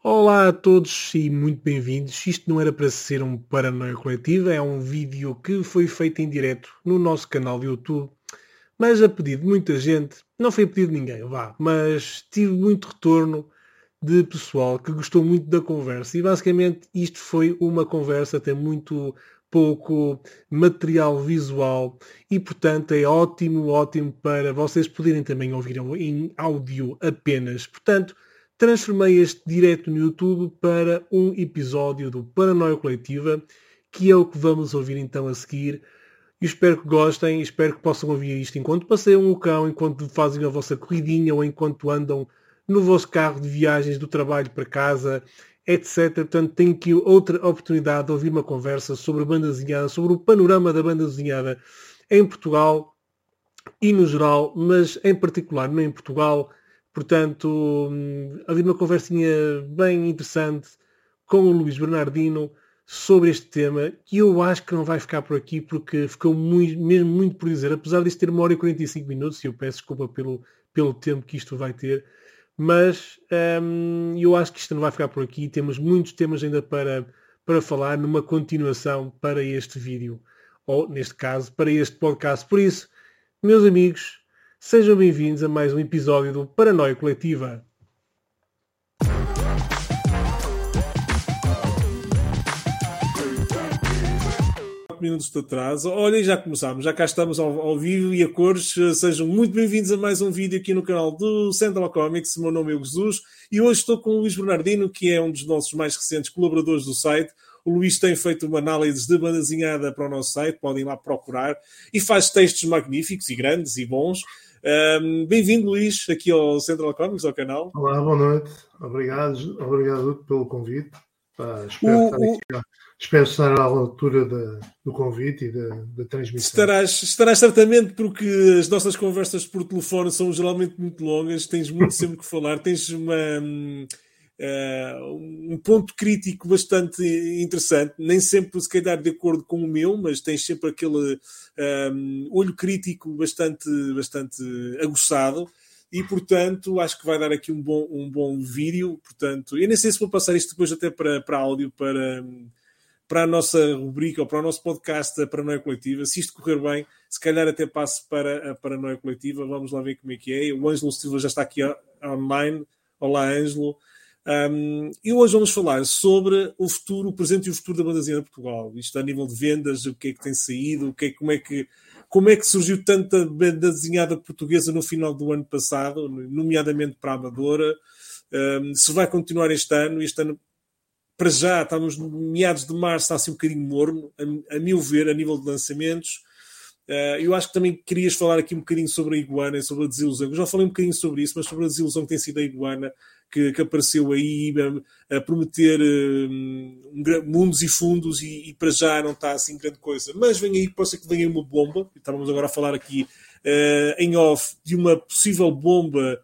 Olá a todos e muito bem-vindos. Isto não era para ser um paranoia coletiva, é um vídeo que foi feito em direto no nosso canal de YouTube, mas a pedido de muita gente, não foi a pedido de ninguém, vá, mas tive muito retorno de pessoal que gostou muito da conversa e basicamente isto foi uma conversa até muito pouco material visual e portanto é ótimo, ótimo para vocês poderem também ouvir em áudio apenas. Portanto, transformei este direto no YouTube para um episódio do Paranoia Coletiva, que é o que vamos ouvir então a seguir. E espero que gostem, espero que possam ouvir isto enquanto passeiam o cão, enquanto fazem a vossa corridinha ou enquanto andam no vosso carro de viagens do trabalho para casa, etc. Portanto, tenho aqui outra oportunidade de ouvir uma conversa sobre a banda desenhada, sobre o panorama da banda desenhada em Portugal e no geral, mas em particular não em Portugal, Portanto, havia uma conversinha bem interessante com o Luís Bernardino sobre este tema que eu acho que não vai ficar por aqui porque ficou muito, mesmo muito por dizer, apesar disto ter uma hora e 45 minutos, e eu peço desculpa pelo, pelo tempo que isto vai ter, mas hum, eu acho que isto não vai ficar por aqui. Temos muitos temas ainda para, para falar numa continuação para este vídeo, ou neste caso, para este podcast. Por isso, meus amigos, Sejam bem-vindos a mais um episódio do Paranoia Coletiva. minutos de atraso. Olhem, já começámos, já cá estamos ao, ao, vivo e a cores. Sejam muito bem-vindos a mais um vídeo aqui no canal do Central Comics. Meu nome é Jesus e hoje estou com o Luís Bernardino, que é um dos nossos mais recentes colaboradores do site. O Luís tem feito uma análise de banda desenhada para o nosso site, podem lá procurar, e faz textos magníficos e grandes e bons. Um, Bem-vindo, Luís, aqui ao Central Comics, ao canal. Olá, boa noite. Obrigado, obrigado pelo convite. Pá, espero, o, estar aqui, espero, estar à altura da, do convite e da, da transmissão. Estarás, estarás certamente, porque as nossas conversas por telefone são geralmente muito longas, tens muito sempre que falar, tens uma. Uh, um ponto crítico bastante interessante, nem sempre se calhar de acordo com o meu, mas tens sempre aquele ehm, olho crítico bastante, bastante aguçado e portanto acho que vai dar aqui um bom, um bom vídeo. Portanto, eu nem sei se vou passar isto depois até para, para áudio, para, para a nossa rubrica ou para o nosso podcast, a Paranoia Coletiva. Se isto correr bem, se calhar até passo para a Paranoia Coletiva. Vamos lá ver como é que é. O Ângelo Silva já está aqui online. Olá, Ângelo. Um, e hoje vamos falar sobre o futuro, o presente e o futuro da banda desenhada de Portugal. Isto a nível de vendas, o que é que tem saído, o que é, como, é que, como é que surgiu tanta banda desenhada portuguesa no final do ano passado, nomeadamente para a Amadora. Um, se vai continuar este ano, este ano para já estamos meados de março, está assim um bocadinho morno, a, a meu ver, a nível de lançamentos. Uh, eu acho que também querias falar aqui um bocadinho sobre a Iguana e sobre a desilusão. Eu já falei um bocadinho sobre isso, mas sobre a desilusão que tem sido a Iguana, que, que apareceu aí a, prometer um, mundos e fundos e, e, para já não está assim grande coisa. Mas vem aí, pode ser que venha uma bomba. Estávamos agora a falar aqui uh, em off de uma possível bomba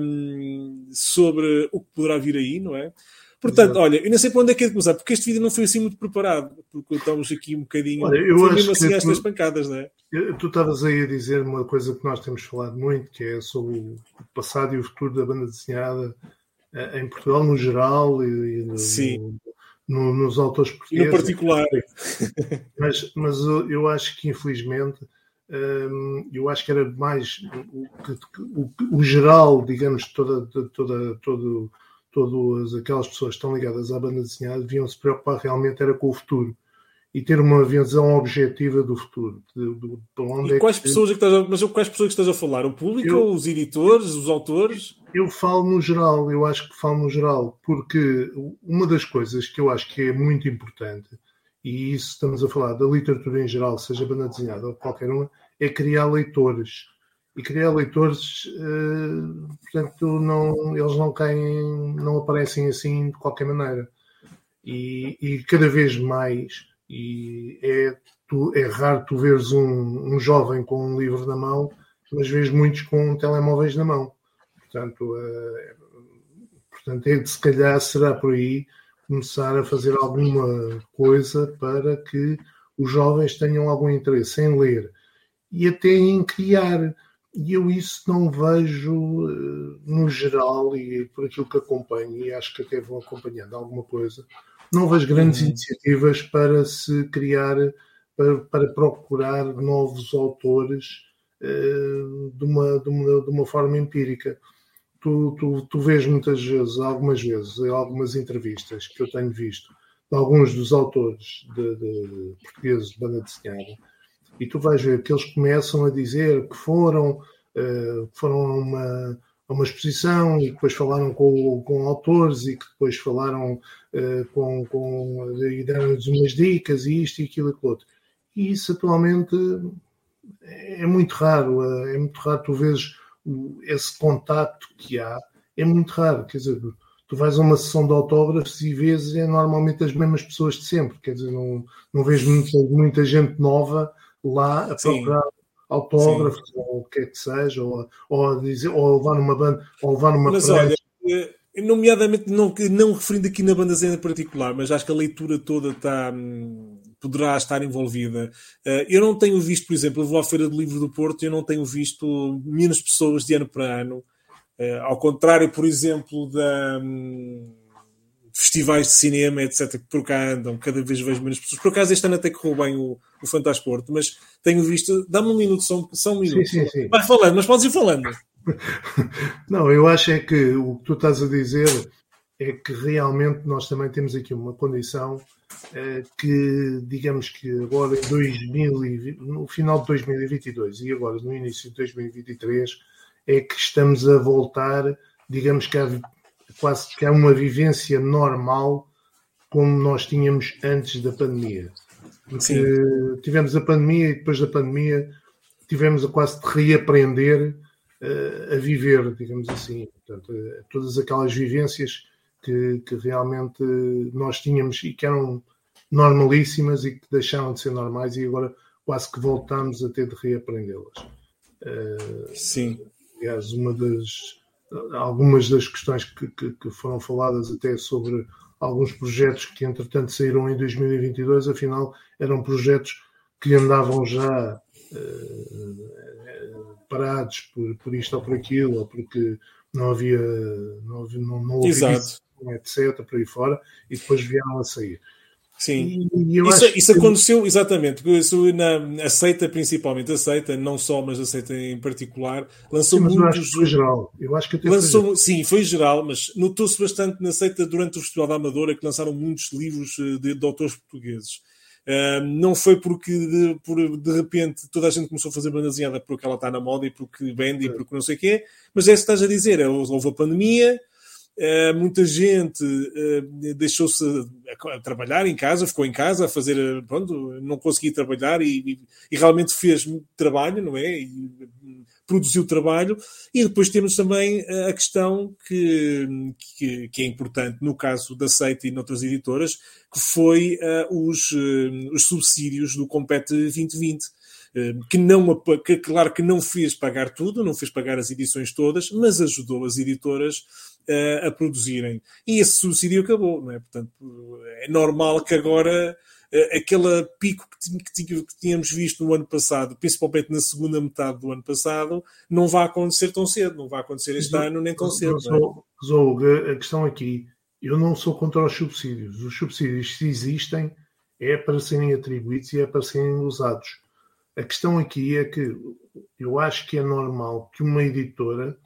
um, sobre o que poderá vir aí, não é? Portanto, Exato. olha, eu não sei para onde é que é de começar, porque este vídeo não foi assim muito preparado, porque estamos aqui um bocadinho. Olha, eu acho mesmo assim às pancadas, não é? Tu estavas aí a dizer uma coisa que nós temos falado muito, que é sobre o passado e o futuro da banda desenhada eh, em Portugal no geral e, no, Sim. No, nos autores portugueses. No particular. Mas, mas eu acho que, infelizmente, eu acho que era mais o, o, o geral, digamos, toda, toda, todo todas aquelas pessoas que estão ligadas à banda desenhada deviam se preocupar realmente era com o futuro e ter uma visão objetiva do futuro. De, de, de onde e é quais que... pessoas é que estás a, mas quais pessoas que estás a falar? O público, eu, os editores, os autores? Eu falo no geral, eu acho que falo no geral, porque uma das coisas que eu acho que é muito importante, e isso estamos a falar da literatura em geral, seja banda desenhada ou qualquer uma, é criar leitores e criar leitores, uh, portanto, não, eles não caem, não aparecem assim de qualquer maneira. E, e cada vez mais, e é, tu, é raro tu veres um, um, jovem com um livro na mão, mas vês muitos com telemóveis na mão. Portanto, uh, portanto é, se calhar será por aí começar a fazer alguma coisa para que os jovens tenham algum interesse em ler e até em criar e eu isso não vejo no geral, e por aquilo que acompanho, e acho que até vou acompanhando alguma coisa, não vejo grandes uhum. iniciativas para se criar, para, para procurar novos autores de, uma, de, uma, de uma forma empírica. Tu, tu, tu vês muitas vezes, algumas vezes, algumas entrevistas que eu tenho visto, de alguns dos autores de, de portugueses de banda desenhada, e tu vais ver que eles começam a dizer que foram, uh, foram a uma, a uma exposição e depois falaram com, com autores e que depois falaram uh, com, com e deram-lhes umas dicas e isto e aquilo e aquilo outro. E isso atualmente é muito raro, é muito raro tu vês esse contato que há, é muito raro, quer dizer, tu vais a uma sessão de autógrafos e vês é normalmente as mesmas pessoas de sempre, quer dizer, não, não vês muita, muita gente nova lá a procurar Sim. autógrafos Sim. ou o que é que seja, ou, ou, a dizer, ou levar numa banda, ou levar numa Mas olha, eh, nomeadamente não, não referindo aqui na banda em particular, mas acho que a leitura toda está hum, poderá estar envolvida. Uh, eu não tenho visto, por exemplo, eu vou à Feira do Livro do Porto, eu não tenho visto menos pessoas de ano para ano. Uh, ao contrário, por exemplo, da um, festivais de cinema, etc., que por cá andam, cada vez vejo menos pessoas. Por acaso, este ano até correu bem o, o Fantasporto, mas tenho visto. Dá-me um minuto, são, são um minuto. Sim, sim, sim. Vai falando, mas podes ir falando. Não, eu acho é que o que tu estás a dizer é que realmente nós também temos aqui uma condição eh, que, digamos que agora em 2020, no final de 2022 e agora no início de 2023, é que estamos a voltar, digamos que há quase que há uma vivência normal como nós tínhamos antes da pandemia. Porque tivemos a pandemia e depois da pandemia tivemos a quase de reaprender uh, a viver, digamos assim. Portanto, uh, todas aquelas vivências que, que realmente nós tínhamos e que eram normalíssimas e que deixaram de ser normais e agora quase que voltamos a ter de reaprendê-las. Uh, Sim. Aliás, uma das, algumas das questões que, que, que, foram faladas até sobre alguns projetos que entretanto saíram em 2022, afinal eram projetos que andavam já uh, parados por, por isto ou por aquilo, ou porque não havia, não, havia, não, não havia etc., por aí fora, e depois vieram a sair. Sim, isso, isso que... aconteceu exatamente, isso na aceita principalmente, aceita, não só, mas aceita em particular, lançou sim, muitos. foi geral, eu acho que até lançou, foi Sim, foi geral, mas notou-se bastante na aceita durante o Festival da Amadora que lançaram muitos livros eh, de, de autores portugueses. Uh, não foi porque de, por, de repente toda a gente começou a fazer banda desenhada porque ela está na moda e porque vende e porque não sei o quê, mas é isso que estás a dizer, houve a pandemia, muita gente uh, deixou-se a, trabalhar em casa, ficou em casa a fazer, eh, pronto, não conseguia trabalhar e, e, realmente fez trabalho, não é? E, produziu trabalho. E depois temos também a questão que, que, que é importante no caso da Seita e noutras editoras, que foi uh, os, os subsídios do Compete 2020 que não, que, claro que não fez pagar tudo, não fez pagar as edições todas, mas ajudou as editoras uh, a produzirem. E esse subsídio acabou, não é? Portanto, é normal que agora uh, aquele pico que, tínhamos visto no ano passado, principalmente na segunda metade do ano passado, não vai acontecer tão cedo, não vai acontecer este ano nem tão cedo. Zolga, é? a questão aqui, eu não sou contra os subsídios. Os subsídios, se existem, é para serem atribuídos e é para serem usados. A questão aqui é que eu acho que é normal que uma editora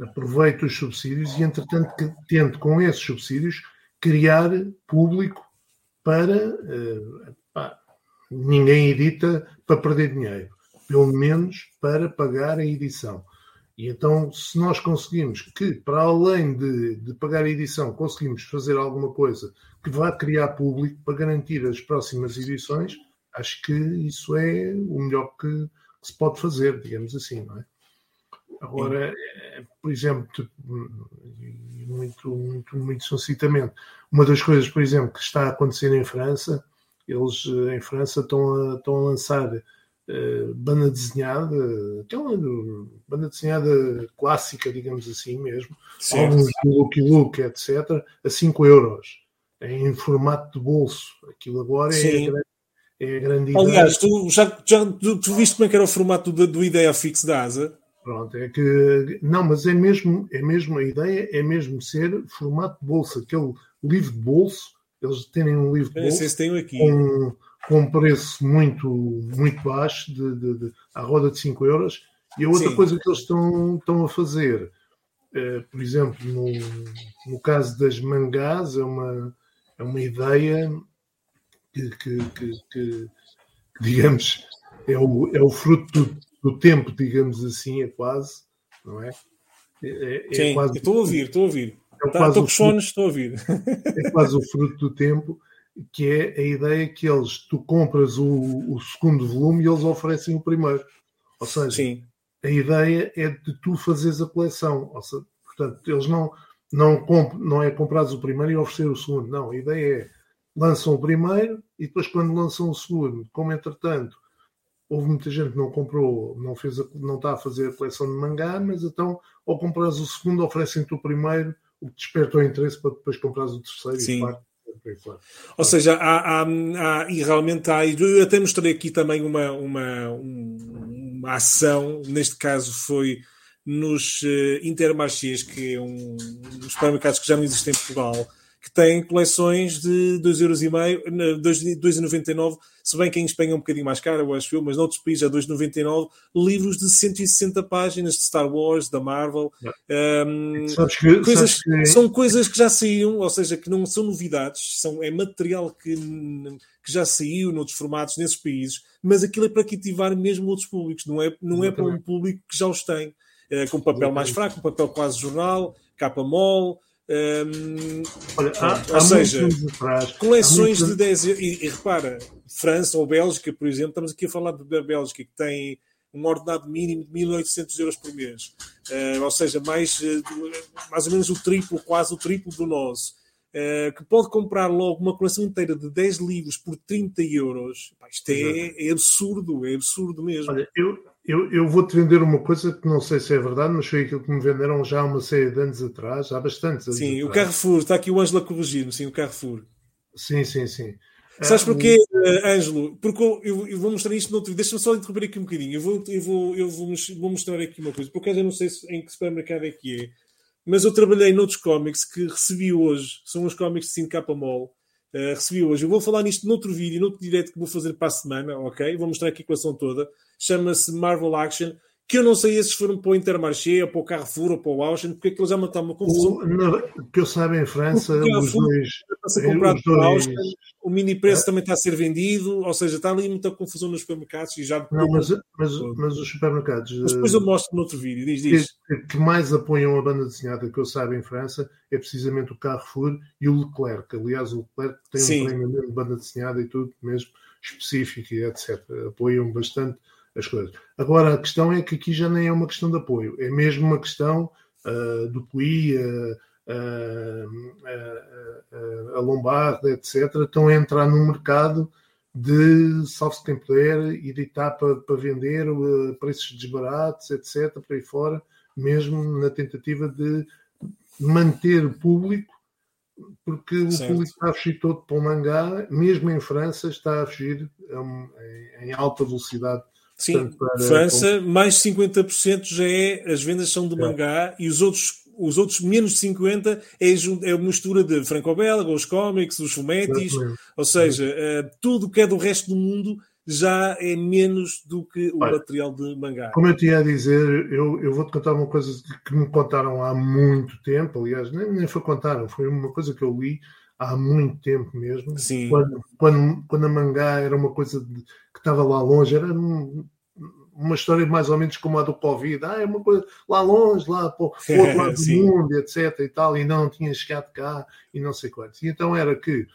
aproveite os subsídios e, entretanto, que tente com esses subsídios criar público para. Uh, pá, ninguém edita para perder dinheiro, pelo menos para pagar a edição. E então, se nós conseguimos que, para além de, de pagar a edição, conseguimos fazer alguma coisa que vá criar público para garantir as próximas edições, acho que isso é o melhor que, que se pode fazer, digamos assim, não é? Agora, eh, por exemplo, muito, muito, muito sucintamente, uma das coisas, por exemplo, que está a acontecer em França, eles eh, em França estão a, estão a lançar uh, banda desenhada, aquela banda desenhada clássica, digamos assim mesmo, sim, alguns do Lucky Luke, etc., a 5 euros, em formato de bolso. Aquilo agora é, é a grande Aliás, tu, já, já tu, tu, viste como é que era o formato do, do Ideia Fix da ASA? Pronto, é que. Não, mas é mesmo, é mesmo a ideia, é mesmo ser formato de bolsa, aquele livro de bolso, eles terem um livro de bolso com, com um preço muito, muito baixo, de, de, de, à roda de 5 euros. E a outra Sim. coisa que eles estão, estão a fazer, eh, por exemplo, no, no caso das mangás, é uma, é uma ideia que, que, que, que digamos, é o, é o fruto do, do, tempo, digamos assim, é quase, não é? é, é Sim, quase, estou a ouvir, estou a ouvir. É tá, estou com fones, estou a ouvir. É quase o fruto do tempo, que é a ideia que eles, tu compras o, o segundo volume e eles oferecem o primeiro. Ou seja, Sim. a ideia é de tu fazeres a coleção. Ou seja, portanto, eles não, não, comp, não é comprares o primeiro e oferecer o segundo. Não, a ideia é lançam o primeiro e depois quando lançam o segundo, como entretanto houve muita gente que não comprou, não, fez a, não está a fazer a coleção de mangá, mas então ao comprares o segundo oferecem-te o primeiro, o que desperta o interesse para depois comprares o terceiro Sim. e o quarto. Ou seja, há, há, há, e realmente há, eu até mostrei aqui também uma, uma, uma ação, neste caso foi nos uh, Intermarchés, que é um, um supermercados que já não existem em Portugal, que têm coleções de 2,5€, 2,99€, se bem que em Espanha é um bocadinho mais caro, eu acho eu, mas noutros países é 2,99€, livros de 160 páginas de Star Wars, da Marvel. Um, que, coisas, que... São coisas que já saíram, ou seja, que não são novidades, são, é material que, que já saiu noutros formatos nesses países, mas aquilo é para cativar mesmo outros públicos, não é, não é para um público que já os tem. É, com papel mais fraco, com papel quase jornal, capa mole, Olha, há, ou há seja, atrás, coleções de 10 e, e, repara, França ou Bélgica, por exemplo, estamos aqui a falar da Bélgica que tem um ordenado mínimo de 1.800 euros por mês, uh, ou seja, mais, uh, mais ou menos o triplo, quase o triplo do nosso. Uh, que pode comprar logo uma coleção inteira de 10 livros por 30 euros. Pá, isto é, é, absurdo, é absurdo mesmo. Olha, eu, eu, eu vou-te vender uma coisa que não sei se é verdade, mas foi aquilo que me venderam já há uma série de anos atrás, há bastantes anos Sim, atrás. o Carrefour, está aqui o Ângelo a corrigir-me, sim, o Carrefour. Sim, sim, sim. Sabes ah, porquê, uh, Ângelo? Porque eu, eu, vou mostrar isto no outro Deixa-me só interromper aqui um bocadinho. Eu vou, eu vou, eu vou, vou mostrar aqui uma coisa. Porque eu não sei em que supermercado é que é. Mas eu trabalhei noutros cómics que recebi hoje. São os cómics de 5 capa mol. Uh, recebi hoje. Eu vou falar nisto noutro vídeo, noutro direto que vou fazer para a semana, ok? Vou mostrar aqui a equação toda. Chama-se Marvel Action que eu não sei se foram para o Intermarché, ou para o Carrefour, ou para o Auchan, porque é que eles já mataram uma confusão. O, que eu saiba em França, os dois... Está a Auchan, o mini preço é. também está a ser vendido, ou seja, está ali muita confusão nos supermercados e já... Não, mas, mas, mas os supermercados... Mas depois eu mostro no outro vídeo, diz, diz. Que, que mais apoiam a banda desenhada que eu saiba em França é precisamente o Carrefour e o Leclerc. Aliás, o Leclerc tem Sim. um treinamento de banda desenhada e tudo mesmo específico e etc. Apoiam bastante as coisas. Agora, a questão é que aqui já nem é uma questão de apoio, é mesmo uma questão uh, do PUI, uh, uh, a Lombarda, etc., estão a entrar no mercado de salve quem puder, editar para, para vender preços desbaratos, etc., para aí fora, mesmo na tentativa de manter o público, porque certo. o público está a fugir todo para o mangá, mesmo em França, está a fugir em, em alta velocidade Sim, Portanto, França, mais 50% já é, as vendas são de é. mangá e os outros, os outros menos de 50% é, é a mistura de franco-belga, os cómics, os fumetis, ou seja, uh, tudo que é do resto do mundo já é menos do que o Olha, material de mangá. Como eu tinha a dizer, eu, eu vou-te contar uma coisa que me contaram há muito tempo, aliás, nem, nem foi contaram, foi uma coisa que eu li há muito tempo mesmo. Sim. Quando, quando, quando a mangá era uma coisa de, que estava lá longe, era uma história mais ou menos como a do Covid. Ah, é uma coisa lá longe, lá para o outro lado do mundo, etc. e tal, e não tinha chegado cá e não sei quantos. E então era que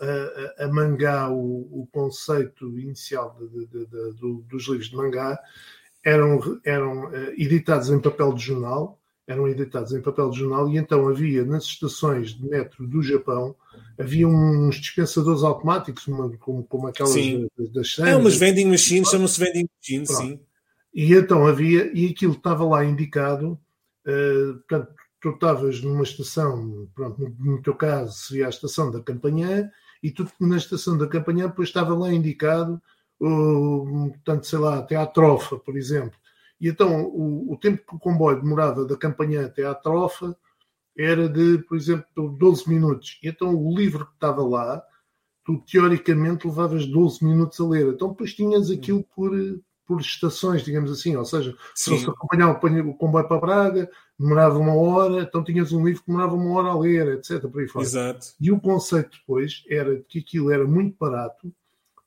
a, a, a mangá, o, o, conceito inicial de, de, de, dos livros de mangá, eram, eram eh, editados em papel de jornal eram editados em papel de jornal e então havia nas estações de metro do Japão havia uns dispensadores automáticos uma, como, como aquelas sim. das cenas. É umas vending machines, chamam-se vending machines, sim. E então havia, e aquilo estava lá indicado, uh, portanto, tu estavas numa estação, pronto, no, no teu caso seria a estação da Campanhã, e tu na estação da Campanhã depois estava lá indicado, uh, portanto, sei lá, até à trofa, por exemplo E então o, o tempo que o comboio demorava da campanha até à trofa era de, por exemplo, 12 minutos. E então o livro que estava lá, tu teoricamente levavas 12 minutos a ler. Então depois tinhas aquilo por, por estações, digamos assim. Ou seja, Sim. se acompanhava o comboio para Braga, demorava uma hora, então tinhas um livro que demorava uma hora a ler, etc. Por aí fora. Exato. E o conceito depois era que aquilo era muito barato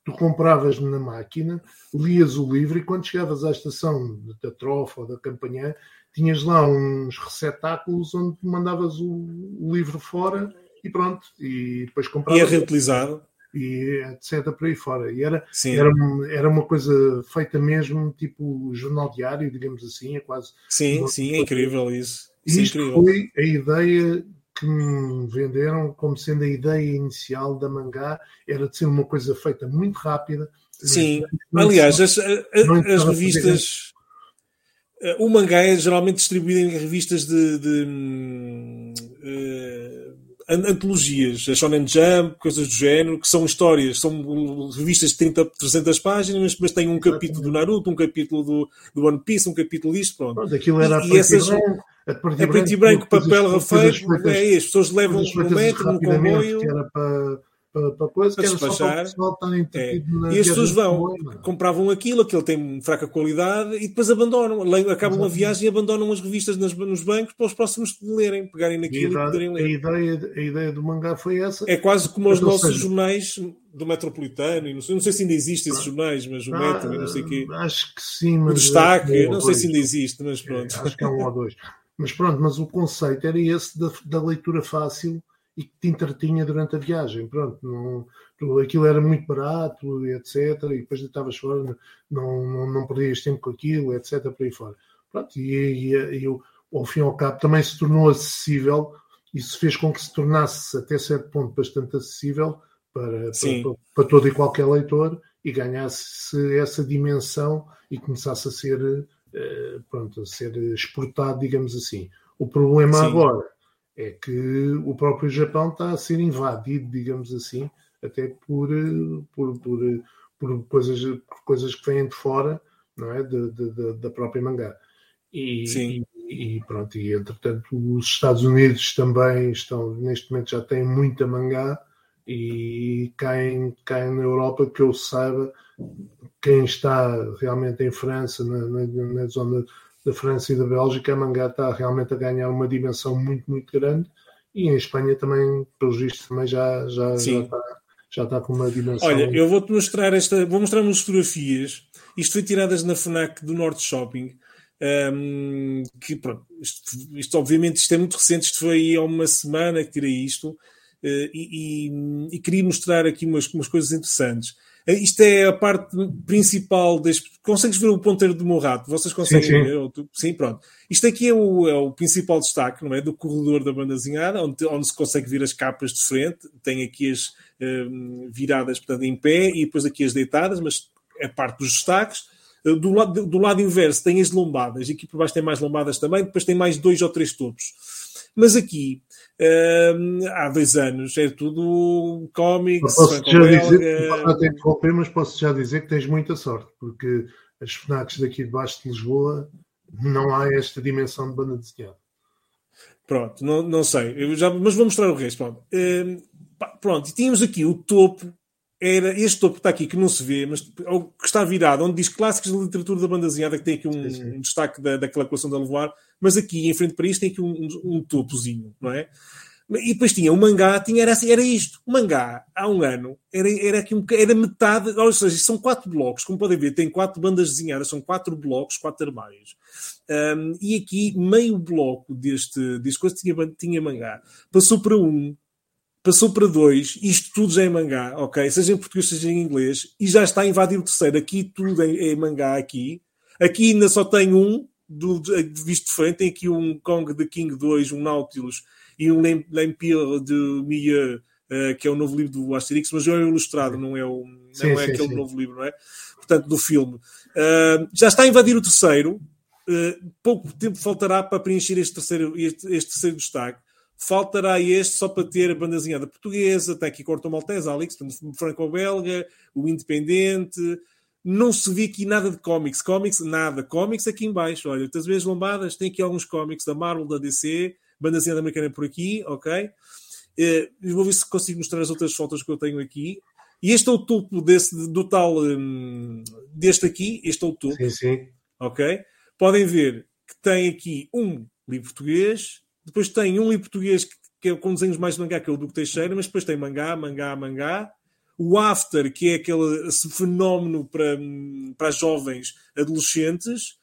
tu compravas na máquina, lias o livro e quando chegavas à estação da trofa ou da campanha, tinhas lá uns receptáculos onde mandavas o, livro fora e pronto. E depois compravas. E é reutilizado. E etc. por aí fora. E era, era, era uma coisa feita mesmo, tipo jornal diário, digamos assim, é quase. Sim, sim, é incrível isso. isso é Isto incrível. foi a ideia que me venderam como sendo a ideia inicial da mangá era de ser uma coisa feita muito rápida. Sim, aliás, as, as revistas. Eh, o mangá é geralmente distribuído em revistas de, de uh, antologias, a Shonen Jump, coisas do género, que são histórias, são revistas de 30, 300 páginas, mas tem um capítulo do Naruto, um capítulo do, do One Piece, um capítulo disto, pronto. pronto aquilo era e, e essas, branco, é preto e, é branco, papel rafeito, é, as pessoas levam no metro, no comboio. Era para para, para coisa, para que despachar. É. E as pessoas vão, é? compravam aquilo, aquilo tem fraca qualidade e depois abandonam. Acabam uma viagem e abandonam as revistas nas, nos bancos para os próximos lerem, pegarem naquilo e, poderem ler. A ideia, a ideia do mangá foi essa. É quase como os nossos seja, jornais do Metropolitano, não sei, não sei se ainda existem esses jornais, mas o ah, Metro, não sei o quê. Acho que sim, mas. O destaque, é não sei se ainda existe, mas é, pronto. É, acho que é um ou dois. Mas pronto, mas o conceito era esse da, da leitura fácil e que te entretinha durante a viagem. Pronto, não, aquilo era muito barato, etc. E depois deitavas fora, não, não, não perdias tempo com aquilo, etc. Por aí fora. Pronto, e, e, e ao fim e ao cabo também se tornou acessível. Isso fez com que se tornasse até certo ponto bastante acessível para, para, para, todo e qualquer leitor e ganhasse essa dimensão e começasse a ser, eh, pronto, a ser exportado, digamos assim. O problema Sim. agora é que o próprio Japão está a ser invadido, digamos assim, até por, por, por, por coisas, por coisas que vêm de fora, não é? De, de, de, da própria mangá. E, Sim. E, e, pronto, e entretanto os Estados Unidos também estão, neste momento já têm muita mangá e caem, caem na Europa, que eu saiba, quem está realmente em França, na, na, na zona da França e da Bélgica, a mangá está realmente a ganhar uma dimensão muito, muito grande. E em Espanha também, pelos vistos, também já, já, já, está, já está com uma dimensão. Olha, eu vou-te mostrar esta, vou mostrar umas fotografias. Isto foi tiradas na FNAC do Norte Shopping. Um, que pronto, isto, isto, obviamente isto é muito recente, isto foi há uma semana que tirei isto uh, e, e, e, queria mostrar aqui umas, umas coisas interessantes. Isto é a parte principal deste. Consegues ver o ponteiro do meu rato? Vocês conseguem sim, sim. ver? Sim, pronto. Isto aqui é o, é o principal destaque, não é? Do corredor da banda desenhada, onde, onde se consegue ver as capas de frente. Tem aqui as um, viradas, portanto, em pé e depois aqui as deitadas, mas é parte dos destaques. Uh, do lado, do lado inverso tem as lombadas, aqui por baixo tem mais lombadas também, depois tem mais dois ou três topos. Mas aqui Uh, há dois anos era tudo cómics. Posso já dizer, mas posso já dizer que tens muita sorte, porque as FNACs daqui de baixo de Lisboa não há esta dimensão de banda desenhada. Pronto, não, não sei, Eu já, mas vou mostrar o resto. Pronto, uh, pronto, e tínhamos aqui o topo era este topo que está aqui, que não se vê, mas que está virado, onde diz clássicos da literatura da banda desenhada, que tem aqui um, sim, sim. um destaque da, daquela coleção da Levoar, mas aqui, em frente para isto, tem aqui um, um, um topozinho, não é? E depois tinha o mangá, tinha, era, assim, era isto. O mangá, há um ano, era, era, aqui um, era metade, ou seja, são quatro blocos, como podem ver, tem quatro bandas desenhadas, são quatro blocos, quatro armários. Um, e aqui, meio bloco deste, deste coisa tinha, tinha mangá. Passou para um, passou para dois, isto tudo já é mangá, ok? Seja em português, seja em inglês, e já está a invadir o terceiro. Aqui tudo é, é mangá, aqui. Aqui ainda só tem um, do, visto de frente, tem aqui um Kong the King 2, um Nautilus e um L'Empire de Mia, uh, que é o novo livro do Asterix, mas é o ilustrado, não é, o, não sim, é sim, aquele sim. novo livro, não é? Portanto, do filme. Uh, já está a invadir o terceiro. Uh, pouco tempo faltará para preencher este terceiro, este, este terceiro destaque faltará este só para ter a bandazinhada portuguesa, tem aqui Corto Maltese, Alex, franco-belga, o Independente, não se vê aqui nada de cómics. Cómics, nada. Cómics aqui em baixo. Olha, estás a ver as lombadas? Tem aqui alguns cómics da Marvel, da DC, bandazinha americana por aqui, ok? Uh, vou ver se consigo mostrar as outras fotos que eu tenho aqui. E este é o topo desse, do tal, um, deste aqui, este é o topo. Sim, sim. Ok? Podem ver que tem aqui um livro português, depois tem um livro português que, que é com desenhos mais de mangá, que é o Duque Teixeira, mas depois tem mangá, mangá, mangá. O After, que é aquele fenómeno para, para jovens adolescentes.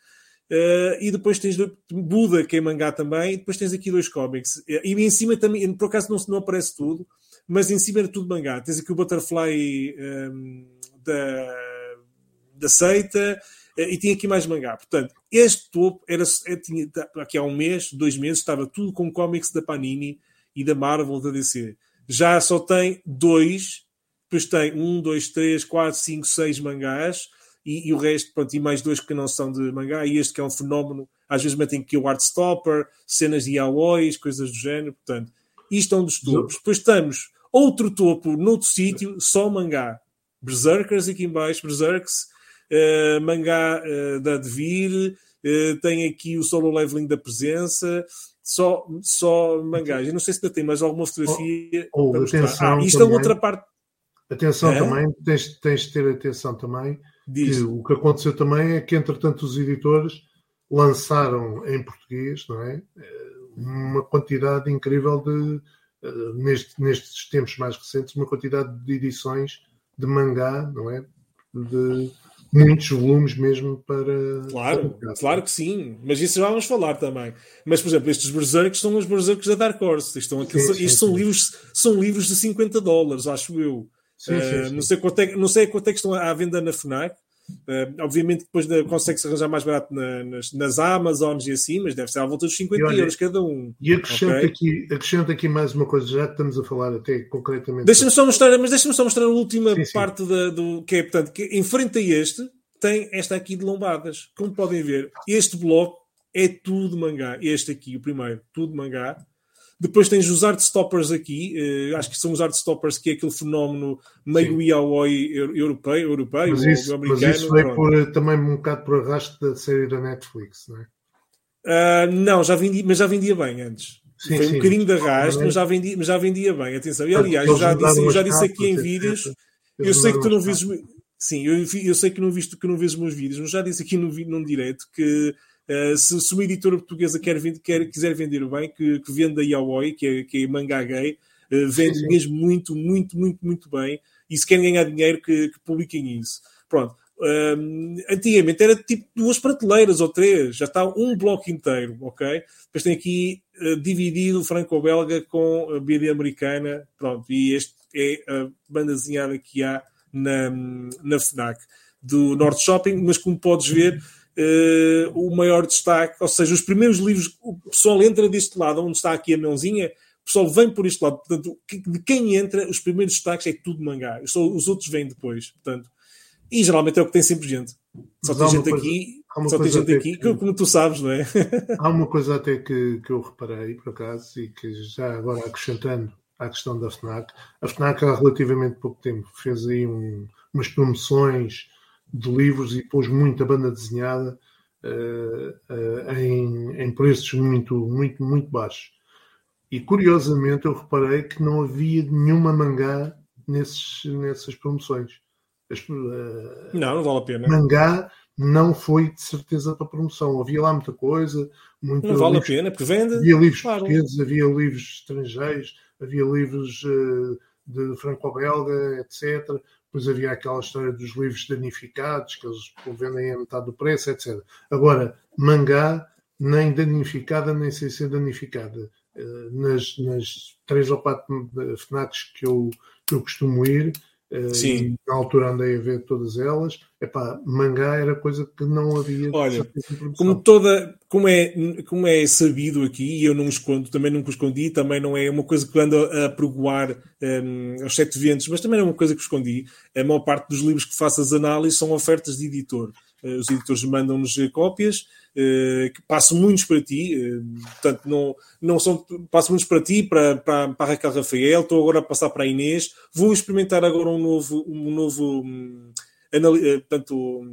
Uh, e depois tens Buda, que é mangá também, e depois tens aqui dois cómics. E em cima também, por acaso não, não aparece tudo, mas em cima era tudo mangá. Tens aqui o Butterfly um, ehm, da, da seita, eh, e tinha aqui mais mangá. Portanto, este topo era, é, tinha, aqui há um mês, dois meses, estava tudo com cómics da Panini e da Marvel da DC. Já só tem dois, depois tem um, dois, três, quatro, cinco, seis mangás e, e, o resto, pronto, e mais dois que não são de mangá, e este que é um fenómeno, às vezes metem aqui o Artstopper, cenas de yaois, coisas do género, portanto, isto é um dos topos. Depois temos outro topo noutro sítio, só mangá. Berserkers aqui em baixo, Berserks, uh, mangá uh, da Devir, uh, tem aqui o solo leveling da presença, só, só mangás. Eu não sei se ainda tem mais alguma fotografia. Oh, oh, atenção ah, isto também, é outra parte. Atenção é? também, tens, tens de ter atenção também Diz. Que o que aconteceu também é que, entretanto, os editores lançaram em português não é? uma quantidade incrível de, uh, neste, nestes tempos mais recentes, uma quantidade de edições de mangá, não é? De muitos volumes mesmo para. Claro, para claro que sim, mas isso já vamos falar também. Mas, por exemplo, estes Berserks são os Berserks da Dark Horse. Isto, são, sim, sim, são, sim. Livros, são livros de 50 dólares, acho eu. Sim, sim, eh, sim. Não, sei quanto é, não sei quanto é que estão à venda na FNAC. Uh, obviamente depois de, consegue-se arranjar mais barato na, nas, nas Amazons e assim, mas deve ser à volta dos 50 olha, euros cada um. E acrescento, okay? aqui, acrescento aqui mais uma coisa, já estamos a falar até concretamente. Deixa-me só mostrar, mas deixa-me só mostrar a última parte da, do que é, portanto, que em frente a este tem esta aqui de lombadas. Como podem ver, este bloco é tudo mangá. Este aqui, o primeiro, tudo mangá. Depois tens os art stoppers aqui, uh, acho que são os art stoppers que é aquele fenómeno meio yaoi europeu, europeu mas isso, americano. Mas isso foi por, também um bocado por arrasto da série da Netflix, não é? Uh, não, já vendia, mas já vendia bem antes. Sim, foi um sim. bocadinho de arrasto, mas já, vendia, mas já vendia bem. Atenção. E aliás, eu já disse, eu já disse aqui em vídeos, eu sei que tu não vês. Sim, eu, eu sei que não, viste, que não vês os meus vídeos, mas já disse aqui no, num direto que Uh, se, se, uma editora portuguesa quer, quer, quiser vender bem, que, que venda Yaoi, que é, que é manga gay, uh, vende sim, sim. mesmo muito, muito, muito, muito bem. E se querem ganhar dinheiro, que, que publiquem isso. Pronto. Uh, antigamente era tipo duas prateleiras ou três, já está um bloco inteiro, ok? Depois tem aqui uh, dividido franco-belga com a BD americana, pronto, e este é a banda desenhada que há na, na FNAC do Norte Shopping, mas como podes ver, uh, o maior destaque, ou seja, os primeiros livros, o pessoal entra deste lado, onde está aqui a mãozinha, o pessoal vem por este lado. Portanto, de quem entra, os primeiros destaques é tudo mangá. Só os outros vêm depois. Portanto, e geralmente é o que tem sempre gente. Só tem gente coisa, aqui, só tem gente aqui, que, como tu sabes, não é? Há uma coisa até que, que eu reparei, por acaso, e que já agora acrescentando à questão da FNAC, a FNAC há relativamente pouco tempo fez aí um, umas promoções de livros e pôs muita banda desenhada uh, uh, em, em, preços muito, muito, muito baixos. E curiosamente eu reparei que não havia nenhuma mangá nesses, nessas promoções. As, uh, não, não vale a pena. Mangá não foi de certeza para promoção. Havia lá muita coisa. Muito não vale livros, a pena, porque vende. Havia livros claro. portugueses, havia livros estrangeiros, havia livros de franco-belga, etc. Depois havia aquela história dos livros danificados, que eles vendem a metade do preço, etc. Agora, mangá, nem danificada, nem sem ser danificada. Eh, nas, nas três ou quatro FNACs que eu, que eu costumo ir, eh, Sim. Na altura andei a ver todas elas. Epá, mangá era coisa que não havia. Olha, como toda, como é, como é sabido aqui, e eu não escondo, também nunca escondi, também não é uma coisa que ando a pregoar um, aos sete ventos, mas também é uma coisa que escondi. A maior parte dos livros que faço as análises são ofertas de editor. Uh, os editores mandam-nos cópias eh, que passo muitos para ti, eh, portanto, não, não são, passo muitos para ti, para, para, para a Raquel Rafael, estou agora a passar para a Inês, vou experimentar agora um novo, um novo tanto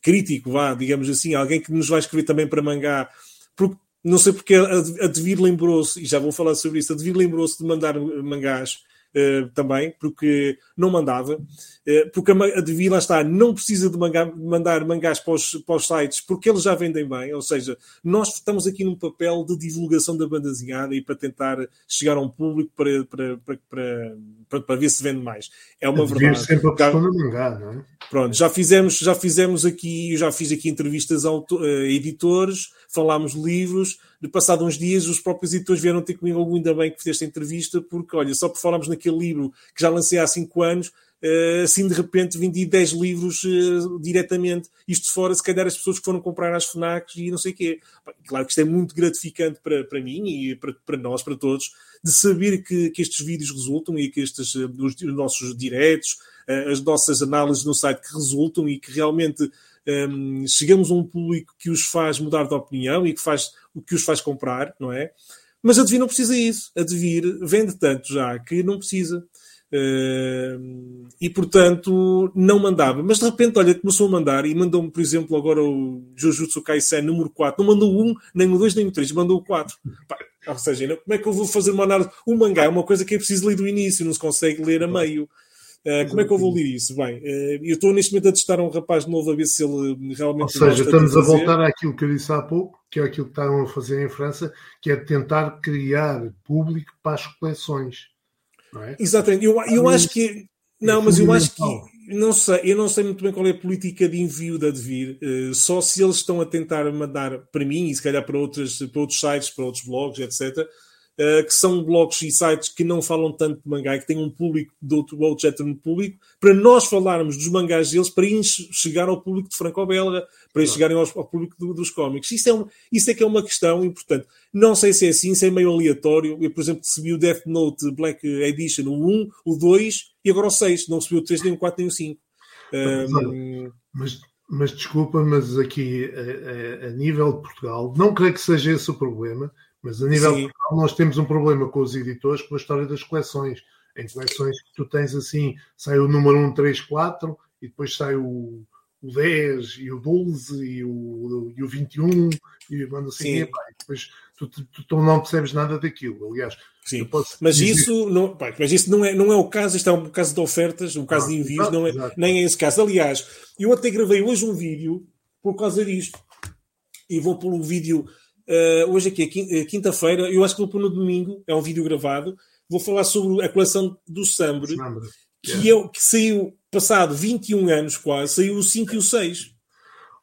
crítico, vá, digamos assim, alguém que nos vai escrever também para mangá, porque não sei porque a, Devir lembrou-se, e já vou falar sobre isso, a Devir lembrou-se de mandar mangás uh, também, porque não mandava, uh, porque a, a Devir, lá está, não precisa de manga, mandar mangás para os, para os, sites, porque eles já vendem bem, ou seja, nós estamos aqui num papel de divulgação da banda desenhada e para tentar chegar a um público para, para, para, para, para ver se vende mais. É uma verdade. sempre a questão do mangá, não é? Pronto, já fizemos, já fizemos aqui, já fiz aqui entrevistas a, a editores, falámos de livros, de passado uns dias os próprios editores vieram ter comigo algum ainda bem que fizeste entrevista, porque olha, só por falarmos naquele livro que já lancei há 5 anos, Uh, assim de repente vendi 10 livros uh, diretamente, isto fora, se calhar as pessoas que foram comprar às FNACs e não sei o quê. Claro que isto é muito gratificante para, para mim e para, para nós, para todos, de saber que, que estes vídeos resultam e que estes, uh, os, os, nossos diretos, as nossas análises no site que resultam e que realmente um, chegamos a um público que os faz mudar de opinião e que, faz, o que os faz comprar, não é? Mas a Devir não precisa isso. A Devir vende tanto já que não precisa. Uh, e portanto não mandava, mas de repente, olha, começou a mandar e mandou-me, por exemplo, agora o Jujutsu Kaisen número 4. Não mandou um, nem o 2, nem o 3, mandou o 4. ou seja, como é que eu vou fazer uma análise? O mangá é uma coisa que é preciso ler do início, não se consegue ler a meio. Uh, como é que eu vou ler isso? Bem, uh, eu estou neste momento a testar um rapaz novo a ver se ele realmente. Ou seja, estamos a voltar àquilo que eu disse há pouco, que é aquilo que estavam a fazer em França, que é tentar criar público para as coleções. É? Exatamente. Eu, eu acho que. Não, mas eu acho que. Não sei, eu não sei muito bem qual é a política de envio da Devir, uh, só se eles estão a tentar mandar para mim e se calhar para, outras, para outros sites, para outros blogs, etc uh, que são blogs e sites que não falam tanto de mangá, que têm um público de outro, outro género de público, para nós falarmos dos mangás deles, para chegar ao público de franco-belga, para ir chegarem ao, ao público do, dos cómics. Isso é, um, isso é que é uma questão importante. Não sei se é assim, se é meio aleatório. Eu, por exemplo, recebi o Death Note Black Edition, o 1, o 2 e agora o 6. Não recebi o 3, nem o 4, nem o 5. Um... Mas, mas desculpa, mas aqui a, a, a, nível de Portugal, não creio que seja esse o problema. Mas a nível local nós temos um problema com os editores com a história das coleções. Em coleções que tu tens assim, sai o número 1, 3, 4 e depois sai o, o 10 e o 12 e o, e o 21 e manda assim, epá, depois tu, tu, tu, não percebes nada daquilo. Aliás, Sim. Mas dizer... isso, não, pá, mas isso não, é, não é o caso, isto é um caso de ofertas, um caso de envios, não é, nem é esse caso. Aliás, eu até gravei hoje um vídeo por causa disto. E vou pôr um vídeo Uh, hoje aqui é quinta-feira, eu acho que vou pôr no domingo, é um vídeo gravado. Vou falar sobre a coleção do Sambre, que, yeah. é, que saiu passado 21 anos quase, saiu o 5 e o 6.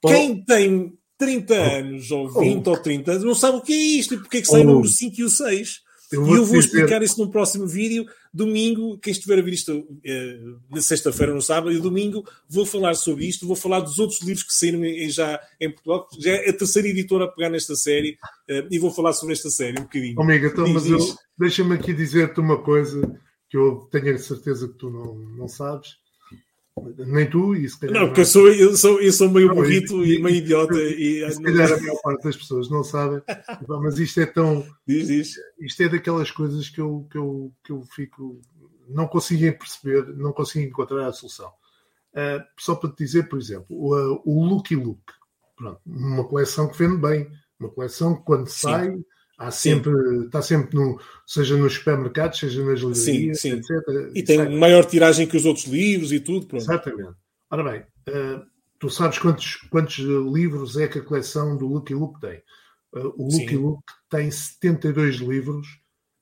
Oh. Quem tem 30 anos, ou 20 oh. ou 30, não sabe o que é isto e porque é que saiu oh. o 5 e o 6. Eu e eu vou explicar isso no próximo vídeo. Domingo, quem estiver a ver isto eh, na sexta-feira, no sábado, e domingo vou falar sobre isto. Vou falar dos outros livros que saíram em, já em Portugal. Já é a terceira editora a pegar nesta série eh, e vou falar sobre esta série um bocadinho. Amiga, então, mas deixa-me aqui dizer-te uma coisa que eu tenho a certeza que tu não, não sabes. Nem tu, e se calhar. Não, porque eu sou, eu sou, eu sou meio burrito e, e, meio idiota. E, e se calhar a maior parte das pessoas não sabem, mas isto é tão. Diz, diz. Isto é daquelas coisas que eu, que eu, que eu fico. Não consigo perceber, não consigo encontrar a solução. Uh, só para te dizer, por exemplo, o, uh, o Lucky Look. Pronto, uma coleção que vende bem. Uma coleção que quando Sim. sai Há sempre, sim. está sempre no, seja nos supermercados, seja nas livrarias, sim, sim. etc. E tem Sai. maior tiragem que os outros livros e tudo. Pronto. Exatamente. Ora bem, uh, tu sabes quantos, quantos livros é que a coleção do Lucky Luke tem? Uh, o Lucky. Luke tem 72 livros,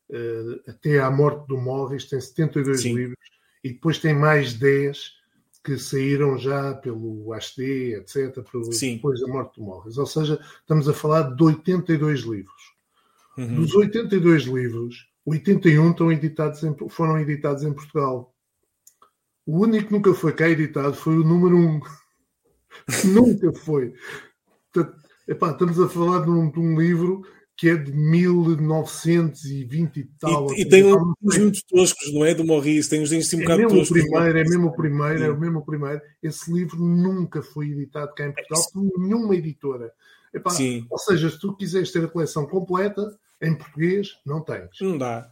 uh, até à morte do Morris tem 72 sim. livros, e depois tem mais 10 que saíram já pelo HD, etc., depois da morte do Morris. Ou seja, estamos a falar de 82 livros. Uhum. Dos 82 livros, 81 estão editados em, foram editados em Portugal. O único que nunca foi cá editado foi o número 1. nunca foi. epá, estamos a falar de um, de um, livro que é de 1920 e tal. E, e tem uns muito toscos, não é? Do Maurice, tem uns assim um é bocado toscos. Primeiro, é mesmo o primeiro, é o mesmo o primeiro. Esse livro nunca foi editado cá em Portugal por nenhuma editora. Epá, ou seja, se tu quiseres ter a coleção completa, em português, não tens. Não dá.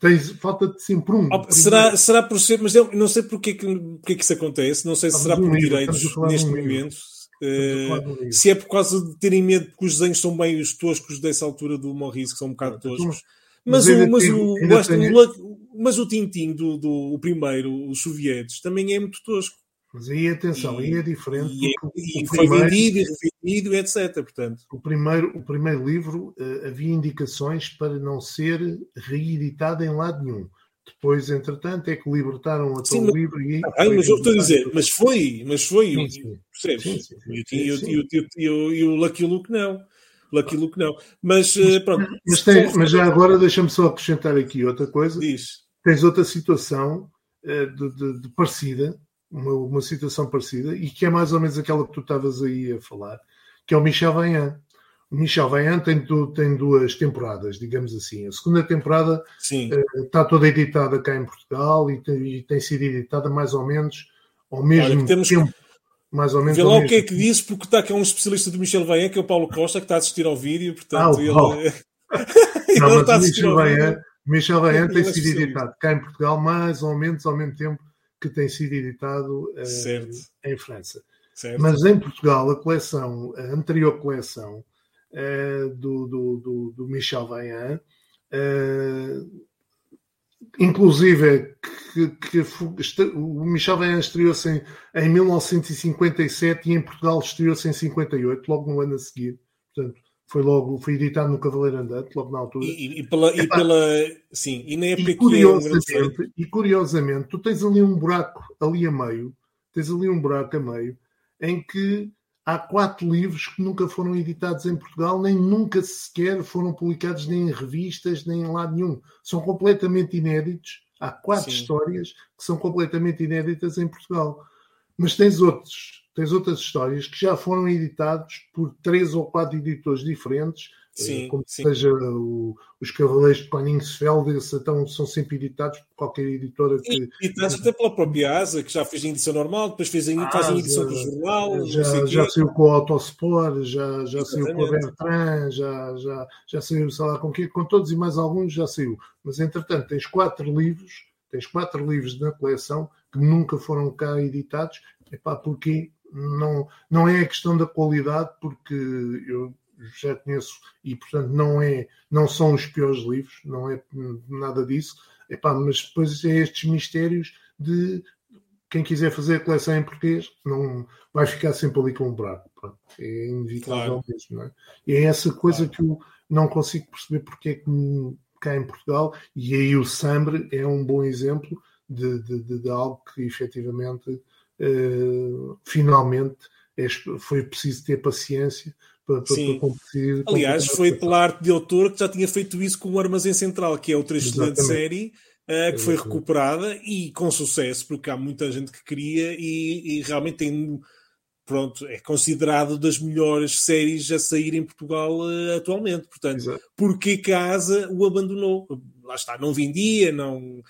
tens, falta-te sempre um. Oh, será, será por ser, mas eu não sei porque que, porque que isso acontece, não sei se será por direitos neste momento. Uh, se é por causa de terem medo que os desenhos são bem os toscos dessa altura do Morris, que são um bocado toscos. Mas, o, mas, o, o, mas o Tintin do, do o primeiro, os sovietes, também é muito tosco. Mas aí atenção, e, aí é diferente. E, e, e foi primeiro, vendido e revendido, etc. Portanto. O primeiro, o primeiro livro uh, havia indicações para não ser reeditado em lado nenhum. Depois, entretanto, é que libertaram a todo livro e. Ah, mas eu estou a dizer, mas foi, mas foi. Sim, sim. Percebes? E o Lucky Luke não. Lucky Luke não. Mas eh, pronto. Mas, tem, mas já agora deixa-me só acrescentar aqui outra coisa. Diz. Tens outra situação uh, de, de, de, parecida, uma, uma situação parecida, e que é mais ou menos aquela que tu estavas aí a falar, que é o Michel Vaillant. O Michel Vaillant tem, tem duas temporadas, digamos assim. A segunda temporada uh, está toda editada cá em Portugal e tem, e tem sido editada mais ou menos ao mesmo Olha, temos... tempo mais ou menos. Vê lá o que é que disse, porque está aqui um especialista do Michel Vaillant, que é o Paulo Costa, que está a assistir ao vídeo, portanto, ah, ele, oh. ele Não, está a assistir Michel. Michel Vaillant tem sido editado cá em Portugal mais ou menos ao mesmo tempo que tem sido editado uh, em França. Certo. Mas em Portugal, a coleção, a anterior coleção uh, do, do, do, do, Michel Vaillant, uh, inclusive que, que, o Michel Vaillant estreou-se em, em 1957 e em Portugal estreou-se em 58, logo no ano a seguir. Portanto, foi logo, foi editado no Cavaleiro Andante, logo na altura. E, e pela, e pela sim, e na época e curiosamente, é um e curiosamente, tu tens ali um buraco ali a meio, tens ali um buraco a meio, em que há quatro livros que nunca foram editados em Portugal, nem nunca sequer foram publicados nem em revistas, nem em lado nenhum. São completamente inéditos. Há quatro Sim. histórias que são completamente inéditas em Portugal. Mas tens outros, tens outras histórias que já foram editados por três ou quatro editores diferentes, eh, sim, como sim. seja o, os Cavaleiros de Koningsfeld, então são sempre editados por qualquer editora que. Editados até pela própria ASA, que já fez em edição normal, depois fez em, ah, faz edição do jornal. Já, já saiu com o Autosport, já, já saiu com a Bertrand, já, já, já saiu, sei lá com quê, com todos e mais alguns já saiu. Mas entretanto, tens quatro livros, tens quatro livros na coleção que nunca foram cá editados. Epá, porque não, não é a questão da qualidade, porque eu já conheço e portanto não é não são os piores livros não é nada disso Epá, mas depois é estes mistérios de quem quiser fazer a coleção em português não vai ficar sempre ali com um buraco é inevitável claro. mesmo é? e é essa coisa claro. que eu não consigo perceber porque é que cá em Portugal e aí o Sambre é um bom exemplo de, de, de, de algo que efetivamente uh, finalmente é, foi preciso ter paciência para, para, competir. Aliás, foi pela arte de autor que já tinha feito isso com o Armazém Central, que é outra excelente série. Uh, que foi recuperada e com sucesso, porque há muita gente que queria e, e, realmente tem, pronto, é considerado das melhores séries a sair em Portugal uh, atualmente. Portanto, Exato. porque Casa o abandonou? Lá está, não vendia, não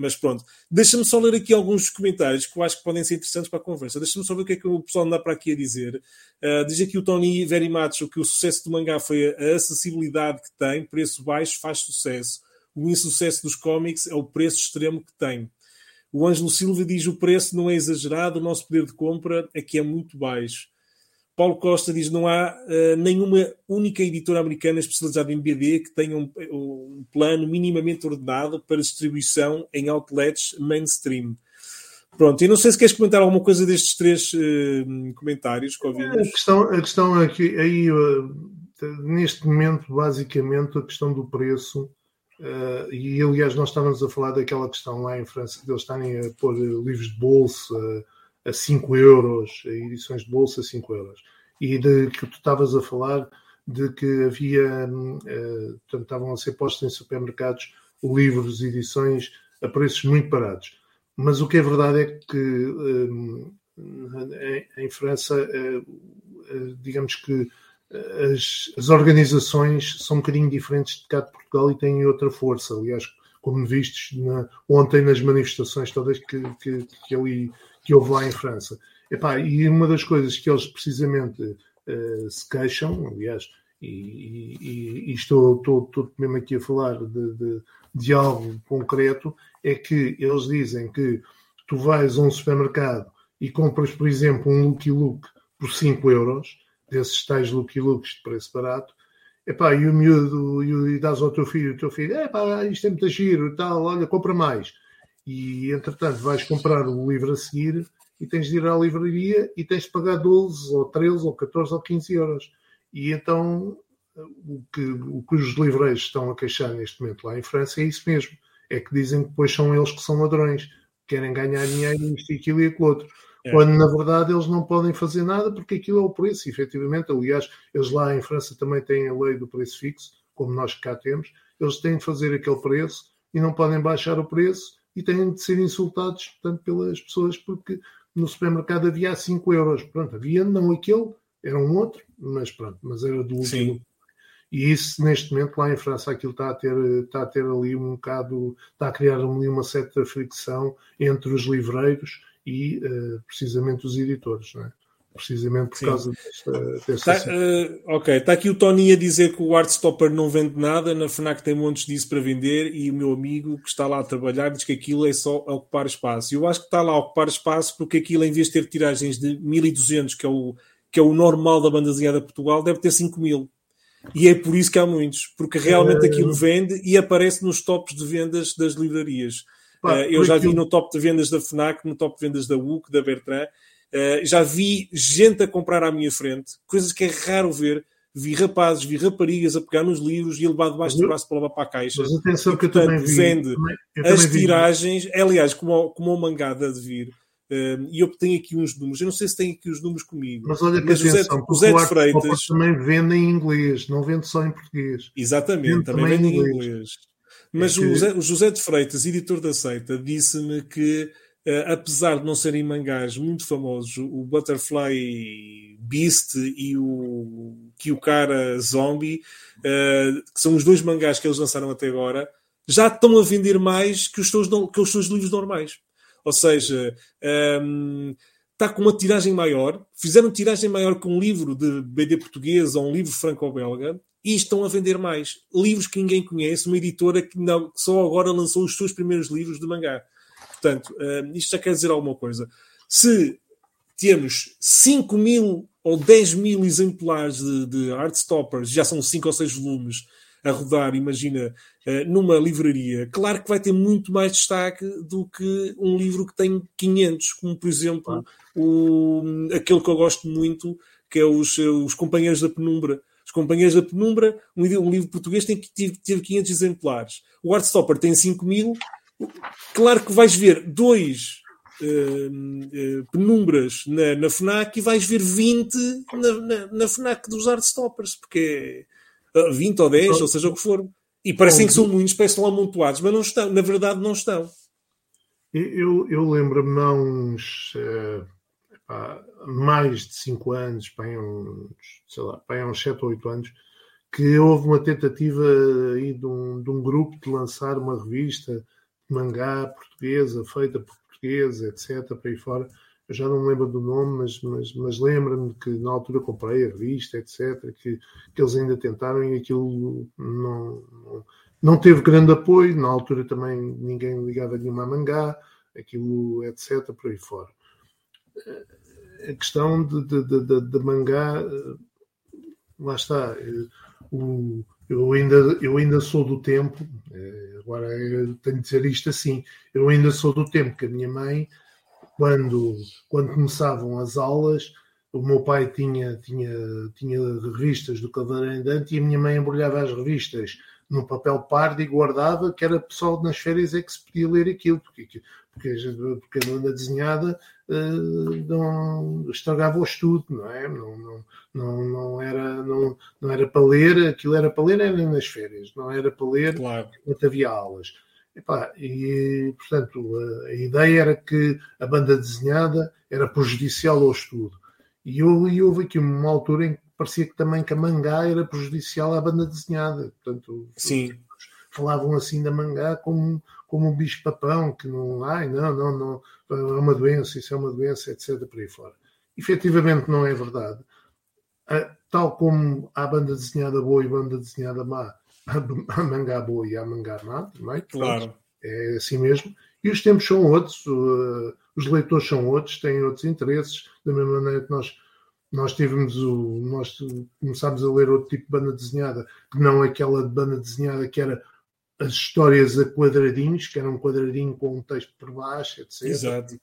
mas pronto, deixa-me só ler aqui alguns comentários que eu acho que podem ser interessantes para a conversa. Deixa-me só ver o que é que o pessoal anda para aqui a dizer. Uh, diz aqui o Tony Verimacho que o sucesso do mangá foi a acessibilidade que tem, preço baixo faz sucesso. O insucesso dos cómics é o preço extremo que tem. O Ângelo Silva diz o preço não é exagerado, o nosso poder de compra aqui é muito baixo. Paulo Costa diz não há uh, nenhuma única editora americana especializada em BD que tenha um, um, plano minimamente ordenado para distribuição em outlets mainstream. Pronto, e não sei se queres comentar alguma coisa destes três uh, comentários que ouvimos. A questão, a questão é aí, uh, neste momento, basicamente, a questão do preço, e aliás, nós estávamos a falar daquela questão lá em França, de eles estarem a pôr livros de bolsa a 5 euros, edições de bolsa a 5 euros. E de que tu estavas a falar de que havia, uh, portanto, estavam a ser postos em supermercados livros, edições a preços muito baratos. Mas o que é verdade é que um, em, França, uh, uh, digamos que as, as, organizações são um bocadinho diferentes de cá de Portugal e têm outra força. Aliás, como vistes na, ontem nas manifestações todas que, que, que ali que houve lá em França. Epá, e uma das coisas que eles precisamente uh, se queixam, aliás, e, e, e estou, estou, estou, mesmo aqui a falar de, de, de algo concreto, é que eles dizem que tu vais a um supermercado e compras, por exemplo, um Lucky Look por 5 euros, desses tais Lucky Looks de preço barato, epá, e o miúdo, e, e dás ao teu filho, o teu filho, epá, isto é muito giro e tal, olha, compra mais. E, entretanto, vais comprar o livro a seguir e tens de ir à livraria e tens de pagar 12 ou 13 ou 14 ou 15 euros. E então o que, o que os livreiros estão a queixar neste momento lá em França é isso mesmo. É que dizem que depois são eles que são ladrões, querem ganhar dinheiro, isto, aquilo e aquilo outro. É. Quando na verdade eles não podem fazer nada porque aquilo é o preço, efetivamente. Aliás, eles lá em França também têm a lei do preço fixo, como nós cá temos. Eles têm de fazer aquele preço e não podem baixar o preço e têm de ser insultados portanto, pelas pessoas porque no supermercado havia 5 euros. Pronto, havia não aquele, era um outro, mas pronto, mas era do último. E isso, neste momento, lá em França, aquilo está a ter, está a ter ali um bocado, está a criar ali uma certa fricção entre os livreiros e uh, precisamente os editores, não é? Precisamente por Sim. causa desta. desta tá, uh, ok, está aqui o Tony a dizer que o Artstopper não vende nada, na FNAC tem montes disso para vender e o meu amigo que está lá a trabalhar diz que aquilo é só ocupar espaço. Eu acho que está lá a ocupar espaço porque aquilo, em vez de ter tiragens de 1200, que é o, que é o normal da banda desenhada de Portugal, deve ter 5000. E é por isso que há muitos, porque realmente aquilo vende e aparece nos tops de vendas das livrarias. Pá, uh, eu já vi no top de vendas da FNAC, no top de vendas da UC, da Bertrand, uh, já vi gente a comprar à minha frente, coisas que é raro ver. Vi rapazes, vi raparigas a pegar nos livros e a levar debaixo do braço para levar para a caixa. Mas atenção e, que portanto, eu também vi. Vende também, as tiragens, vi. aliás, como, como o mangá de vir, e eu tenho aqui uns números, eu não sei se tem aqui os números comigo. Mas olha que mas atenção, o Zé, o Zé de Freitas também vende em inglês, não vende só em português. Exatamente, vende também, vende em inglês. inglês. Mas é que... o, José, o, José, de Freitas, editor da Seita, disse-me que, uh, apesar de não serem mangás muito famosos, o Butterfly Beast e o Kyukara Zombie, uh, que são os dois mangás que eles lançaram até agora, já estão a vender mais que os seus, que os seus livros normais. Ou seja, um, está com uma tiragem maior, fizeram tiragem maior que um livro de BD português ou um livro franco-belga e estão a vender mais. Livros que ninguém conhece, uma editora que, não, que só agora lançou os seus primeiros livros de mangá. Portanto, um, isto já quer dizer alguma coisa. Se temos 5 mil ou 10 mil exemplares de, de Artstoppers, já são 5 ou 6 volumes, a rodar, imagina, eh, numa livraria, claro que vai ter muito mais destaque do que um livro que tem 500, como por exemplo o, aquele que eu gosto muito, que é os, os Companheiros da Penumbra. Os Companheiros da Penumbra, um livro, um livro português, tem que ter 500 exemplares. O Artstopper tem 5 mil. Claro que vais ver dois uh, uh, penumbras na, na FNAC e vais ver 20 na, na, na FNAC dos Artstoppers, porque é 20 ou 10, ou seja o que for. E parecem que são muitos, parecem lá amontoados, mas não estão, na verdade não estão. Eu, eu lembro-me há uns uh, mais de 5 anos, bem uns, sei lá, bem uns 7 ou 8 anos, que houve uma tentativa aí de um, de um grupo de lançar uma revista mangá portuguesa, feita por portugueses, etc., para aí fora eu já não me lembro do nome, mas, mas, mas lembro-me que na altura comprei a revista, etc., que, que eles ainda tentaram e aquilo não, não, não teve grande apoio. Na altura também ninguém ligava nenhuma a mangá, aquilo, etc., por aí fora. A questão de, de, de, de mangá, lá está. O, eu ainda, eu ainda sou do tempo, eh, agora tenho de dizer isto assim, eu ainda sou do tempo que a minha mãe quando, quando começavam as aulas, o meu pai tinha, tinha, tinha revistas do Cavaleiro Andante e a minha mãe embrulhava as revistas num papel pardo e guardava, que era pessoal nas férias é que se podia ler aquilo, porque, porque, porque a banda desenhada uh, não, estragava o estudo, não é? Não, não, não, não, era, não, não era para ler, aquilo era para ler era nas férias, não era para ler claro. enquanto havia aulas. Epá, e, portanto, a, a, ideia era que a banda desenhada era prejudicial ao estudo. E, eu, e houve aqui uma altura em que parecia que também que a mangá era prejudicial à banda desenhada. Portanto, Sim. falavam assim da mangá como, como um bicho-papão, que não, ai, não, não, não, é uma doença, isso é uma doença, etc. por aí fora. Efetivamente não é verdade. Tal como há banda desenhada boa e banda desenhada má, há mangá boa e há mangá má também. Claro. É assim mesmo. E os tempos são outros, os leitores são outros, têm outros interesses, da mesma maneira que nós nós tivemos o. Nós começámos a ler outro tipo de banda desenhada, que não aquela de banda desenhada que era as histórias a quadradinhos, que era um quadradinho com um texto por baixo, etc. Exato.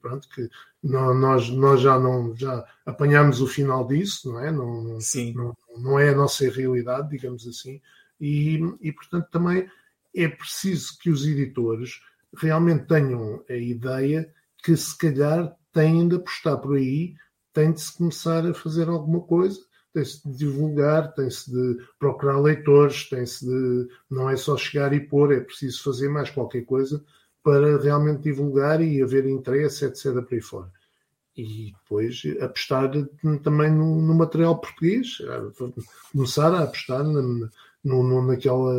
Pronto, que nós, nós já não já apanhámos o final disso, não é? Não, Sim. não, não é a nossa realidade, digamos assim. E, e, portanto, também é preciso que os editores realmente tenham a ideia que, se calhar, têm de apostar por aí tem de se começar a fazer alguma coisa, tem-se de divulgar, tem-se de procurar leitores, tem-se de. Não é só chegar e pôr, é preciso fazer mais qualquer coisa para realmente divulgar e haver interesse, etc. para aí fora. E depois apostar também no, no material português, começar a apostar na, no, naquela,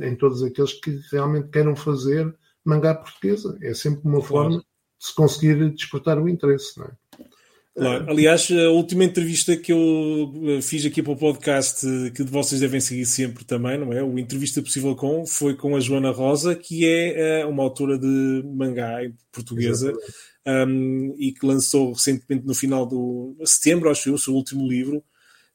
em todos aqueles que realmente queiram fazer mangá portuguesa. É sempre uma forma de se conseguir despertar o interesse, não é? Claro. Aliás, a última entrevista que eu eh, fiz aqui para o podcast, que vocês devem seguir sempre também, não é? O Entrevista Possível Com, foi com a Joana Rosa, que é eh, uma autora de mangá portuguesa um, e que lançou recentemente no final do setembro, acho eu, o seu último livro.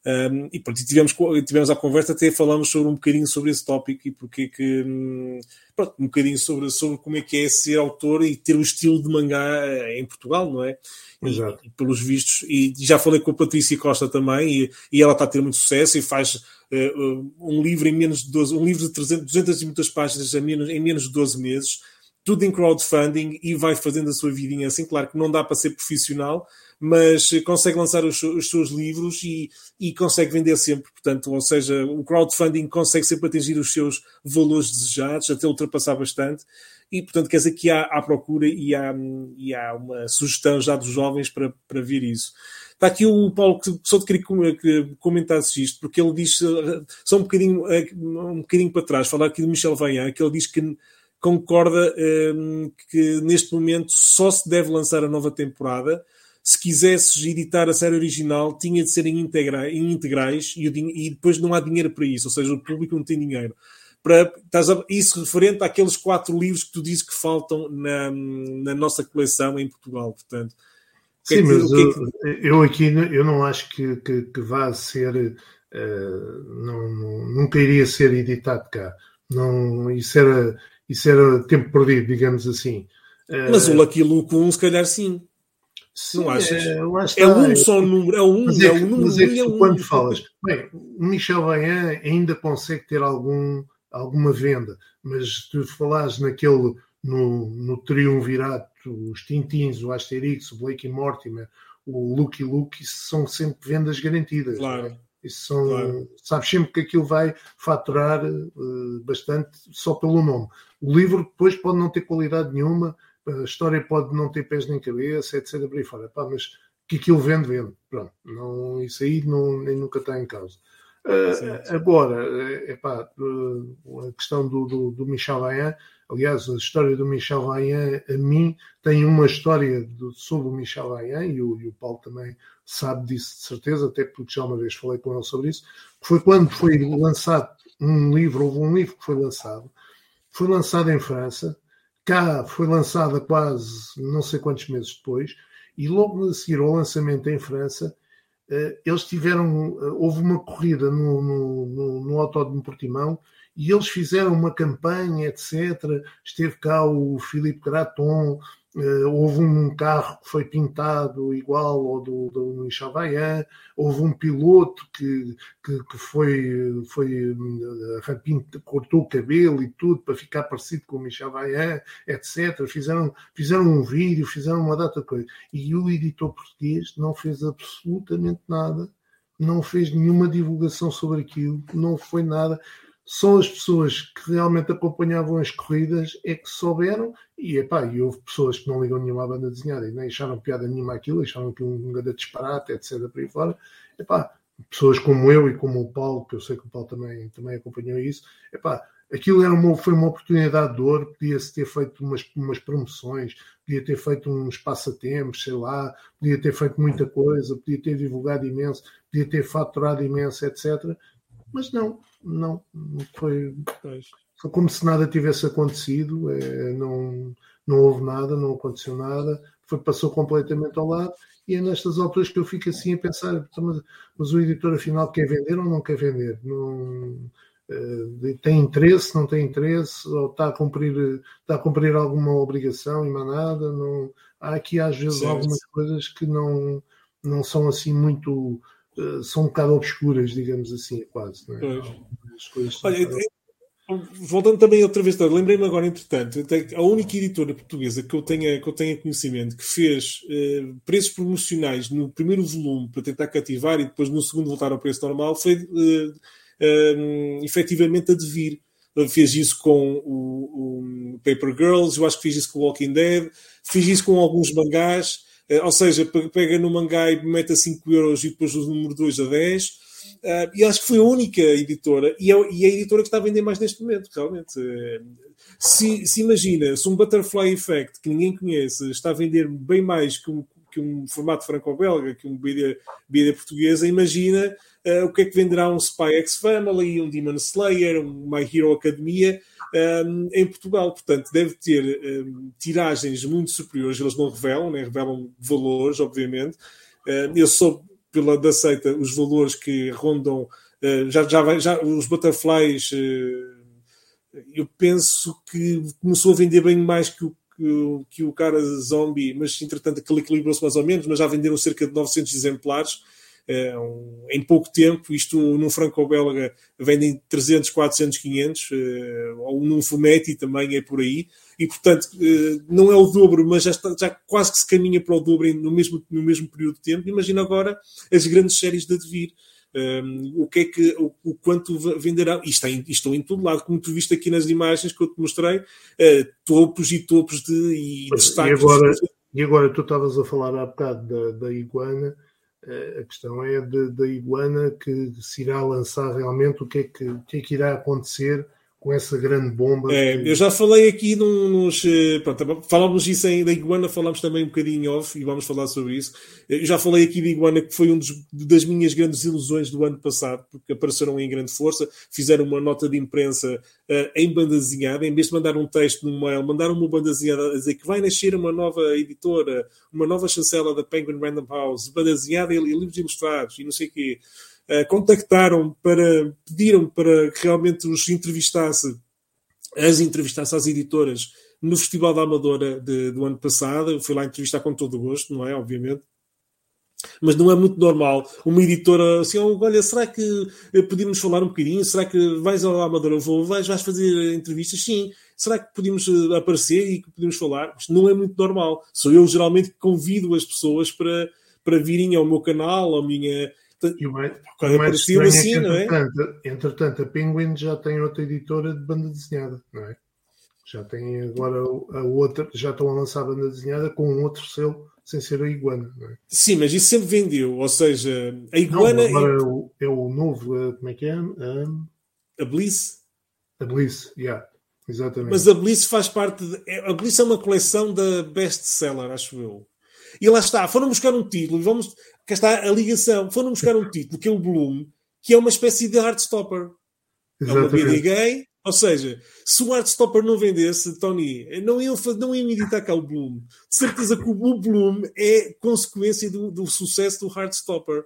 Um, e pronto, tivemos, tivemos a conversa, até falamos sobre um bocadinho sobre esse tópico e porque que. Um, pronto, um bocadinho sobre, sobre como é que é ser autor e ter o estilo de mangá eh, em Portugal, não é? Exato. E, pelos vistos, e já falei com a Patrícia Costa também, e, e ela está a ter muito sucesso e faz uh, um livro em menos de 12, um livro de 300, 200 e muitas páginas em menos, em menos de 12 meses, tudo em crowdfunding e vai fazendo a sua vidinha assim. Claro que não dá para ser profissional, mas consegue lançar os, os seus livros e, e, consegue vender sempre. Portanto, ou seja, o crowdfunding consegue sempre atingir os seus valores desejados, até ultrapassar bastante. E, portanto, quer dizer que há, há procura e há, e há uma sugestão já dos jovens para, para ver isso. Está aqui o Paulo que só te queria que comentasse isto, porque ele diz, só um bocadinho, um bocadinho para trás, falar aqui do Michel Vaillant, que ele diz que concorda um, que neste momento só se deve lançar a nova temporada se quisesses editar a série original, tinha de ser em, integra em integrais e, e, depois não há dinheiro para isso, ou seja, o público não tem dinheiro. Para, a, isso referente àqueles quatro livros que tu dizes que faltam na, na nossa coleção em Portugal, portanto. É Sim, é que, mas eu, que... eu, aqui eu não acho que, que, que vá ser, uh, não, não, nunca iria ser editado cá. Não, isso, era, isso era tempo perdido, digamos assim. Uh, mas o Lucky Luke 1, se calhar sim. Sim, não achas? É, é um só número, é um, é, é um número. Mas é que tu, quando falas, bem, o Michel Bayan ainda consegue ter algum, alguma venda, mas tu falares naquele, no, no triunvirato, os Tintins, o Asterix, o Blake e Mortimer, o Lucky Luke, isso são sempre vendas garantidas. Claro. Isso são, claro. Sabes sempre que aquilo vai faturar uh, bastante só pelo nome. O livro depois pode não ter qualidade nenhuma, a história pode não ter pés nem cabeça, etc. Por aí fora. Pá, mas que aquilo vende, vende. Pronto, não, isso aí não, nem nunca está em causa. Uh, agora, é pá, uh, a questão do, do, do Michel Vaillant, aliás, a história do Michel Vaillant, a mim, tem uma história do, sobre o Michel Vaillant, e o, e o Paulo também sabe disso de certeza, até porque já uma vez falei com ele sobre isso, foi quando foi lançado um livro, houve um livro que foi lançado, foi lançado em França, cá foi lançada quase não sei quantos meses depois, e logo a seguir ao lançamento em França, eh, eles tiveram, eh, houve uma corrida no, no, no, Autódromo Portimão e eles fizeram uma campanha, etc. Esteve cá o Filipe Graton, houve um carro que foi pintado igual ao do, do Michel Vaillant, houve um piloto que, que, que foi, foi uh, pinta, cortou o cabelo e tudo para ficar parecido com o Michel Vaillant, etc. Fizeram, fizeram um vídeo, fizeram uma data de coisa. E o editor português não fez absolutamente nada, não fez nenhuma divulgação sobre aquilo, não foi nada só as pessoas que realmente acompanhavam as corridas é que souberam, e, epá, e houve pessoas que não ligam nenhuma à banda desenhada e nem acharam piada nenhuma aquilo, acharam que um grande disparate, etc. por aí fora. Epá, pessoas como eu e como o Paulo, que eu sei que o Paulo também, também acompanhou isso, epá, aquilo era uma, foi uma oportunidade de ouro, podia-se ter feito umas, umas promoções, podia ter feito uns passatempos, sei lá, podia ter feito muita coisa, podia ter divulgado imenso, podia ter faturado imenso, etc Mas não, não, foi, foi como se nada tivesse acontecido, é, não, não houve nada, não aconteceu nada, foi, passou completamente ao lado e é nestas alturas que eu fico assim a pensar, então, mas, mas o editor afinal quer vender ou não quer vender? Não, uh, tem interesse, não tem interesse, ou está a cumprir, está a cumprir alguma obrigação e nada? Não, há aqui às vezes certo. algumas coisas que não, não são assim muito uh, são um bocado obscuras, digamos assim, quase. Não é? Olha, voltando também outra vez, lembrei-me agora, entretanto, a única editora portuguesa que eu tenha, que eu tenha conhecimento que fez uh, preços promocionais no primeiro volume para tentar cativar e depois no segundo voltar ao preço normal foi uh, uh, efetivamente a Devir. Fez isso com o, o, Paper Girls, eu acho que fez isso com o Walking Dead, fiz isso com alguns mangás, ou seja, pega no mangá e mete a 5 euros e depois o número 2 a 10 Uh, e acho que foi a única editora, e, é, e é a editora que está a vender mais neste momento, realmente. Uh, se, se, imagina, se um Butterfly Effect que ninguém conhece está a vender bem mais que um, que um formato franco-belga, que um BD, BD portuguesa, imagina uh, o que é que venderá um Spy X Family, um Demon Slayer, um My Hero Academia um, em Portugal. Portanto, deve ter um, tiragens muito superiores, eles não revelam, né? revelam valores, obviamente. Uh, eu sou pela da seita os valores que rondam uh, já, já, já os butterflies uh, eu penso que começou a vender bem mais que o, que, que o cara zombie, mas entretanto aquele equilibrou-se mais ou menos, mas já venderam cerca de 900 exemplares um, em pouco tempo, isto num franco-belga vendem 300, 400, 500 ou num Fumetti também é por aí e portanto eh, não é o dobro, mas já, está, já quase que se caminha para o dobro no mesmo, no mesmo período de tempo. Imagina agora as grandes séries de Advir. Um, o que é que o, o quanto venderá e está em, estão em todo lado, como tu viste aqui nas imagens que eu te mostrei, uh, topos e topos de e destaques. E agora, e agora tu estavas a falar há bocado da, da iguana, uh, a questão é da iguana que se irá lançar realmente, o que é que, o que, é que irá acontecer com essa grande bomba. É, que... Eu já falei aqui nos. Eh, pronto, falámos isso em, da Iguana, falámos também um bocadinho off e vamos falar sobre isso. Eu já falei aqui da Iguana, que foi uma das minhas grandes ilusões do ano passado, porque apareceram em grande força, fizeram uma nota de imprensa uh, em banda desenhada, em vez de mandar um texto no mail, mandaram uma banda desenhada a dizer que vai nascer uma nova editora, uma nova chancela da Penguin Random House, banda desenhada e, e livros ilustrados e não sei o quê. Eh, contactaram para, pediram para que realmente os entrevistasse, as entrevistasse às editoras no Festival da Amadora de, do ano passado. Eu fui lá entrevistar com todo o gosto, não é? Obviamente. Mas não é muito normal uma editora assim, oh, olha, será que eh, podíamos falar um bocadinho? Será que vais ao Amadora? Vou, vais, vais fazer entrevistas? Sim. Será que podíamos eh, aparecer e que podíamos falar? Isto não é muito normal. Sou eu geralmente que convido as pessoas para, para virem ao meu canal, à minha, e o mais, o mais assim, é que, não é? Entretanto, a Penguin já tem outra editora de banda desenhada, não é? Já tem agora a outra, já estão a lançar a banda desenhada com um outro selo sem ser a Iguana. É? Sim, mas isso sempre vendeu, ou seja, a Iguana. Não, agora é o, é o novo, eh, como é que é? Um... A Bliss? A Bliss, yeah, exatamente. Mas a Bliss faz parte. De, a Bliss é uma coleção da best-seller, acho eu. E lá está, foram buscar um título, vamos, cá está a ligação. Foram buscar um título que é o Bloom, que é uma espécie de Heartstopper. Exatamente. É uma BD gay. Ou seja, se o Heartstopper não vendesse, Tony, não iam, não iam editar cá o Bloom. De certeza que o Bloom é consequência do, do sucesso do Heartstopper.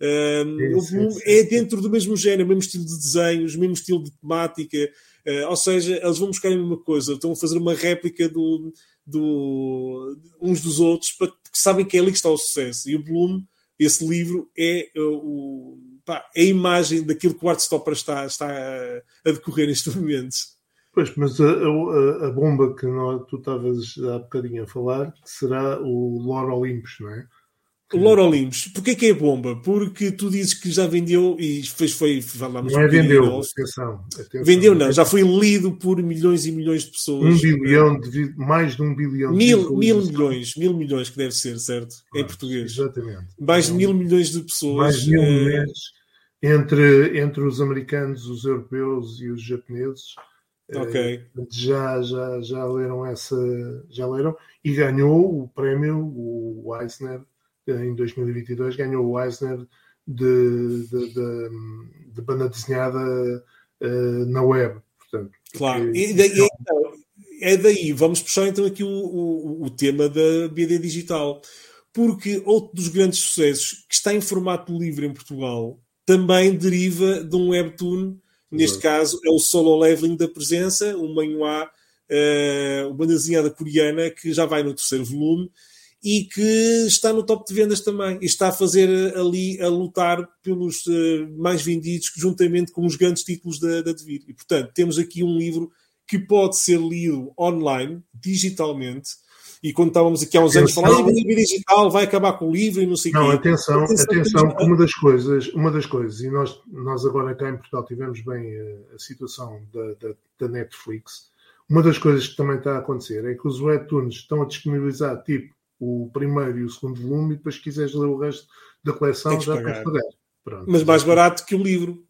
Um, o Bloom é dentro do mesmo género, mesmo estilo de desenhos, mesmo estilo de temática. Uh, ou seja, eles vão buscar a mesma coisa, estão a fazer uma réplica do, do, uns dos outros, sabem que é ali que está o sucesso. E o Bloom esse livro é uh, o, pá, é a imagem daquilo que o Artstopper está, está a, a decorrer neste momento. Pois, mas a, a, a bomba que nós, tu estavas há bocadinho a falar será o Lore Olympus, não é? Olympus, porquê que é bomba? Porque tu dizes que já vendeu e fez, foi, falámos Não é vendeu, atenção, atenção, Vendeu não, já foi lido por milhões e milhões de pessoas. Um bilhão, de, mais de um bilhão. Mil, de mil milhões, mil milhões que deve ser, certo? Ah, em português. Exatamente. Mais de mil milhões de pessoas. Mais de mil é... milhões entre, entre os americanos, os europeus e os japoneses. Eh, ok. Já, já, já leram essa, já leram e ganhou o prémio, o Eisner, em 2022 ganhou o Eisner de, de, de, de banda desenhada uh, na web. Portanto, claro, e daí, é, então, é daí, vamos puxar então aqui o, o, o tema da BD digital, porque outro dos grandes sucessos que está em formato livre em Portugal também deriva de um webtoon, neste caso é o Solo Leveling da Presença, um manhua, uh, uma desenhada coreana que já vai no terceiro volume e que está no top de vendas também e está a fazer eh, ali a lutar pelos uh, mais vendidos juntamente com os grandes títulos da, da Devir. E portanto, temos aqui um livro que pode ser lido online, digitalmente, e quando estávamos aqui há uns atenção, anos falando, a livro digital vai acabar com o livro e não sei o quê. Não, atenção, atenção, atenção que uma das coisas, uma das coisas, e nós, nós agora cá em Portugal tivemos bem a, a situação da, da, da, Netflix, uma das coisas que também está a acontecer é que os webtoons estão a disponibilizar tipo o primeiro e o segundo volume e depois se quiseres ler o resto da coleção já pagar. podes pagar. Pronto. Mas mais barato que o livro.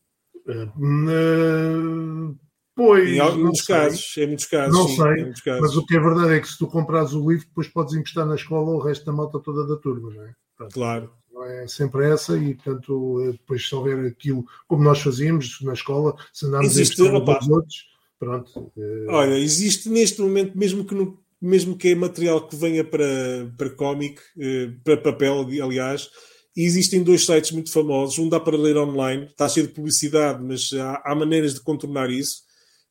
Uh, pois, em alguns casos, em muitos casos. Não sim, sei, casos. mas o que é verdade é que se tu comprares o livro, depois podes emprestar na escola o resto da malta toda da turma, não é? Pronto. Claro. Não é sempre essa, e portanto, eh, depois se houver aquilo como nós fazíamos na escola, se andarmos Existe, a emprestar os outros, pronto. Eh, Olha, existe neste momento, mesmo que no mesmo que é material que venha para, para cómic, eh, para papel, aliás, e existem dois sites muito famosos. Um dá para ler online, está cheio de publicidade, mas há, há maneiras de contornar isso.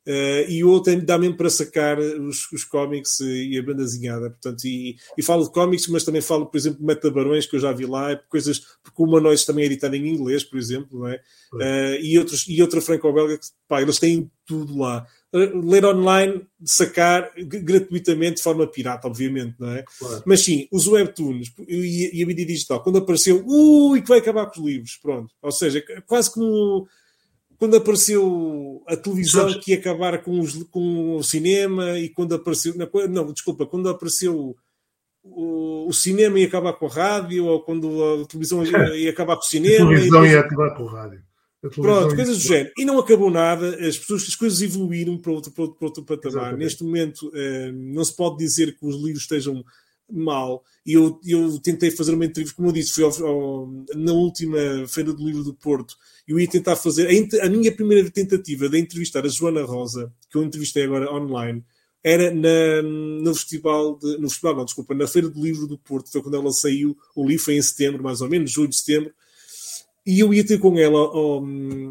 Uh, e o outro dá mesmo para sacar os, os cómics e a banda desenhada. Portanto, e, e falo de cómics, mas também falo, por exemplo, de Metabarões, que eu já vi lá, coisas, porque o Humanoides também é editado em inglês, por exemplo, não é? Uh, e, outros, e outra franco-belga, pá, eles têm tudo lá ler online, sacar gratuitamente de forma pirata, obviamente, não é? Claro. Mas sim, os webtoons e, a mídia digital, quando apareceu, ui, que vai acabar com os livros, pronto. Ou seja, quase como quando apareceu a televisão que ia acabar com, os, com, o cinema e quando apareceu, não, desculpa, quando apareceu o, o, cinema ia acabar com a rádio ou quando a televisão ia, ia acabar com o cinema. A televisão ia acabar com a rádio. Pronto, coisas do género. E não acabou nada, as, pessoas, as coisas evoluíram para outro, para outro, para outro patamar. Exatamente. Neste momento, eh, não se pode dizer que os livros estejam mal. E eu, eu tentei fazer uma entrevista, como eu disse, fui ao, ao, na última Feira do Livro do Porto. Eu ia tentar fazer. A, a, minha primeira tentativa de entrevistar a Joana Rosa, que eu entrevistei agora online, era na, no festival, de, no festival, não, desculpa, na Feira do Livro do Porto. Foi quando ela saiu. O livro foi em setembro, mais ou menos, julho, setembro e eu ia ter com ela ao,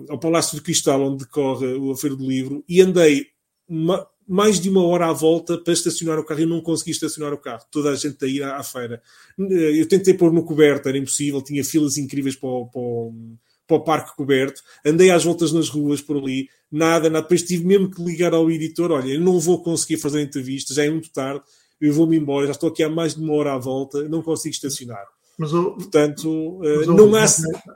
ao Palácio de Cristal, onde decorre a Feira do Livro, e andei uma, mais de uma hora à volta para estacionar o carro e não consegui estacionar o carro. Toda a gente a ir à, à feira. Eu tentei pôr no coberto, era impossível, tinha filas incríveis para o, para o, para o parque coberto. Andei às voltas nas ruas por ali, nada, nada. Depois tive mesmo que ligar ao editor: olha, eu não vou conseguir fazer entrevista, já é muito tarde, eu vou-me embora, já estou aqui há mais de uma hora à volta, não consigo estacionar. Mas, Portanto, mas, não, há,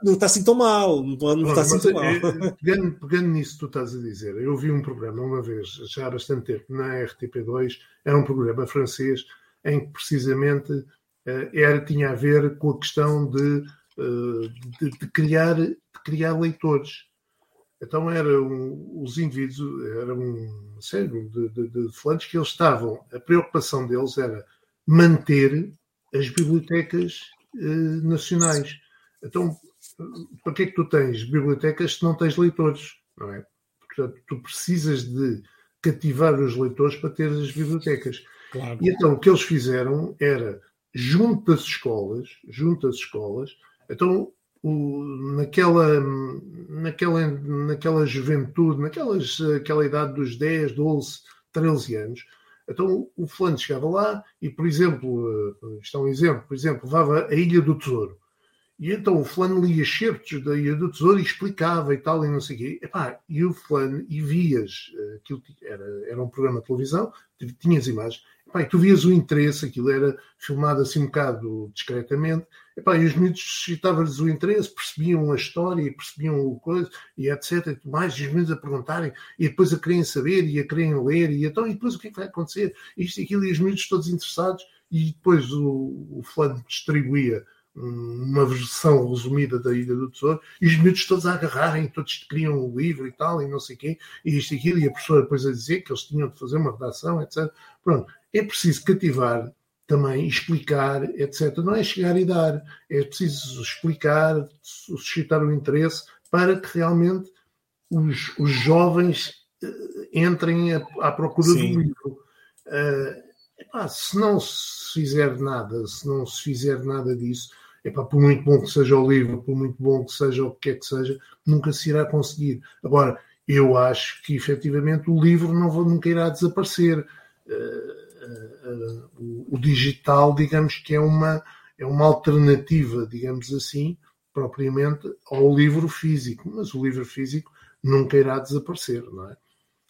não está assim tão mal. Não, não está assim tão mal. É, pegando, pegando nisso que tu estás a dizer, eu vi um programa uma vez, já há bastante tempo, na RTP2, era um programa francês em que precisamente eh, era, tinha a ver com a questão de, eh, de, de criar, de criar leitores. Então eram os indivíduos, era um sério de, de, de falantes que eles estavam, a preocupação deles era manter as bibliotecas eh, nacionais. Então, para que é que tu tens bibliotecas se não tens leitores? Não é? Portanto, tu precisas de cativar os leitores para ter as bibliotecas. Claro. E então o que eles fizeram era, junto das escolas, junto das escolas, então o, naquela, naquela, naquela juventude, naquelas, aquela idade dos 10, 12, 13 anos, então o fulano chegava lá e, por exemplo, eh, isto é um exemplo, por exemplo, levava a Ilha do Tesouro. E então o fulano lia certos da Ilha do Tesouro e explicava e tal, e não sei o quê. E o fulano, e vias, eh, aquilo era, era um programa de televisão, tinhas imagens, e tu vias o interesse, aquilo era filmado assim um bocado discretamente, Epá, e os miúdos suscitavam-lhes o interesse, percebiam a história, percebiam o coisa, e etc. E mais, e os miúdos a perguntarem, e depois a querem saber, e a querem ler, e então, e depois o que é que vai acontecer? Isto e aquilo, e os miúdos todos interessados, e depois o, o fulano distribuía uma versão resumida da Ilha do Tesouro, e os miúdos todos a agarrarem, todos queriam o livro e tal, e não sei quê, e isto e aquilo, e a professora depois a dizer que eles tinham de fazer uma redação, etc. Pronto, é preciso cativar também explicar, etc. Não é chegar e dar, é preciso explicar, suscitar o interesse para que realmente os, os jovens uh, entrem à procura Sim. do livro. Uh, epá, se não se fizer nada, se não se fizer nada disso, epá, por muito bom que seja o livro, por muito bom que seja o que quer que seja, nunca se irá conseguir. Agora, eu acho que efetivamente o livro não, nunca irá desaparecer. Uh, o, o, digital, digamos que é uma, é uma alternativa, digamos assim, propriamente ao livro físico, mas o livro físico nunca irá desaparecer, não é?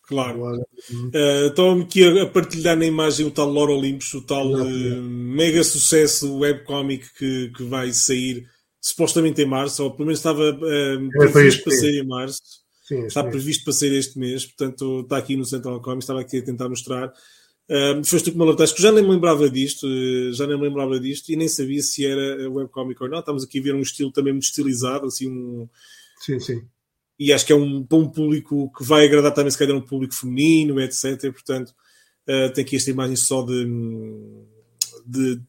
Claro. Agora, uh, Estou-me aqui a, partilhar na imagem o tal Lore Olympus, o tal uh, mega sucesso webcomic que, que vai sair supostamente em março, ou pelo menos estava uh, previsto para sair em março. Sim, está previsto para sair este mês, portanto está aqui no Central Comics, estava aqui a tentar mostrar. Uh, foste tu que me alertaste, que já nem me lembrava disto, uh, já nem me lembrava disto e nem sabia se era webcomic ou não. Estamos aqui a ver um estilo também muito estilizado, assim um. Sim, sim. E acho que é um bom público que vai agradar também, se calhar, um público feminino, etc. Portanto, uh, tem aqui esta imagem só de, de,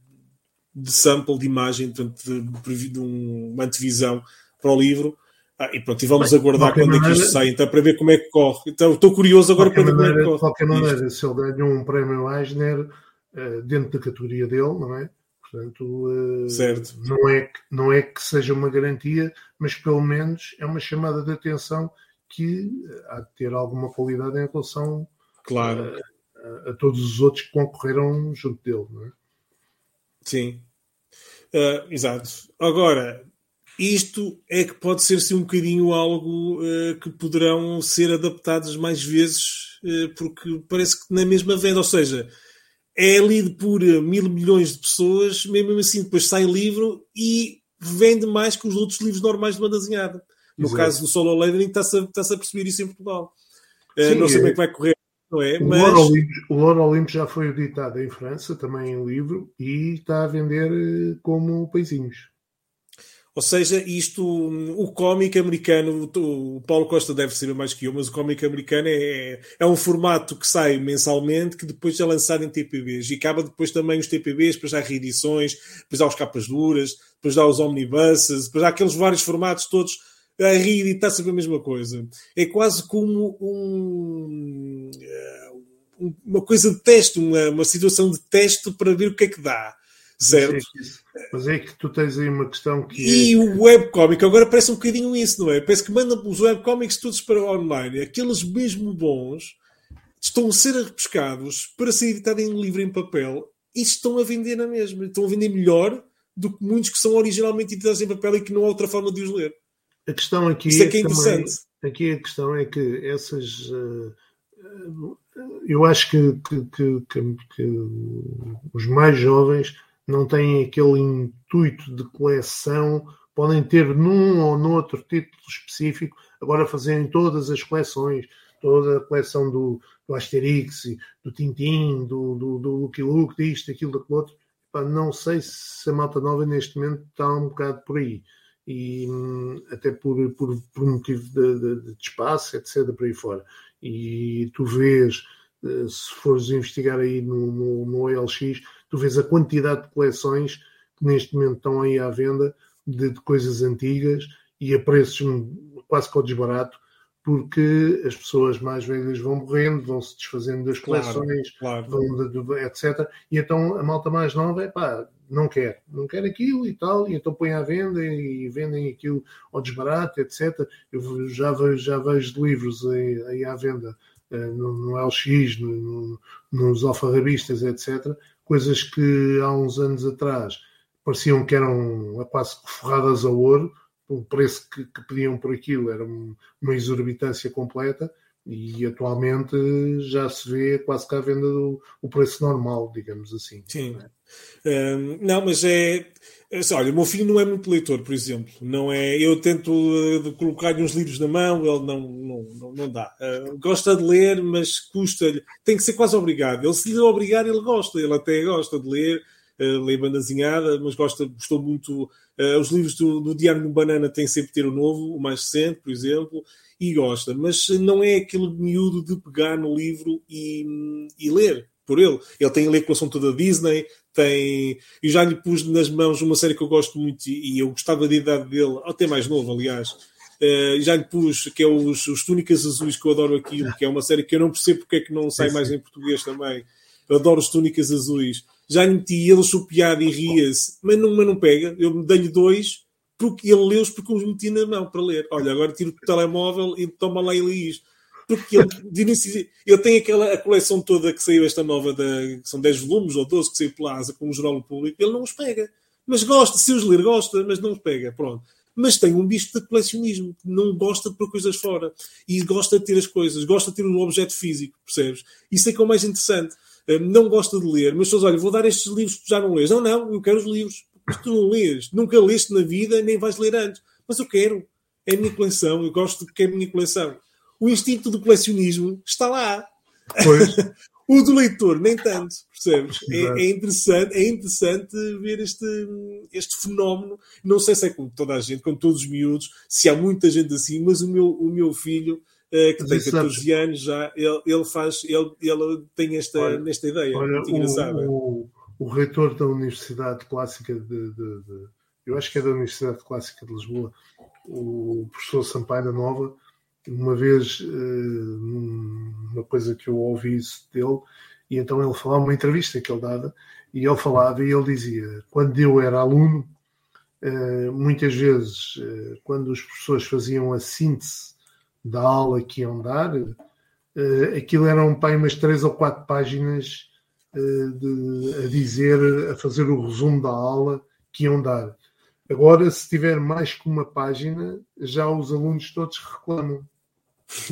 de sample de imagem, portanto, de, de uma antevisão para o livro. Ah, e pronto, e vamos Bem, aguardar quando maneira, é que isto sai, então, para ver como é que corre. Então, estou curioso agora para ver como é que corre. De qualquer maneira, isto. se ele ganha um prémio Eisner uh, dentro da categoria dele, não é? Portanto, uh, certo. Não, é, não é que seja uma garantia, mas pelo menos é uma chamada de atenção que há de ter alguma qualidade em relação claro. a, a, a todos os outros que concorreram junto dele, não é? Sim. Uh, exato. Agora, isto é que pode ser sim um bocadinho algo uh, que poderão ser adaptados mais vezes, uh, porque parece que na mesma venda, ou seja, é lido por mil milhões de pessoas, mesmo assim depois sai livro e vende mais que os outros livros normais de banda desenhada. No Exato. caso do Solo Leveling, está-se a, está a perceber isso em Portugal. Uh, sim, não sei é... como é que vai correr. Não é? O, mas... Loro Olimpo, já foi editado em França, também em livro, e está a vender como peizinhos. Ou seja, isto, o cómic americano, o Paulo Costa deve saber mais que eu, mas o cómic americano é, é um formato que sai mensalmente, que depois é lançado em TPBs. E acaba depois também os TPBs, depois há reedições, depois há os capas duras, depois há os omnibuses, depois há aqueles vários formatos todos a reeditar sempre a mesma coisa. É quase como um, eh, uma coisa de teste, uma, uma situação de teste para ver o que é que dá. Certo? Mas é que tu tens aí uma questão que. E é... o webcomic agora parece um bocadinho isso, não é? Parece que manda os webcomics todos para online. Aqueles mesmo bons estão a ser repescados para ser editado em livro em papel e estão a vender na mesma. Estão a vender melhor do que muitos que são originalmente editados em papel e que não há outra forma de os ler. A questão aqui. Isso é que é interessante. Também, aqui a questão é que essas. Uh, eu acho que, que, que, que os mais jovens não têm aquele intuito de coleção, podem ter num ou noutro título específico, agora fazerem todas as coleções, toda a coleção do, do Asterix, do Tintin, do, do, do Lucky Luke, disto, aquilo, daquilo outro. não sei se a malta nova neste momento está um bocado por aí. E hum, até por, por, por motivo de, de, de, espaço, etc., por aí fora. E tu vês, eh, se fores investigar aí no, no, no OLX, tu vês a quantidade de coleções que neste momento estão aí à venda de, de coisas antigas e a preços quase que ao desbarato, porque as pessoas mais velhas vão morrendo, vão se desfazendo das coleções, claro, claro. Vão etc. E então a malta mais nova é pá, não quer, não quer aquilo e tal, e então põe à venda e vendem aquilo ao desbarato, etc. Eu já vejo, já vejo livros aí, aí à venda uh, no, no, LX, no, no, nos alfarrabistas, etc., coisas que há uns anos atrás pareciam que eram quase forradas a ouro, o preço que, que pediam por aquilo era uma exorbitância completa e atualmente já se vê quase que à venda do o preço normal, digamos assim. Sim. Não, é? um, não mas é, é. Olha, o meu filho não é muito leitor, por exemplo. Não é, eu tento uh, colocar-lhe uns livros na mão, ele não, não, não, não dá. Uh, gosta de ler, mas custa-lhe. Tem que ser quase obrigado. Ele, se lhe obrigar, ele gosta. Ele até gosta de ler, uh, lê bandazinhada, mas gosta, gostou muito. Uh, os livros do, do Diário do Banana têm sempre ter o novo, o mais recente, por exemplo e gosta, mas não é aquele miúdo de pegar no livro e, e ler. Por ele. Ele tem a coleção toda da Disney, tem. Eu já lhe pus nas mãos uma série que eu gosto muito e eu gostava da idade dele, até mais novo, aliás. Uh, já lhe pus que é os, os Túnicas Azuis, que eu adoro aquilo, que é uma série que eu não percebo porque é que não sai mais em português também. Eu adoro os Túnicas Azuis. Já lhe meti ele chupiado e ria-se, mas não, mas não pega. Eu dei-lhe dois porque ele leu-os porque os meti na mão para ler. Olha, agora tiro o telemóvel e toma lá e li isto. Porque ele, de início, eu tenho aquela a coleção toda que saiu esta nova, da, são 10 volumes ou 12 que saiu pela Asa com o jornal público, ele não os pega. Mas gosta, se os ler, gosta, mas não os pega. Pronto. Mas tem um bicho de colecionismo, não gosta de pôr coisas fora. E gosta de ter as coisas, gosta de ter um objeto físico, percebes? Isso é que é o mais interessante. Hum, não gosta de ler, mas pessoas, olha, vou dar estes livros que já não lês. Não, não, eu quero os livros mas tu não lês, nunca leste na vida, nem vais ler antes. Mas eu quero, é a minha coleção, eu gosto de que é a minha coleção. O instinto do colecionismo está lá. Pois. o do leitor, nem tanto, percebes? É, é, interessante, é interessante ver este, este fenómeno. Não sei se é com toda a gente, com todos os miúdos, se há muita gente assim, mas o meu, o meu filho, uh, que tem 14 anos já, ele, ele faz, ele, ele tem esta, olha, esta ideia olha, engraçada. O, o reitor da Universidade Clássica de, de, de, eu acho que é da Universidade Clássica de Lisboa, o professor Sampaio da Nova, uma vez eh, uma coisa que eu ouvi dele, e então ele falava uma entrevista que ele dava, e ele falava e ele dizia, quando eu era aluno, eh, muitas vezes, eh, quando os professores faziam a síntese da aula que iam dar, aquilo eram pai umas três ou quatro páginas de, a dizer, a fazer o resumo da aula que iam dar. Agora, se tiver mais que uma página, já os alunos todos reclamam.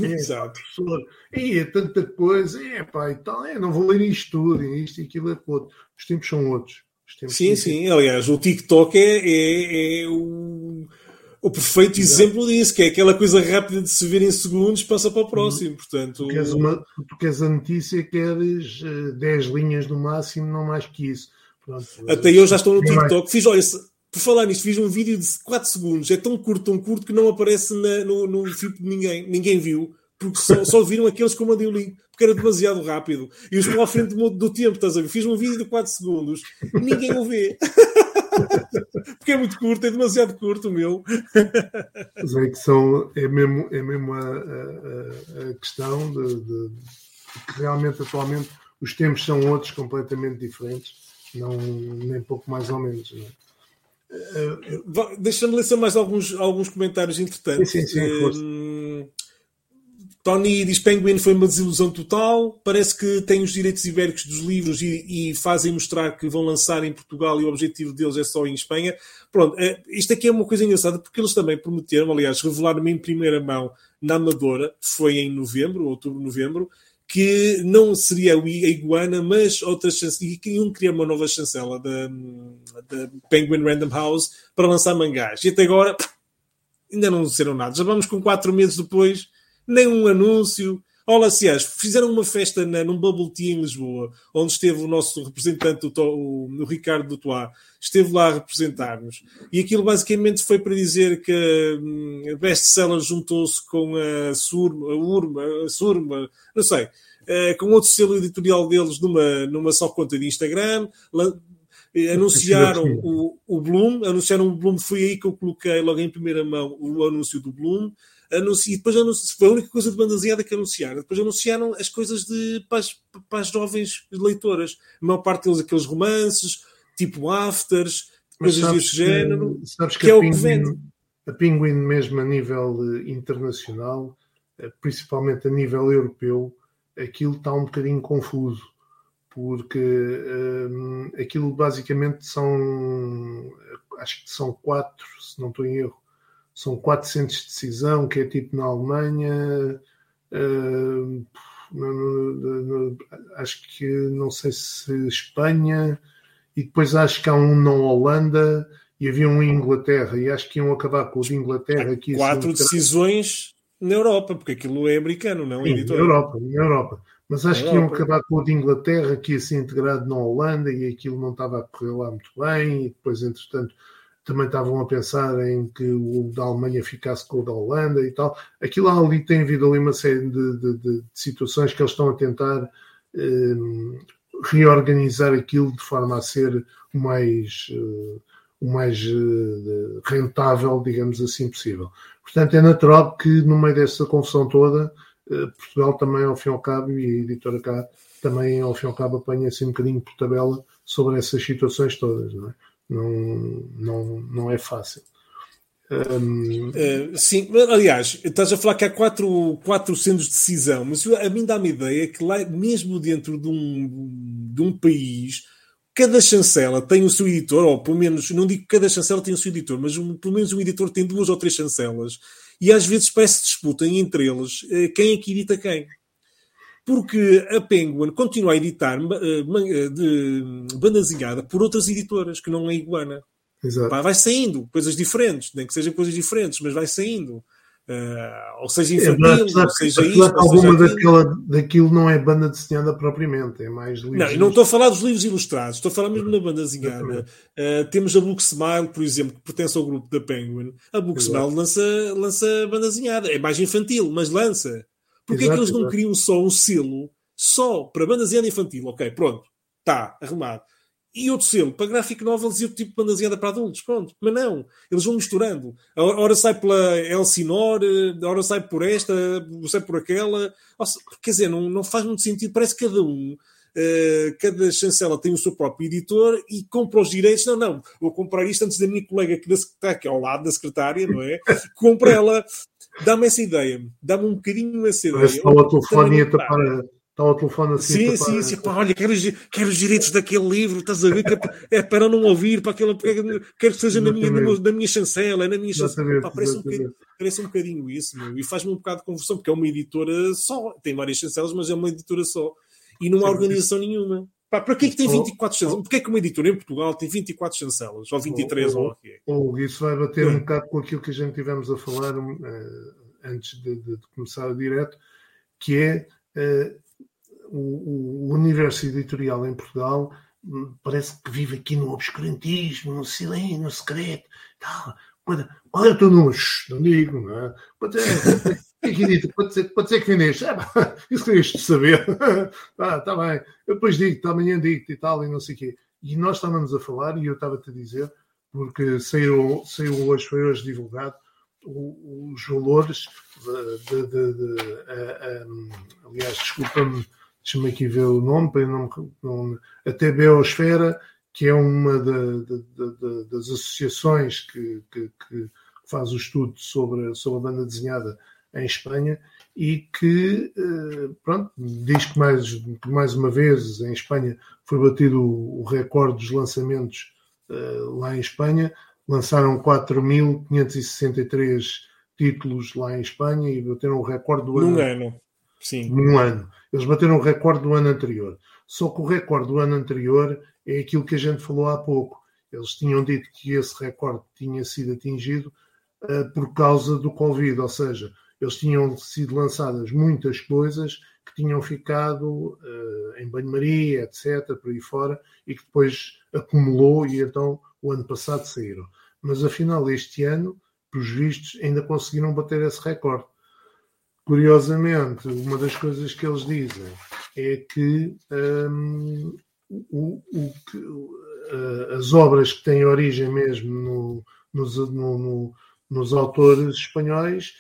É, Exato. Professor, é, tanta coisa, é pá, e tal, é, não vou ler isto tudo, isto e aquilo é outro. Os tempos são outros. sim, sim, aliás, o TikTok é, é, é o o perfeito exemplo disso, que é aquela coisa rápida de se ver em segundos, passa para o próximo. Portanto, tu queres, uma, tu queres a notícia, queres uh, eh, 10 linhas no máximo, não mais que isso. Pronto, Até eu já estou no TikTok. Fiz, olha, por falar nisto, fiz um vídeo de 4 segundos. É tão curto, tão curto que não aparece na, no, no de ninguém. Ninguém viu, porque só, só viram aqueles que eu mandei o link, porque era demasiado rápido. E eu estou à frente do, do tempo, estás a ver? Fiz um vídeo de 4 segundos, ninguém o vê. Porque é muito curto, é demasiado curto o meu. Mas é que são, é mesmo, é mesmo a, a, a questão de, de, que realmente atualmente os tempos são outros completamente diferentes, não, nem pouco mais ou menos. Uh, Deixa-me ler só mais alguns, alguns comentários interessantes. Sim, sim, sim, Tony diz Penguin foi uma desilusão total. Parece que têm os direitos ibéricos dos livros e, e, fazem mostrar que vão lançar em Portugal e o objetivo deles é só em Espanha. Pronto, isto aqui é uma coisa engraçada porque eles também prometeram, aliás, revelaram-me em primeira mão na Amadora, foi em novembro, outubro, novembro, que não seria a Iguana, mas outras chancelas, e queriam criar uma nova chancela da, da Penguin Random House para lançar mangás. E até agora ainda não disseram nada. Já vamos com quatro meses depois nem um anúncio. Olha, aliás, fizeram uma festa na, num Bubble Tea em Lisboa, onde esteve o nosso representante, o, o, o Ricardo Dutois, esteve lá a representar-nos. E aquilo basicamente foi para dizer que hum, a best-seller juntou-se com a Surma, a Urma, a Surma, não sei, uh, com outro selo editorial deles numa, numa só conta de Instagram. Eh, anunciaram o, o Bloom, anunciaram o Bloom, foi aí que eu coloquei logo em primeira mão o anúncio do Bloom anuncio, depois anuncio, foi a única coisa de bandaseada que anunciaram. Depois anunciaram as coisas de, para, as, para as jovens leitoras. A maior parte deles, aqueles romances, tipo afters, coisas desse género, sabes que, que é o que vende. A Penguin, mesmo a nível eh, internacional, eh, principalmente a nível europeu, aquilo está um bocadinho confuso, porque um, aquilo basicamente são, acho que são quatro, se não estou em erro, são 400 de decisão, que é tipo na Alemanha. Uh, no, no, no, acho que não sei se Espanha, e depois acho que há um na Holanda e havia um em Inglaterra, e acho que iam acabar com o de Inglaterra aqui. Quatro decisões na Europa, porque aquilo é americano, não é? Na Europa, na Europa. Mas acho que iam acabar com o de Inglaterra, que ia ser integrado na Holanda, e aquilo não estava a correr lá muito bem, e depois, entretanto, também estavam a pensar em que o da Alemanha ficasse com o da Holanda e tal. Aquilo ali tem havido ali uma série de, de, de situações que eles estão a tentar um, reorganizar aquilo de forma a ser o mais, o mais rentável, digamos assim, possível. Portanto, é natural que no meio dessa confusão toda, Portugal também, ao fim e ao cabo, e a editora cá, também, ao fim e ao cabo, apanha assim um bocadinho por tabela sobre essas situações todas. Não é, não, não, não é fácil. Um... Uh, sim, aliás, estás a falar que há quatro, quatro centros de decisão, mas a mim dá-me ideia que lá, mesmo dentro de um, de um país, cada chancela tem o seu editor, ou pelo menos, não digo que cada chancela tem o seu editor, mas um, pelo menos um editor tem duas ou três chancelas, e às vezes parece que disputem entre eles uh, quem é que edita quem porque a Penguin continua a editar uh, de banda desenhada por outras editoras, que não é Iguana. Exato. Pá, vai saindo coisas diferentes, nem que sejam coisas diferentes, mas vai saindo. Uh, ou seja infantil, é, apesar, ou seja isto, alguma seja daquela, daquilo não é banda desenhada propriamente, é mais livros. Não, não estou a falar dos livros ilustrados, estou a falar mesmo da banda desenhada. Uh, temos a Book Smile, por exemplo, que pertence ao grupo da Penguin. A Book Smile lança, lança banda desenhada, é mais infantil, mas lança. Porquê é que eles não criam só um selo só para banda desenhada infantil? Ok, pronto, está arrumado e outro selo para graphic novels e outro tipo de banda desenhada para adultos. Pronto, mas não, eles vão misturando. A hora sai pela Elsinore, a hora sai por esta, sai por aquela. Quer dizer, não, não faz muito sentido. Parece que cada um, uh, cada chancela tem o seu próprio editor e compra os direitos. Não, não, vou comprar isto antes da minha colega que está aqui ao lado da secretária, não é? Compra ela. Dá-me essa ideia, dá-me um bocadinho essa ideia. Parece que o telefone para Está ao telefone assim. Sim, sim, sim. Pá, olha, quero, quero os direitos daquele livro, estás a ver? Que é, é para não ouvir, para aquela, quero que seja na minha, na minha chancela, é na minha chancela. Pá, parece, um parece um bocadinho isso, meu. E faz-me um bocado de conversão, porque é uma editora só. Tem várias chancelas, mas é uma editora só. E não há organização nenhuma. Pá, para que é que tem 24 chancelas? Porquê é que uma editora em Portugal tem 24 chancelas? Ou 23, ou, o quê? Ou isso vai bater é. um bocado com aquilo que a gente tivemos a falar uh, antes de, de, de, começar o direto, que é. Uh, o, o, universo editorial em Portugal hum, parece que vive aqui no obscurantismo, no silêncio, no secreto. Tal. Qual é o teu número? Não digo, não é? Pode ser, pode ser, pode ser que vendeste. Ah, isso querias saber. Está bem. Eu depois digo-te, amanhã digo-te e tal, e não sei o quê. E nós estávamos a falar, e eu estava-te a dizer, porque saiu, saiu hoje, foi hoje divulgado, os valores de, de, de, de aliás, desculpa-me deixa-me aqui ver o nome, para não, não, a TBOsfera, que é uma das associações que, que, que, faz o estudo sobre, sobre a banda desenhada em Espanha e que eh, pronto, diz que mais, que mais uma vez em Espanha foi batido o, recorde dos lançamentos eh, lá em Espanha. Lançaram 4.563 títulos lá em Espanha e bateram o recorde do ano. Num ano. Sim. Num ano. Eles bateram o recorde do ano anterior. Só que o recorde do ano anterior é aquilo que a gente falou há pouco. Eles tinham dito que esse recorde tinha sido atingido uh, por causa do Covid, ou seja, eles tinham sido lançadas muitas coisas que tinham ficado uh, em banho-maria, etc., por aí fora, e que depois acumulou e então o ano passado saíram. Mas afinal, este ano, pelos vistos, ainda conseguiram bater esse recorde. Curiosamente, uma das coisas que eles dizem é que, um, o, o, uh, as obras que têm origem mesmo no, nos, no, no, nos autores espanhóis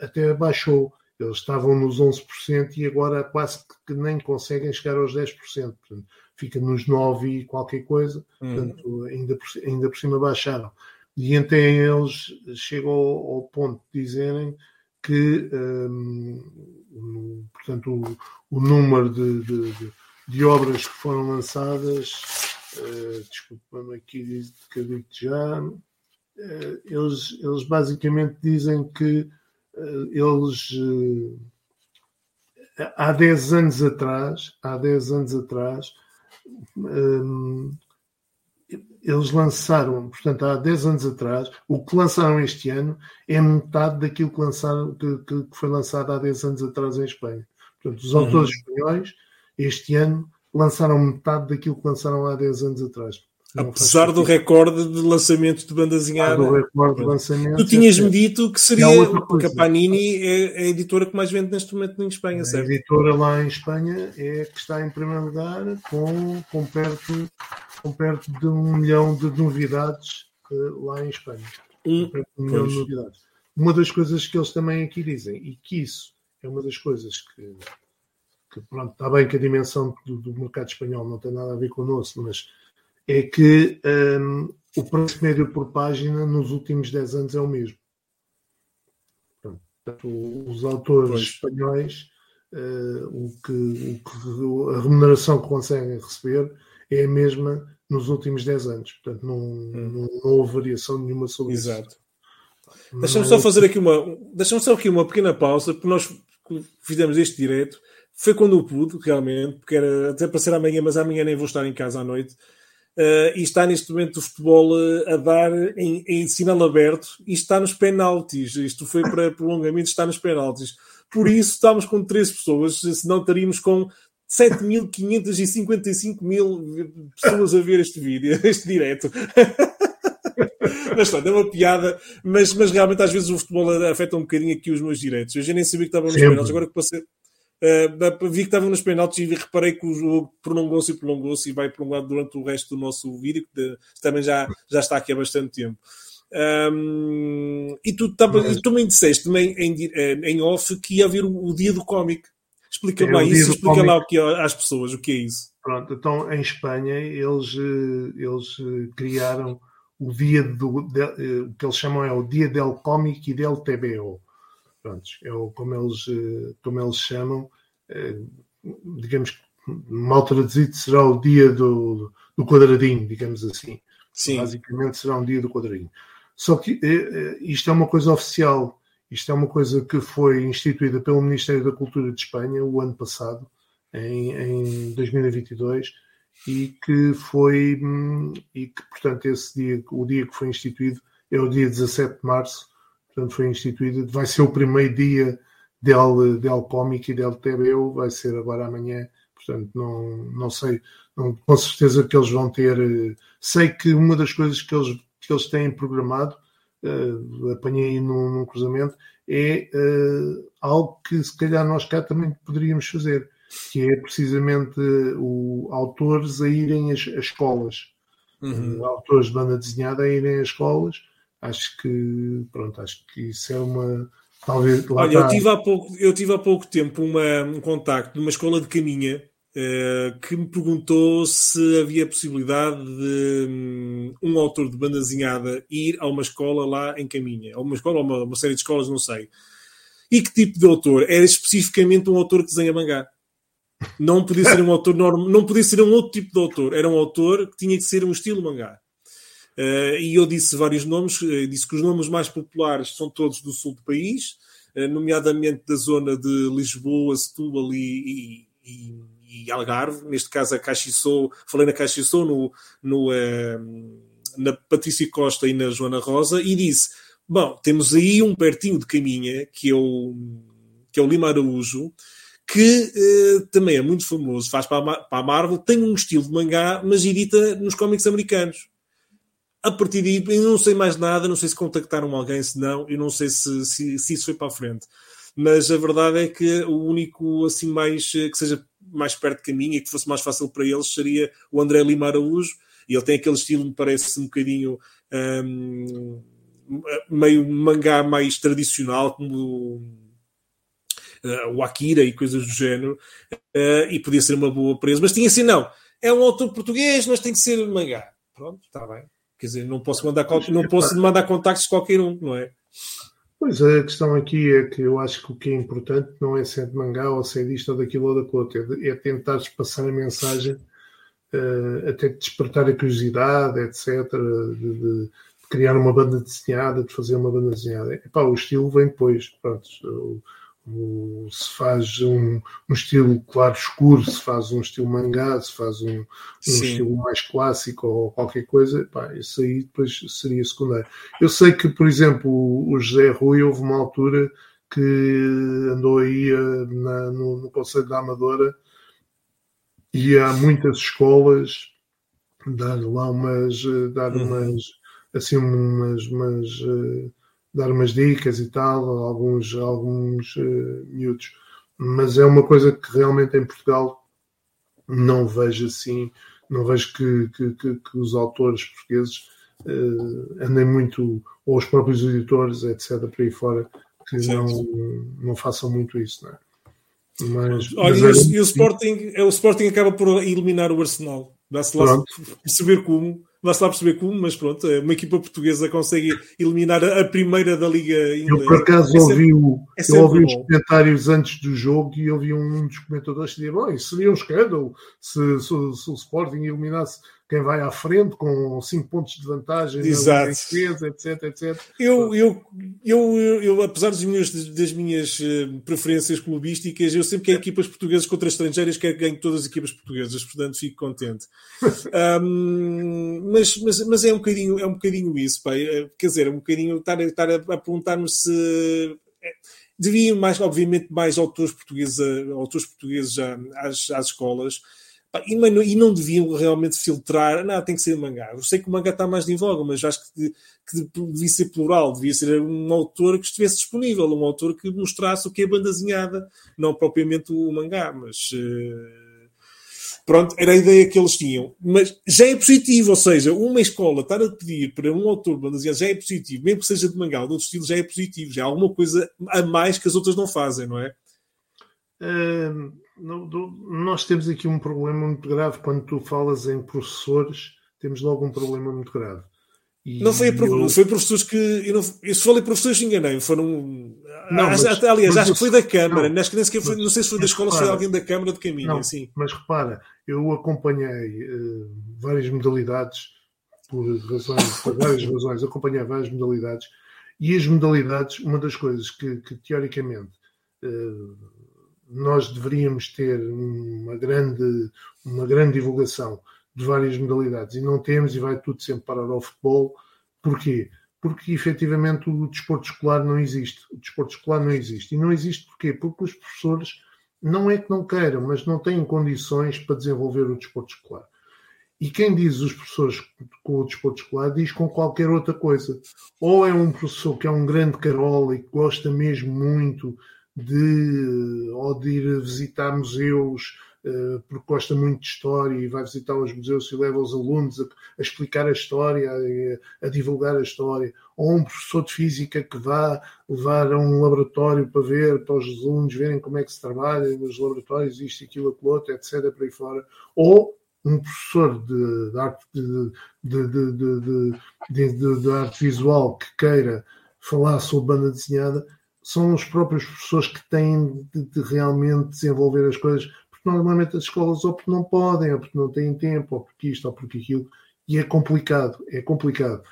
até baixou. Eles estavam nos 11% e agora quase que nem conseguem chegar aos 10%. Portanto, fica nos 9% e qualquer coisa. Uhum. Portanto, ainda por, ainda por cima baixaram. E então eles chegam ao, ao ponto de dizerem que, um, portanto, o, o número de, de, de, de, obras que foram lançadas, uh, desculpa-me aqui que eu digo já, uh, eles, eles basicamente dizem que eles há 10 anos atrás, há 10 anos atrás, um, eles lançaram, portanto, há 10 anos atrás, o que lançaram este ano é metade daquilo que, lançaram, que, que foi lançado há 10 anos atrás em Espanha. Portanto, os autores uhum. espanhóis, este ano, lançaram metade daquilo que lançaram há 10 anos atrás. Apesar do recorde de lançamentos de banda desenhada. do recorde de lançamentos. Tu tinhas-me dito que seria, porque a Panini é, a editora que mais vende neste momento em Espanha, a certo? A editora lá em Espanha é que está em primeiro lugar com, com, perto, com perto de um milhão de novidades uh, lá em Espanha. Um, um milhão de novidades. Uma das coisas que eles também aqui dizem, e que isso é uma das coisas que, que pronto, está bem que a dimensão do, do mercado espanhol não tem nada a ver connosco, mas é que um, o preço médio por página nos últimos 10 anos é o mesmo. Portanto, os autores pois. espanhóis, uh, o, que, o que, a remuneração que conseguem receber é a mesma nos últimos 10 anos. Portanto, não, hum. não, não houve variação nenhuma sobre Exato. isso. Deixa-me só fazer aqui uma, deixa só aqui uma pequena pausa, porque nós fizemos este direto. Foi quando eu pude, realmente, porque era até para ser amanhã, mas amanhã nem vou estar em casa à noite. Uh, e está neste momento o futebol uh, a dar em, em, sinal aberto e está nos penaltis. Isto foi para prolongamento, está nos penaltis. Por isso estamos com três pessoas, senão estaríamos com 7.555 mil pessoas a ver este vídeo, este direto. mas pronto, é uma piada, mas, mas realmente às vezes o futebol afeta um bocadinho aqui os meus direitos. Eu já nem sabia que estavam nos penaltis, agora que passei. Uh, vi que estavam nos penaltis e reparei que o jogo prolongou-se e prolongou-se e vai prolongado durante o resto do nosso vídeo, que também já, já está aqui há bastante tempo. Um, e tu, tava, Mas... também disseste também em, eh, em off que ia haver o, o dia do cómic. Explica é, lá isso, explica lá o que é, às pessoas o que é isso. Pronto, então em Espanha eles, eh, eles criaram o dia do de, o que eles chamam é o dia del cómic e del TBO. Pronto, é o, como, eles, eh, como eles chamam, eh, digamos que mal traduzido será o dia do, do quadradinho, digamos assim. Sim. Basicamente será um dia do quadradinho. Só que eh, isto é uma coisa oficial, isto é uma coisa que foi instituída pelo Ministério da Cultura de Espanha o ano passado, em, em 2022, e que foi, hum, e que portanto esse dia, o dia que foi instituído é o dia 17 de março, portanto foi instituído, vai ser o primeiro dia del, del Comic e del TBU, vai ser agora amanhã, portanto não, não sei, não, com certeza que eles vão ter, eh, sei que uma das coisas que eles, que eles têm programado, uh, apanhei aí num, num cruzamento, é uh, algo que se calhar nós cá também poderíamos fazer, que é precisamente o autores a irem às, às escolas, uhum. autores de banda desenhada a irem às escolas acho que pronto, acho que isso é uma talvez Olha, eu tive há pouco, eu tive há pouco tempo uma, um contacto de uma escola de caminha uh, que me perguntou se havia possibilidade de um, um, autor de banda desenhada ir a uma escola lá em caminha, a uma escola ou uma, uma série de escolas, não sei. E que tipo de autor? Era especificamente um autor que desenha mangá. Não podia ser um autor normal, não podia ser um outro tipo de autor. Era um autor que tinha que ser um estilo mangá. Uh, e eu disse vários nomes, uh, disse que os nomes mais populares são todos do sul do país, uh, nomeadamente da zona de Lisboa, Setúbal e, e, e, Algarve, neste caso a Caxiçou, falei na Caxiçou, no, no, na Patrícia Costa e na Joana Rosa, e disse, bom, temos aí um pertinho de caminha, que é o, que é o Lima Araújo, que também é muito famoso, faz para a, para a Marvel, tem um estilo de mangá, mas edita nos cómics americanos a partir daí, eu não sei mais nada, não sei se contactaram alguém, se não, eu não sei se, se, se, isso foi para a frente. Mas a verdade é que o único, assim, mais, que seja mais perto de caminho e que fosse mais fácil para eles seria o André Lima Araújo, e ele tem aquele estilo, me parece, um bocadinho um, meio mangá mais tradicional, como uh, o Akira e coisas do género, uh, e podia ser uma boa presa, mas tinha assim, não, é um autor português, mas tem que ser mangá. Pronto, está bem. Quer dizer, não posso mandar, não posso mandar contactos de qualquer um, não é? Pois a questão aqui é que eu acho que o que é importante não é ser de mangá ou ser disto ou daquilo ou daquilo outro, é, é tentar passar a mensagem, uh, até de despertar a curiosidade, etc., de, de, criar uma banda desenhada, de fazer uma banda desenhada. Epá, o estilo vem depois. Pronto, se faz um, um, estilo claro escuro, se faz um estilo mangá, se faz um, um estilo mais clássico ou qualquer coisa, pá, isso aí depois seria secundário. Eu sei que, por exemplo, o José Rui houve uma altura que andou aí eh, na, no, no Conselho da Amadora e há muitas escolas dar lá umas, dar uhum. umas, assim, umas, umas, dar umas dicas e tal, alguns, alguns uh, miúdos. Mas é uma coisa que realmente em Portugal não vejo assim, não vejo que, que, que, que os autores portugueses uh, andem muito, ou os próprios editores, etc., para aí fora, que não, não façam muito isso, não é? Mas, Olha, mas e, o, e o Sporting, é, o Sporting acaba por eliminar o Arsenal. Dá-se lá perceber como Dá-se lá perceber como, mas pronto, é uma equipa portuguesa consegue eliminar a primeira da Liga Inglesa. Eu por acaso é ouvi, é eu ouvi os comentários antes do jogo e ouvi um dos comentadores que dizia: bom, isso seria um escândalo se, se, se o Sporting eliminasse quem vai à frente com 5 pontos de vantagem, Exato. Defesa, etc, etc. Eu, eu, eu, eu, apesar das minhas, das minhas eh, preferências clubísticas, eu sempre quero equipas portuguesas contra estrangeiras, quero que ganhe todas as equipas portuguesas, portanto fico contente. um, mas, mas, mas é um bocadinho, é um bocadinho isso, pá. É, quer dizer, é um bocadinho estar, estar a, a perguntar-me se é, deviam mais, obviamente, mais autores portugueses, autores portugueses às, às escolas e, mano, e não deviam realmente filtrar, não, tem que ser mangá. Eu sei que o mangá está mais em voga, mas acho que, que devia ser plural, devia ser um autor que estivesse disponível, um autor que mostrasse o que é bandazinhada, não propriamente o mangá, mas. Uh... Pronto, era a ideia que eles tinham. Mas já é positivo, ou seja, uma escola estar a pedir para um autor bandazinhado já é positivo, mesmo que seja de mangá ou de outro estilo, já é positivo, já é alguma coisa a mais que as outras não fazem, não é? Nós temos aqui um problema muito grave quando tu falas em professores, temos logo um problema muito grave. E não foi, eu... foi professores que. Eu, não, eu falei professores, enganei. Foram. Não, mas, aliás, acho que foi da Câmara. Não, que nem sequer foi, não sei se foi da escola, ou se foi alguém da Câmara de Caminho. Não, assim. Mas repara, eu acompanhei uh, várias modalidades, por, razões, por várias razões, acompanhei várias modalidades. E as modalidades, uma das coisas que, que teoricamente. Uh, nós deveríamos ter uma grande, uma grande divulgação de várias modalidades e não temos e vai tudo sempre parar ao futebol. Porquê? Porque efetivamente o desporto escolar não existe. O desporto escolar não existe. E não existe porquê? Porque os professores não é que não queiram, mas não têm condições para desenvolver o desporto escolar. E quem diz os professores com o desporto escolar diz com qualquer outra coisa. Ou é um professor que é um grande carola e que gosta mesmo muito de, ou de ir visitar museus, uh, porque gosta muito de história e vai visitar os museus e leva os alunos a, a explicar a história, a, a, divulgar a história, ou um professor de física que vá levar a um laboratório para ver, para os alunos verem como é que se trabalha nos laboratórios, isto, aquilo, aquilo outro, etc., por aí fora, ou um professor de, de arte, de, de, de, arte visual que queira falar sobre banda desenhada, são os próprios professores que têm de, de, realmente desenvolver as coisas, porque normalmente as escolas ou porque não podem, ou porque não têm tempo, ou porque isto, ou porque aquilo, e é complicado, é complicado.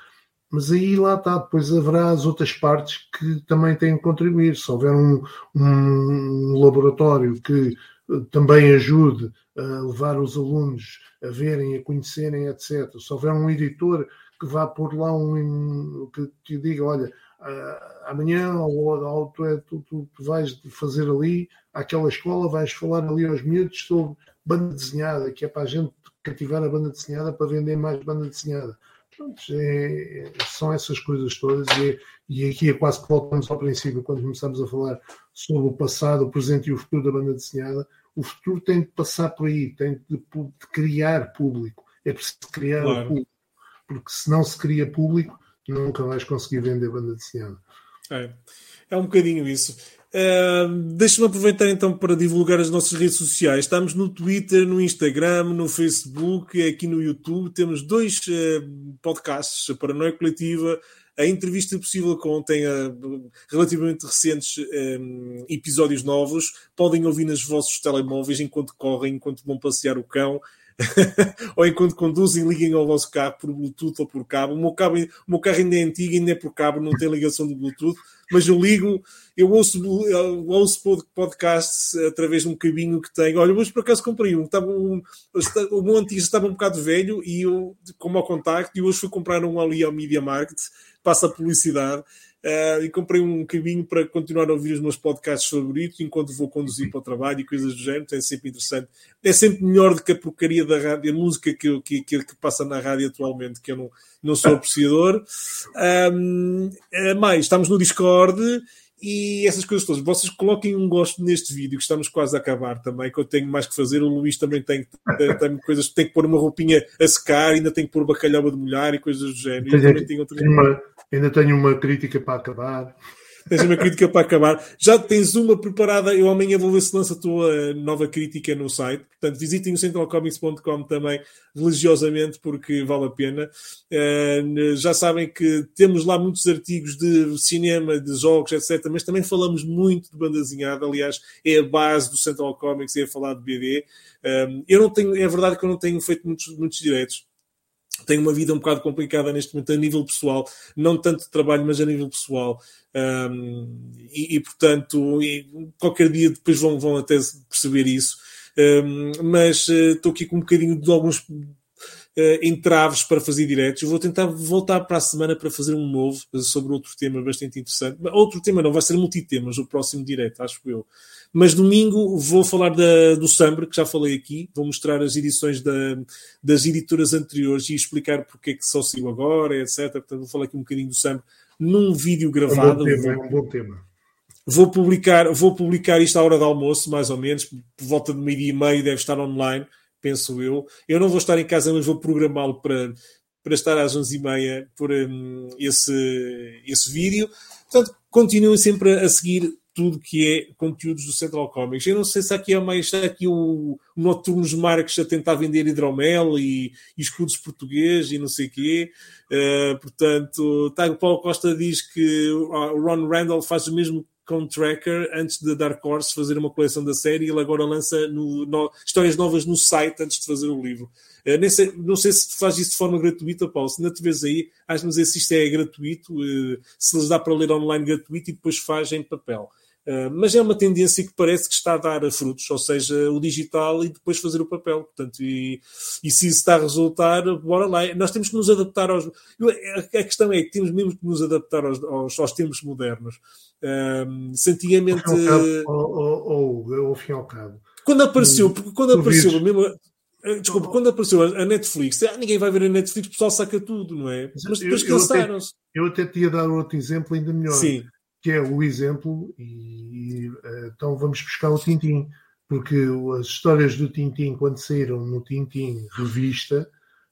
Mas aí lá está, depois haverá as outras partes que também têm que contribuir. Se houver um, um laboratório que eh, também ajude a levar os alunos a verem, a conhecerem, etc. Se houver um editor que vá pôr lá um que, que diga, olha, uh, amanhã ou, ou tu, é, tu, tu, vais fazer ali àquela escola, vais falar ali aos miúdos sobre banda desenhada, que é para a gente cativar a banda desenhada para vender mais banda desenhada. Pronto, é, são essas coisas todas e, e aqui é quase que voltamos ao princípio quando começamos a falar sobre o passado, o presente e o futuro da banda desenhada. O futuro tem de passar por aí, tem de, de criar público. É preciso criar claro. público, porque se não se cria público, nunca vais conseguir vender banda desenhada. É, é um bocadinho isso. Uh, Deixa-me aproveitar então para divulgar as nossas redes sociais. Estamos no Twitter, no Instagram, no Facebook, aqui no YouTube. Temos dois uh, podcasts, a Paranoia Coletiva, a Entrevista Possível contém uh, relativamente recentes episódios novos. Podem ouvir nos vossos telemóveis enquanto correm, enquanto vão passear o cão. ou enquanto conduzem, liguem ao vosso carro por Bluetooth ou por cabo. O meu, cabo, o meu carro ainda é antigo, ainda é por cabo, não tem ligação de Bluetooth, mas eu ligo, eu ouço, eu ouço podcasts através de um cabinho que tenho. Olha, hoje por acaso comprei um, estava um, o meu antigo estava um bocado velho e eu, como ao contacto, e hoje fui comprar um ali ao Media Market, passa a publicidade Uh, e comprei um cabinho para continuar a ouvir os meus podcasts favoritos enquanto vou conduzir para o trabalho e coisas do género. É sempre interessante. É sempre melhor do que a porcaria da rádio, a música que, que, que, que passa na rádio atualmente, que eu não, não sou apreciador. Um, uh, mais, estamos no Discord e essas coisas todas. Vocês coloquem um gosto neste vídeo, que estamos quase a acabar também, que eu tenho mais que fazer. O Luís também tem, tem, tem coisas, tem que pôr uma roupinha a secar, ainda tem que pôr bacalhau a demolhar e coisas do género. Tenho, outra... uma, ainda tenho uma crítica para acabar. Tens uma crítica para acabar. Já tens uma preparada. Eu amanhã vou ver se lança a tua nova crítica no site. Portanto, visitem o centralcomics.com também religiosamente, porque vale a pena. Uh, já sabem que temos lá muitos artigos de cinema, de jogos, etc. Mas também falamos muito de banda desenhada. Aliás, é a base do Central Comics, é falar de BD. Eh, eu não tenho, é verdade que eu não tenho feito muitos, muitos direitos tenho uma vida um bocado complicada neste momento a nível pessoal, não tanto de trabalho, mas a nível pessoal. Um, e, e, portanto, e qualquer dia depois vão, vão até perceber isso. Um, mas uh, estou aqui com um bocadinho de alguns uh, entraves para fazer diretos. Vou tentar voltar para a semana para fazer um novo sobre outro tema bastante interessante. Outro tema não, vai ser multitemas, o próximo direto, acho eu. Mas domingo vou falar da, do Sambre, que já falei aqui, vou mostrar as edições da, das editoras anteriores e explicar porque é que só saiu agora, etc. Portanto, vou falar aqui um bocadinho do Sambre num vídeo gravado. É um bom tema, é um bom tema. Vou publicar, vou publicar isto à hora do almoço, mais ou menos, por volta de meio-dia e meio, deve estar online penso eu. Eu não vou estar em casa, mas vou programá-lo para, para estar às 11h30 por um, esse, esse vídeo. Portanto, continuem sempre a seguir tudo que é conteúdos do Central Comics. Eu não sei se aqui é mais aqui o, o Noturnos Marques a tentar vender hidromel e, e escudos português e não sei o quê. Uh, portanto, tá, o Paulo Costa diz que o Ron Randall faz o mesmo com Tracker antes da Dark Horse fazer uma coleção da série. Ele agora lança no, no, histórias novas no site antes de fazer o livro. Uh, nem sei, não sei se faz isso de forma gratuita, Paulo. Se ainda vês aí, acho que se isto é gratuito, uh, se lhes dá para ler online gratuito e depois faz em papel. Uh, mas é uma tendência que parece que está a dar frutos, ou seja, o digital e depois fazer o papel. Portanto, e, e se isso está a resultar, bora lá. Nós temos que nos adaptar aos. A questão é que temos mesmo que nos adaptar aos, aos, aos tempos modernos. Uh, antigamente. Ou ao fim ao cabo. Quando apareceu, porque quando apareceu mesmo. Desculpa, quando apareceu a Netflix, ah, ninguém vai ver a Netflix, o pessoal saca tudo, não é? Mas depois cansaram-se. Eu, até te ia dar outro exemplo ainda melhor. Sim que é o exemplo, e eh, então vamos buscar o Tintim, porque as histórias do Tintim, quando saíram no Tintim revista,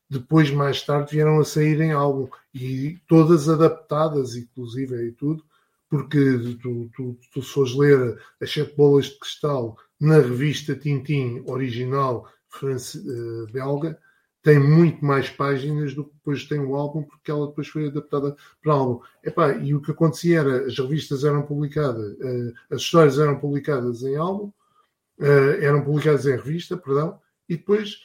depois, mais tarde, vieram a sair em álbum, e todas adaptadas, inclusive, e tudo, porque tu, tu, tu se fores ler as sete bolas de cristal na revista Tintim original eh, belga, tem muito mais páginas do que depois tem o álbum, porque ela depois foi adaptada para álbum. Epá, e o que acontecia era, as revistas eram publicadas, uh, as histórias eram publicadas em álbum, uh, eram publicadas em revista, perdão, e depois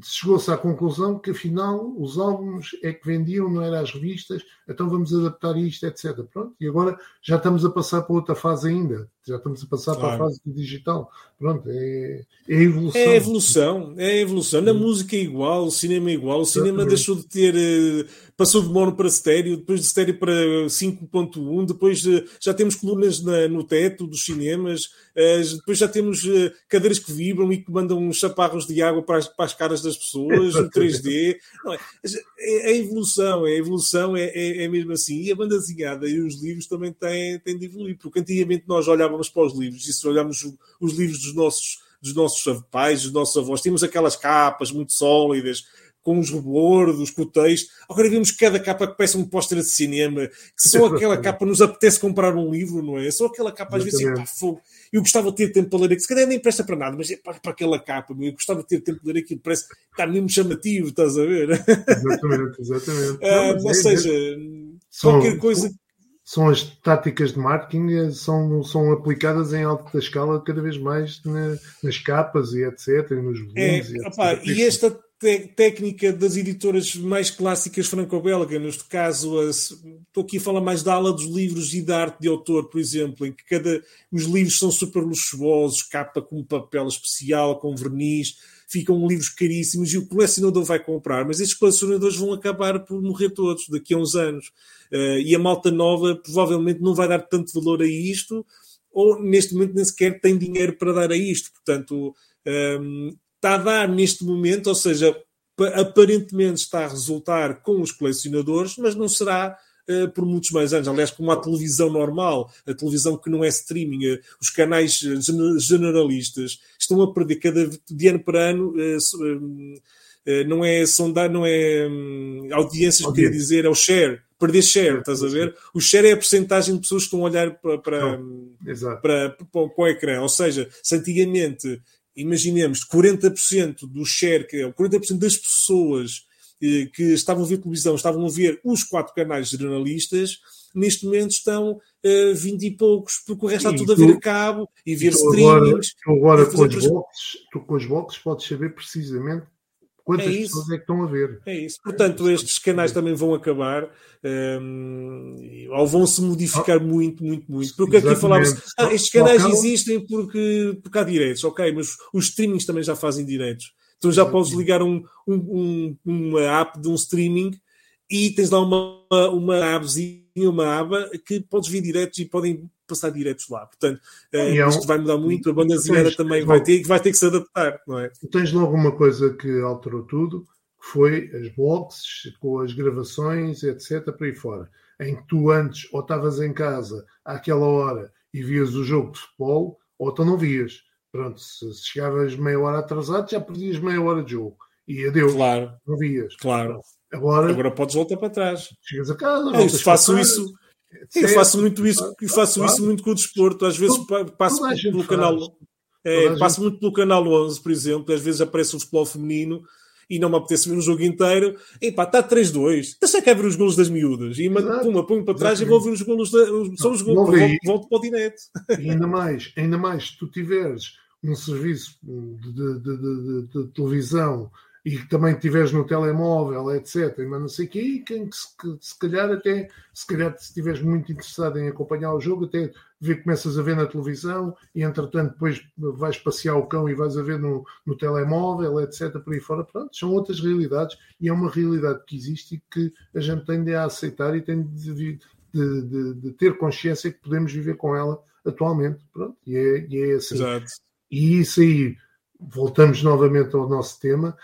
chegou-se à conclusão que afinal os álbuns é que vendiam, não eram as revistas, então vamos adaptar isto, etc. Pronto, e agora já estamos a passar para outra fase ainda, já estamos a passar claro. para a fase do digital. Pronto, é, é evolução. É evolução, é evolução. Na música é igual, o cinema é igual, o cinema Exatamente. deixou de ter eh, passou de mono para estéreo, depois de estéreo para 5.1, depois eh, já temos colunas na, no teto dos cinemas, eh, depois já temos cadeiras que vibram e que mandam chaparros de água para as, para as caras das pessoas, o 3D. Não, é, é, a evolução, a evolução é, é, é, mesmo assim. E a banda desenhada e os livros também têm, têm de evoluir, porque antigamente nós olhávamos para os livros e se olharmos os livros dos nossos dos nossos pais, dos nossos avós, tínhamos aquelas capas muito sólidas, com os rebordos, com o texto. Agora vemos cada capa que parece um póster de cinema, que só aquela capa nos apetece comprar um livro, não é? Só aquela capa às vezes é pá. Eu gostava de ter tempo para ler aquilo, se calhar nem presta para nada, mas é para, para aquela capa, eu gostava de ter tempo para ler aquilo, parece que está mesmo chamativo, estás a ver? Exatamente, exatamente. Ah, ou é, seja, qualquer são, coisa. São as táticas de marketing eh, são, são aplicadas em alta escala cada vez mais na, nas capas e etc, nos volumes. É, e, opa, e esta técnica das editoras mais clássicas franco-belga, neste caso, estou aqui a falar mais da ala dos livros e da arte de autor, por exemplo, em que cada, os livros são super luxuosos, capa com papel especial, com verniz, ficam livros caríssimos e o colecionador vai comprar, mas estes colecionadores vão acabar por morrer todos daqui a uns anos. Uh, e a malta nova provavelmente não vai dar tanto valor a isto, ou neste momento nem sequer tem dinheiro para dar a isto. Portanto, um, está a dar neste momento, ou seja, aparentemente está a resultar com os colecionadores, mas não será uh, por muitos mais anos. Aliás, como a televisão normal, a televisão que não é streaming, uh, os canais generalistas estão a perder cada de ano para ano. Uh, não é sondar, não é um, audiências, okay. queria dizer, é o share perder share, estás a ver? O share é a porcentagem de pessoas que estão a olhar para, para, para, para, para o ecrã. Ou seja, se antigamente imaginemos, 40% do share, que é 40% das pessoas eh, que estavam a ver televisão, estavam a ver os quatro canais jornalistas, neste momento estão uh, 20 e poucos, porque o resto está tudo a ver a cabo e ver streamings. Agora, agora com, as boxes, tu com as boxes podes saber precisamente Quantas é pessoas é que estão a ver? É isso. Portanto, estes canais também vão acabar um, ou vão se modificar ah, muito, muito, muito. Porque aqui falava-se, ah, estes canais existem porque, porque há direitos, ok, mas os streamings também já fazem direitos. Então já podes ligar um, um, uma app de um streaming e tens lá uma, uma appzinha, uma aba que podes ver diretos e podem passar diretos lá. Portanto, uh, é um, isto vai mudar muito, a banda desenhada também vai ter, vai ter que se adaptar, não é? Tens logo uma coisa que alterou tudo, que foi as boxes, com as gravações, etc., para aí fora. Em que tu antes ou estavas em casa àquela hora e vias o jogo de futebol, ou tu não vias. Pronto, se chegavas meia hora atrasado, já perdias meia hora de jogo. E adeus, claro. não vias. Claro. Agora, Agora podes voltar para trás. Chegas a casa, é, faço isso eu faço muito isso, eu faço isso muito com o desporto. Às vezes passo pelo canal. É, passo muito pelo canal 11, por exemplo, às vezes aparece o futebol feminino e não me apetece ver o jogo inteiro. E pá, está 3-2. Eu só quero ver os golos das miúdas. E puma, ponho para trás Exatamente. e vou ver os golos. Da, são os golos. Volto, volto para o dinete. Ainda mais, ainda mais, se tu tiveres um serviço de, de, de, de televisão e que também tiveres no telemóvel, etc. Mas não sei o quê, quem, se, se calhar até, se calhar se estiveres muito interessado em acompanhar o jogo, até ver, começas a ver na televisão e entretanto depois vais passear o cão e vais a ver no, no telemóvel, etc. Por aí fora, pronto, são outras realidades e é uma realidade que existe e que a gente tem de aceitar e tem de, de, de, de ter consciência que podemos viver com ela atualmente, pronto, e é, e é assim. Exato. E isso aí, voltamos novamente ao nosso tema,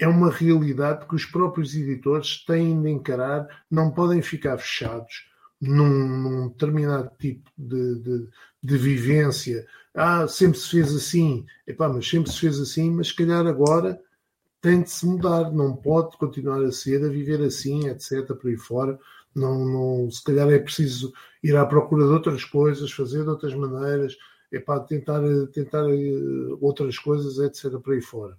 é uma realidade que os próprios editores têm de encarar, não podem ficar fechados num, num determinado tipo de, de, de, vivência. Ah, sempre se fez assim, Epá, mas sempre se fez assim, mas se calhar agora tem de se mudar, não pode continuar a ser, a viver assim, etc. por aí fora. Não, não, se calhar é preciso ir à procura de outras coisas, fazer de outras maneiras, epá, tentar, tentar eh, outras coisas, etc. por aí fora.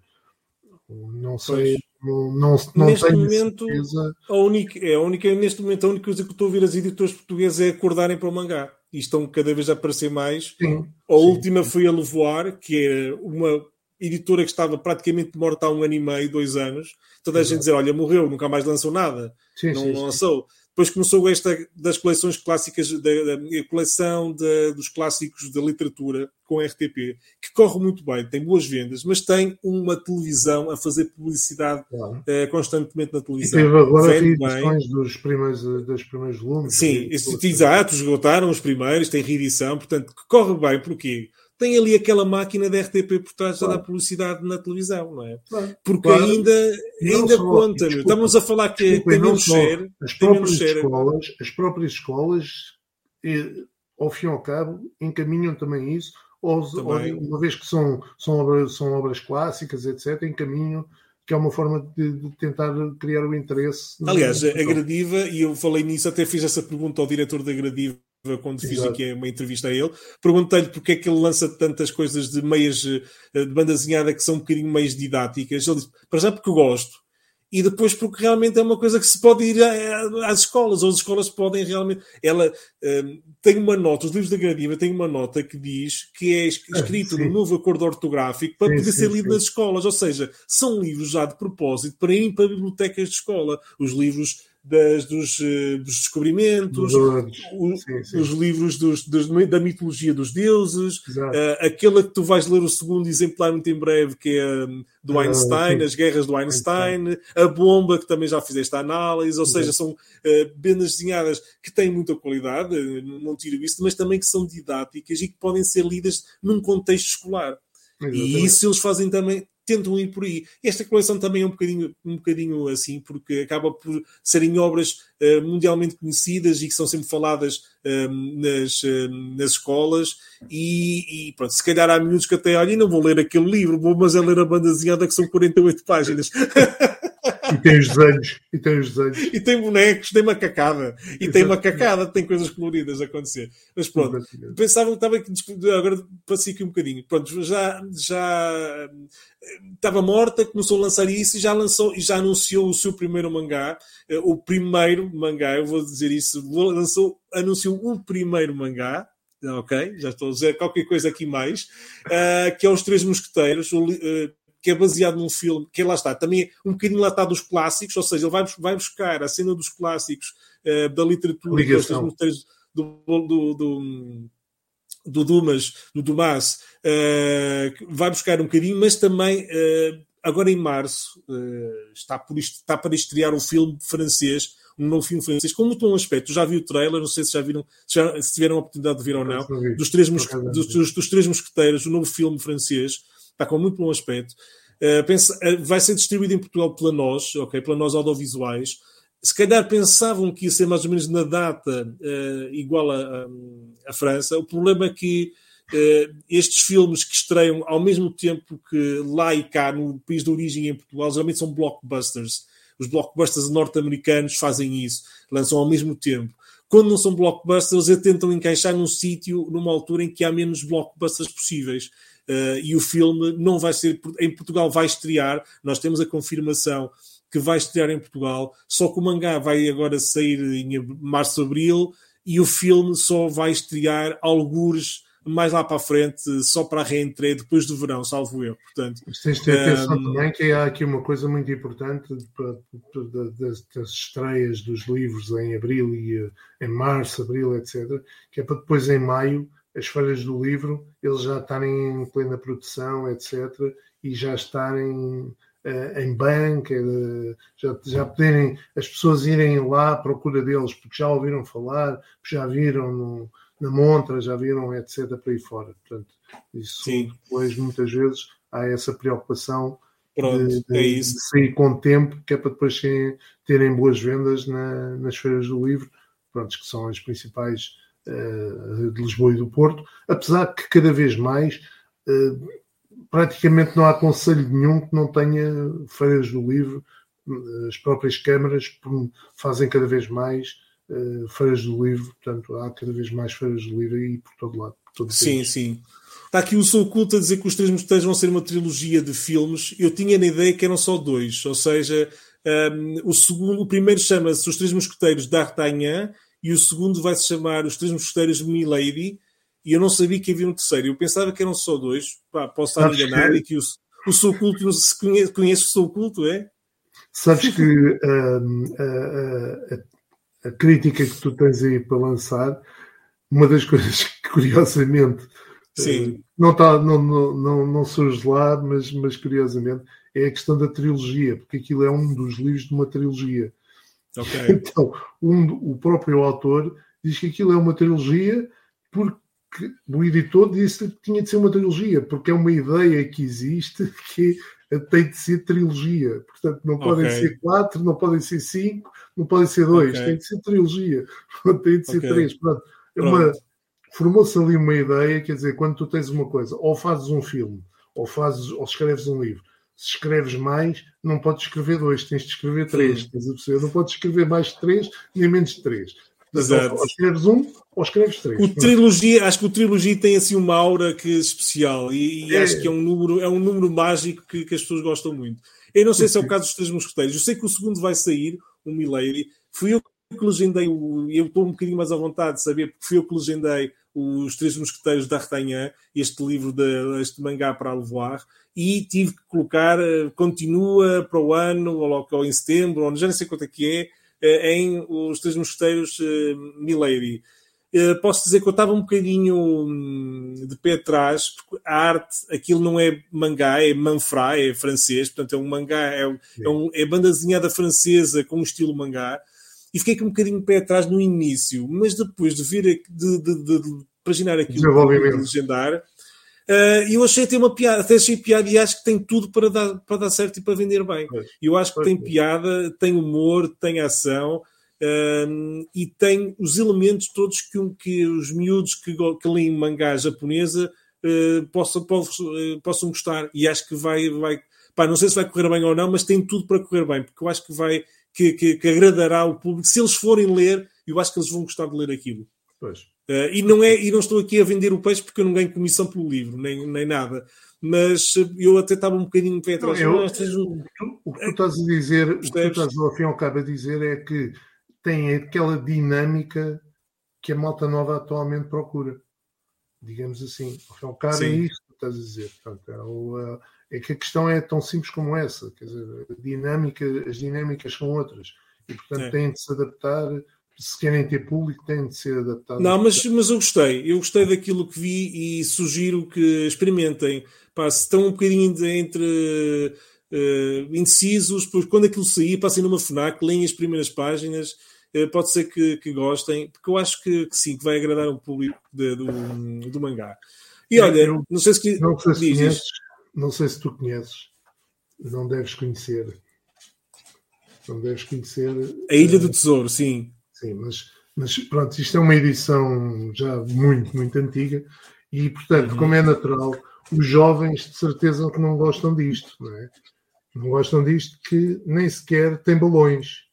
Não sei, não, não, não neste tenho momento, certeza. A única, é a única, neste momento, a única coisa que estou a ver as editoras portuguesas é acordarem para o mangá. E estão cada vez a aparecer mais. Sim, a sim. última foi a Levoar, que é uma editora que estava praticamente morta há um ano e meio, dois anos. Toda a Exato. gente dizer, olha, morreu, nunca mais lançou nada. Sim, não sim, lançou. Depois começou esta das coleções clássicas, da, da coleção de, dos clássicos da literatura com RTP, que corre muito bem, tem boas vendas, mas tem uma televisão a fazer publicidade claro. uh, constantemente na televisão. E teve agora reedições dos primeiros, dos primeiros volumes. Sim, exato, esgotaram os primeiros, tem reedição, portanto, que corre bem, porquê? Tem ali aquela máquina da RTP por trás claro. da publicidade na televisão, não é? Claro. Porque claro. ainda, ainda só, conta. Desculpa, Estamos a falar que desculpa, tem menos share. As próprias, escolas, as próprias escolas, ao fim e ao cabo, encaminham também isso, ou, também. uma vez que são, são, obras, são obras clássicas, etc., encaminham que é uma forma de, de tentar criar o interesse. Aliás, a Gradiva, e eu falei nisso, até fiz essa pergunta ao diretor da Gradiva quando fiz aqui uma entrevista a ele, perguntei-lhe porque é que ele lança tantas coisas de meias eh, de banda desenhada que são um bocadinho meias didáticas. Ele disse, para já porque gosto, e depois porque realmente é uma coisa que se pode ir às escolas, ou as escolas podem realmente. Ela um, tem uma nota, os livros da Gradiva têm uma nota que diz que é escrito no novo acordo ortográfico para sim, poder sim, ser lido sim. nas escolas, ou seja, são livros já de propósito para irem para bibliotecas de escola. Os livros das, dos, uh, dos descobrimentos, o, sim, sim. os livros dos, dos, da mitologia dos deuses, uh, aquela que tu vais ler o segundo exemplar muito em breve, que é um, do ah, Einstein, as guerras do Einstein, a bomba, que também já fizeste a análise, ou seja, são uh, desenhadas que têm muita qualidade, não tiro isso, mas também que são didáticas e que podem ser lidas num contexto escolar. Exatamente. E isso eles fazem também, tentam ir por aí. Esta coleção também é um bocadinho, um bocadinho assim, porque acaba por serem obras uh, mundialmente conhecidas e que são sempre faladas uh, nas, uh, nas escolas. E, e, pronto, se calhar há minutos que até, olha, não vou ler aquele livro, vou mas é ler a banda desenhada que são 48 páginas. E tem os desenhos. E tem os desenhos. E tem bonecos, tem macacada. E Exato. tem macacada, tem coisas coloridas a acontecer. Mas pronto, Exatamente. pensava que estava aqui, agora passei aqui um bocadinho. Pronto, já, já estava morta, começou a lançar isso e já lançou e já anunciou o seu primeiro mangá. Eh, o primeiro mangá, eu vou dizer isso, lançou, anunciou o primeiro mangá. Ok, já estou a dizer qualquer coisa aqui mais, uh, que é Os Três Mosqueteiros, o, uh, que é baseado num filme que lá está, também um bocadinho lá está dos clássicos, ou seja, ele vai, vai buscar a cena dos clássicos uh, da literatura do, do, do, do Dumas, do Dumas, uh, vai buscar um bocadinho, mas também uh, agora em março está, por, está para estrear um filme francês um novo filme francês com muito bom aspecto. Já vi o trailer, não sei se já viram, se, já, se tiveram a oportunidade de ver ou não, dos três, dos, dos, dos, Três Mosqueteiros, o novo filme francês está com muito bom aspecto. Uh, pensa, uh, vai ser distribuído em Portugal pela nós, ok, pela nós audiovisuais. Se calhar pensavam que ia ser mais ou menos na data uh, igual a, França. O problema é que estes filmes que estreiam ao mesmo tempo que lá e cá, no país de origem em Portugal, geralmente são blockbusters. Os blockbusters norte-americanos fazem isso, lançam ao mesmo tempo. Quando não são blockbusters, eles tentam encaixar num sítio, numa altura em que há menos blockbusters possíveis. Uh, e o filme não vai ser em Portugal vai estrear nós temos a confirmação que vai estrear em Portugal só que o mangá vai agora sair em março abril e o filme só vai estrear algures mais lá para a frente só para a depois do verão salvo eu portanto tens de ter atenção um... também que há aqui uma coisa muito importante das, das estreias dos livros em abril e eh, em março abril etc que é para depois em maio as feiras do livro, eles já estarem em plena produção, etc., e já estarem uh, em banca, uh, já, já poderem as pessoas irem lá à procura deles, porque já ouviram falar, já viram no, na montra, já viram, etc., para aí fora. Portanto, isso Sim. depois, muitas vezes, há essa preocupação Pronto, de, de, é de, sair com tempo, que é para depois terem boas vendas na, nas feiras do livro, pronto, que são as principais de Lisboa e do Porto, apesar que cada vez mais eh, praticamente não há conselho nenhum que não tenha feiras do livro, as próprias câmaras fazem cada vez mais feiras do livro, portanto há cada vez mais feiras do livro aí por todo lado. Por todo sim, sim. Está aqui o Sou Culto a dizer que os Três Mosteiros vão ser uma trilogia de filmes. Eu tinha na ideia que eram só dois, ou seja, um, ehm, o, segundo, o primeiro chama-se Os Três Mosqueteiros d'Artagnan e o segundo vai se chamar Os Três Mosqueteiros de Milady, e eu não sabia que havia um terceiro. Eu pensava que eram só dois, Pá, posso estar enganado, e que o, o Sou Culto, se conhece, conhece o Sou Culto, é? Sabes que um, a, a, a, crítica que tu tens aí para lançar, uma das coisas que curiosamente Sim. Uh, não, tá, não, não, não, não surge lá, mas, mas curiosamente é a questão da trilogia, porque aquilo é um dos livros de uma trilogia. Okay. Então, um, o próprio autor diz que aquilo é uma trilogia porque o editor disse que tinha de ser uma trilogia, porque é uma ideia que existe que tem de ser trilogia. Portanto, não podem okay. ser quatro, não podem ser cinco, não podem ser dois, okay. tem de ser trilogia, tem de ser okay. três. Portanto, é formou-se ali uma ideia, quer dizer, quando tu tens uma coisa, ou fazes um filme, ou fazes, ou escreves um livro, se escreves mais, não podes escrever dois, tens de escrever três. Estás a perceber? Não podes escrever mais de três, nem menos de três. Exato. Ou escreves um, ou escreves três. O trilogia, acho que o trilogia tem assim uma aura que, especial e, e é. acho que é um número, é um número mágico que, que as pessoas gostam muito. Eu não sei se é o caso dos Três Mosqueteiros. Eu sei que o segundo vai sair, o Milady. Fui eu que legendei, eu estou um bocadinho mais à vontade de saber, porque fui eu que legendei os Três Mosqueteiros d'Artagnan, este livro, de, este mangá para Alvoar, e tive que colocar, eh, continua para o ano, ou, ou em setembro, ou já não sei quanto é que é, em Os Três Mosqueteiros Milady. Posso dizer que eu estava um bocadinho hum, de pé atrás, porque a arte, aquilo não é mangá, é manfra, é francês, portanto é um mangá, é, é, um, é banda desenhada francesa com um estilo mangá, e fiquei com um bocadinho pé atrás no início, mas depois de vir, de, de, de, de paginar aquilo, de legendar, Uh, eu achei ter uma piada, até achei piada e acho que tem tudo para dar, para dar certo e para vender bem. Eu acho que tem piada, tem humor, tem ação uh, e tem os elementos todos que, que os miúdos que, que leem mangá japonesa uh, possam, possam, possam gostar. E acho que vai, vai pá, não sei se vai correr bem ou não, mas tem tudo para correr bem, porque eu acho que vai que, que, que agradará o público. Se eles forem ler, eu acho que eles vão gostar de ler aquilo. Pois. Uh, e, não é, e não estou aqui a vender o peixe porque eu não ganho comissão pelo livro, nem, nem nada. Mas eu até estava um bocadinho pé atrás. Não, eu, o, o, que tu estás a dizer, o que tu estás ao fim e ao cabo a dizer é que tem aquela dinâmica que a malta nova atualmente procura. Digamos assim. Ao fim e ao cabo é isso que tu estás a dizer. Portanto, é, o, é, que a questão é tão simples como essa. Quer dizer, dinâmica, as dinâmicas são outras. E, portanto, é. têm de se adaptar se querem ter público, têm de ser adaptados. Não, mas, mas eu gostei. Eu gostei daquilo que vi e sugiro que experimentem. Pá, se estão um bocadinho de, entre uh, indecisos, porque quando aquilo sair, passem numa FNAC, leem as primeiras páginas. Uh, pode ser que, que, gostem, porque eu acho que, que, sim, que vai agradar o público de, do, do mangá. E olha, eu, não sei se, não sei se não sei se tu conheces, não deves conhecer. Não deves conhecer. A Ilha do Tesouro, sim. Sim, mas, mas pronto, isto é uma edição já muito, muito antiga e, portanto, uhum. como é natural, os jovens de certeza que não gostam disto, não é? Não gostam disto que nem sequer tem balões,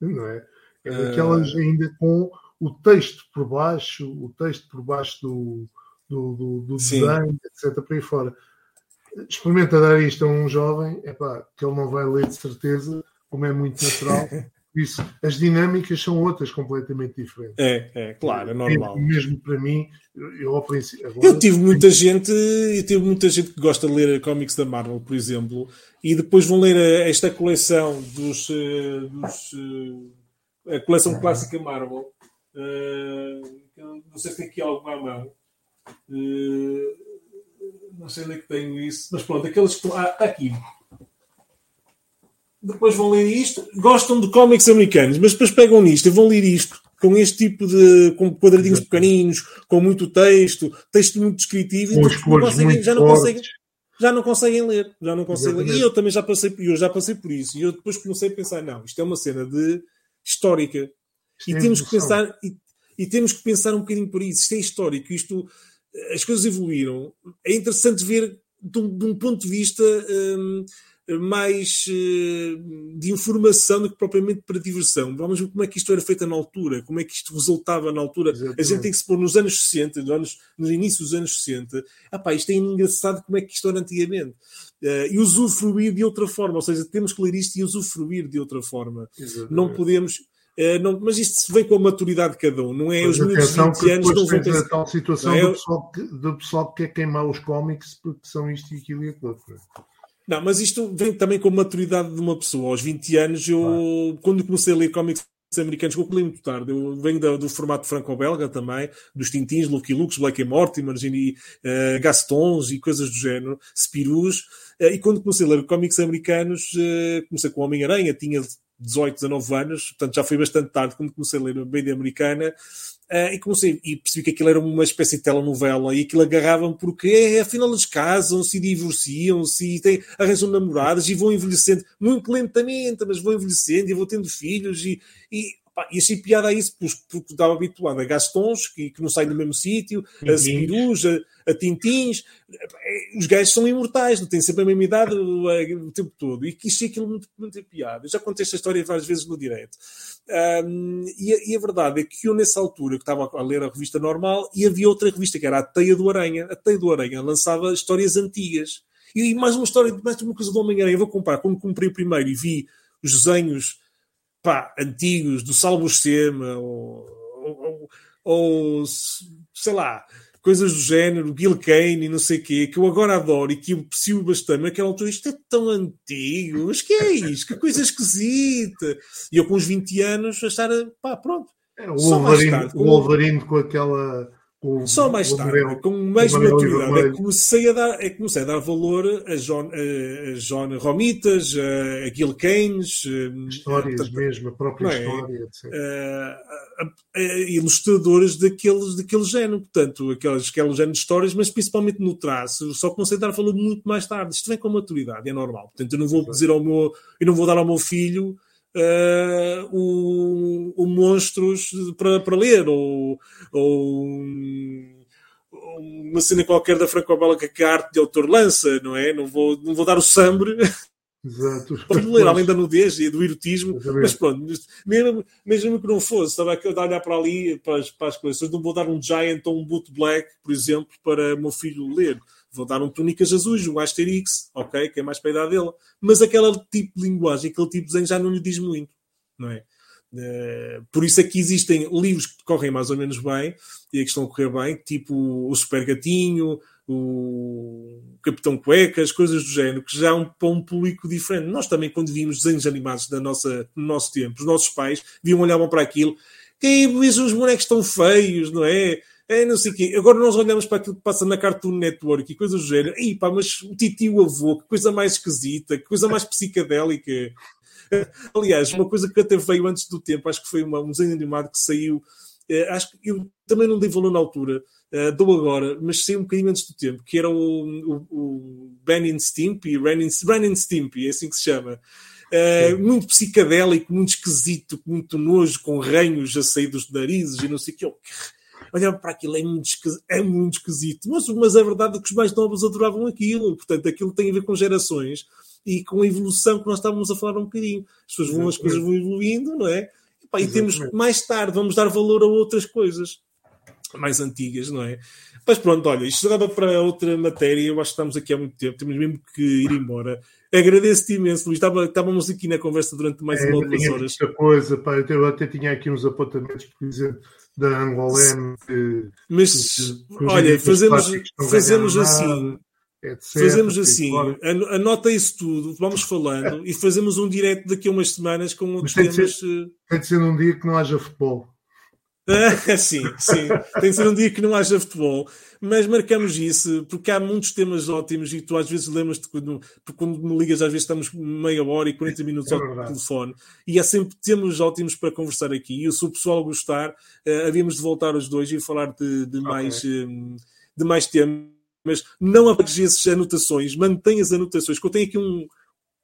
não é? É daquelas uh... ainda com o texto por baixo, o texto por baixo do, do, do, do desenho, etc. Por aí fora. Experimenta dar isto a um jovem, é pá, que ele não vai ler de certeza, como é muito natural, isso, as dinâmicas são outras completamente diferentes. É, é, claro, é normal. Mesmo para mim, eu ao princípio. Agora, eu tive muita gente, eu tive muita gente que gosta de ler cómics da Marvel, por exemplo, e depois vão ler esta coleção dos, eh, dos eh, a coleção uhum. clássica Marvel. Uh, não sei se tem aqui algo à mão. Uh, não sei onde é que tenho isso, mas pronto, aqueles que estão. Ah, está aqui depois vão ler isto, gostam de cómics americanos, mas depois pegam nisto e vão ler isto com este tipo de com quadradinhos pequeninos, com muito texto, texto muito descritivo, e não conseguem, já, não conseguem, já não conseguem ler, já não conseguem ler. E eu também já passei, eu já passei por isso. E eu depois comecei a pensar, não, isto é uma cena de histórica. Isto e é temos que pensar e, e, temos que pensar um bocadinho por isso. Isto é histórico, isto as coisas evoluíram. É interessante ver de um, de um ponto de vista hum, mais eh, de informação do que propriamente para diversão. Vamos ver como é que isto era feito na altura, como é que isto resultava na altura. Exatamente. A gente tem que se pôr nos anos 60, nos, anos, no início dos anos 60. Ah pá, isto é engraçado como é que isto era antigamente. Uh, e usufruir de outra forma, ou seja, temos que ler isto e usufruir de outra forma. Exatamente. Não podemos. Uh, não, mas isto vem com a maturidade de cada um, não é? Mas os meus 20 anos não vão ter... a tal situação é? do, pessoal que, do pessoal que quer queimar os cómics porque são isto e aquilo e aquilo. Não, mas isto vem também com a maturidade de uma pessoa. Aos 20 anos, eu, ah. quando comecei a ler cómics americanos, que eu li muito tarde, eu venho do, do formato franco-belga também, dos Tintins, Lucky Lux, Black and Mortimer, e, uh, Gastons e coisas do género, Spirus. Uh, e quando comecei a ler cómics americanos, uh, comecei com Homem-Aranha, tinha 18, 19 anos, portanto já foi bastante tarde quando comecei a ler a BD americana. Uh, e comecei e percebi que aquilo era uma espécie de telenovela e aquilo agarravam porque é, afinal eles casam-se e divorciam-se e têm, arranjam namoradas e vão envelhecendo muito lentamente, mas vão envelhecendo e vão tendo filhos e, e Pá, e achei piada a isso, porque estava habituado a Gastons, que, que não saem do mesmo sítio, a Spirus, a, a, Tintins. Os gajos são imortais, não têm sempre a mesma idade o, tempo todo. E que achei aquilo muito, muito piada. Eu já contei esta história várias vezes no direto. Um, e, e, a verdade é que eu, nessa altura, que estava a ler a revista normal, e havia outra revista que era a Teia do Aranha. A Teia do Aranha lançava histórias antigas. E mais uma história, mais uma coisa do Homem-Aranha. Eu vou comprar, quando comprei o primeiro e vi os desenhos pá, antigos do Salvo Sema ou, ou, ou, sei lá, coisas do género, Bill Kane e não sei o quê, que eu agora adoro e que eu aprecio bastante, naquela altura, isto é tão antigo, mas que é isto? Que coisa esquisita! E eu com uns 20 anos achar, pá, pronto. É, o Wolverine, tarde, o Wolverine com aquela só mais tarde, amarelo, com mais maturidade, é que comecei a dar, é comecei a dar valor a John, a, John Romitas, a, a Gil Keynes, histórias a, mesmo, a própria é, história, etc. A, ilustradores daqueles, daquele género, portanto, aqueles, aquele género de histórias, mas principalmente no traço, só comecei a dar valor muito mais tarde. Isto vem com maturidade, é normal. Portanto, eu não vou dizer ao meu, eu não vou dar ao meu filho uh, o, o Monstros para, para ler, ou, ou uma cena qualquer da Franco-Belga que a arte de autor lança, não é? Não vou, não vou dar o sambre. Exato. Para ler, além da nudez e do erotismo, mas pronto, mesmo, mesmo que não fosse, estava a olhar para ali, para as, para as coleções, não vou dar um Giant ou um Boot Black, por exemplo, para o meu filho ler um Túnicas Azuis, um Asterix, ok, que é mais para a idade dele. Mas aquele tipo de linguagem, aquele tipo de desenho já não lhe diz muito, não é? Uh, por isso é que existem livros que correm mais ou menos bem e que estão a correr bem, tipo o Super Gatinho, o Capitão Cuecas, coisas do género, que já é um, para um público diferente. Nós também, quando vimos desenhos animados da nossa, no nosso tempo, os nossos pais viam, olhavam para aquilo, que aí os bonecos tão feios, não é? É não sei o quê. Agora nós olhamos para aquilo que passa na Cartoon Network e coisas do género. Ih, pá, mas o titio avô, que coisa mais esquisita, que coisa mais psicadélica. Aliás, uma coisa que até veio antes do tempo, acho que foi uma, um desenho animado que saiu. Eh, acho que eu também não dei valor na altura, uh, dou agora, mas saiu um bocadinho antes do tempo, que era o, o, o Ben and Stimpy, Ren and, Ren and Stimpy, é assim que se chama. Uh, muito psicadélico, muito esquisito, muito nojo, com ranhos a sair dos narizes e não sei o que olhava para aquilo, é muito, é muito esquisito. Mas, mas a verdade é que os mais novos adoravam aquilo. Portanto, aquilo tem a ver com gerações e com a evolução que nós estávamos a falar um bocadinho. As, pessoas vão, as coisas vão evoluindo, não é? E, pá, e temos mais tarde, vamos dar valor a outras coisas mais antigas, não é? Mas pronto, olha, isto dava para outra matéria, eu acho que estamos aqui há muito tempo, temos mesmo que ir embora. Agradeço-te imenso, Luís. Estava, estávamos aqui na conversa durante mais é, uma ou duas horas. Muita coisa, pá. Eu até tinha aqui uns apontamentos, por exemplo, da Angolem. Que, Mas, que, que olha, fazemos, fazemos assim. Etc, fazemos assim, claro. anota isso tudo, vamos falando e fazemos um direto daqui a umas semanas com outros tem temas. De ser, tem de ser num dia que não haja futebol. sim, sim. Tem de ser um dia que não haja futebol. Mas marcamos isso, porque há muitos temas ótimos e tu às vezes lembras-te quando, porque quando me ligas, às vezes estamos meia hora e 40 minutos é ao telefone. E há sempre temas ótimos para conversar aqui. E se o pessoal gostar, uh, havíamos de voltar os dois e falar de, de okay. mais, um, de mais temas. Mas não apagues essas anotações, mantenha as anotações, que eu tenho aqui um,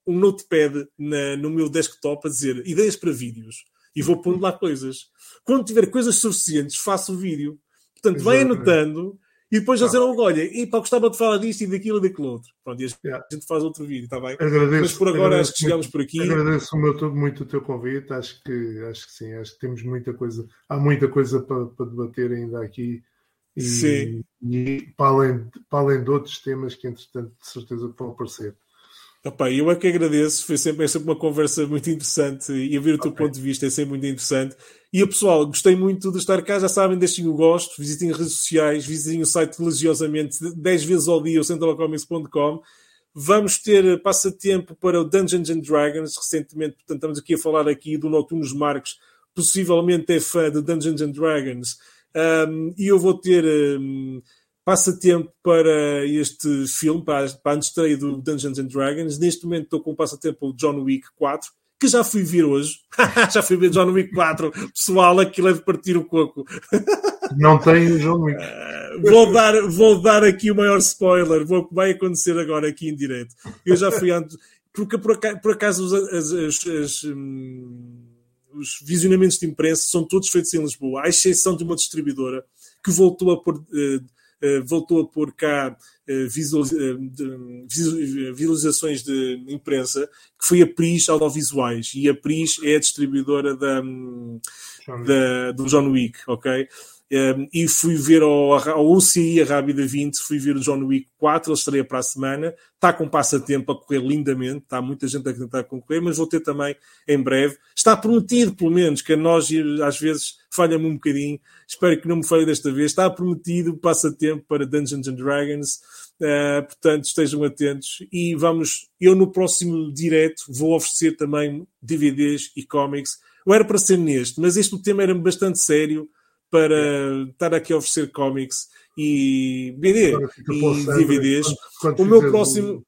um notepad na, no meu desktop a dizer ideias para vídeos e vou pondo lá coisas. Quando tiver coisas suficientes, faço o vídeo. Portanto, vai anotando e depois já disseram, olha, e pá, gostava de falar disto e daquilo e daquilo outro. Pronto, e a gente faz outro vídeo, está bem? Agradeço, Mas por agora acho que chegamos muito, por aqui. Agradeço muito, muito o teu convite, acho que, acho que sim, acho que temos muita coisa, há muita coisa para, para debater ainda aqui. E, sim. e para, além, para além de outros temas que, entretanto, de certeza vão aparecer. Opa, eu é que agradeço, foi sempre, é sempre uma conversa muito interessante e ouvir o teu okay. ponto de vista é sempre muito interessante. E pessoal, gostei muito de estar cá, já sabem, deixem o gosto, visitem as redes sociais, visitem o site religiosamente. 10 vezes ao dia, o centralcomics.com. Vamos ter passatempo para o Dungeons and Dragons, recentemente, portanto, estamos aqui a falar aqui do Notunos Marques, possivelmente é fã de Dungeons and Dragons, um, e eu vou ter... Um, passatempo para este filme, para, para a estreia do Dungeons and Dragons. Neste momento estou com o passatempo o John Wick 4, que já fui ver hoje. já fui ver John Wick 4. Pessoal, aquilo é de partir o coco. Não tem John Wick. Uh, vou, dar, vou dar aqui o maior spoiler. Vou, vai acontecer agora aqui em direto. Eu já fui antes. Porque por acaso, por acaso as, as, as, hum, os visionamentos de imprensa são todos feitos em Lisboa, à exceção de uma distribuidora que voltou a pôr. Uh, voltou a pôr cá eh, visualizações de imprensa, que foi a Pris Audiovisuais, e a Pris é a distribuidora da, da, do John Wick, ok? Um, e fui ver ao, ao UCI, a Rábida 20, fui ver o John Wick 4, ele estreia para a semana, está com passatempo a correr lindamente, está muita gente a tentar concorrer, mas vou ter também em breve. Está prometido, pelo menos, que a nós às vezes falha-me um bocadinho, espero que não me falhe desta vez, está prometido passatempo para Dungeons and Dragons, uh, portanto estejam atentos e vamos, eu no próximo direto vou oferecer também DVDs e cómics, ou era para ser neste, mas este tema era bastante sério, para é. estar aqui a oferecer cómics e BD e DVDs. Quando, quando o meu próximo. Um...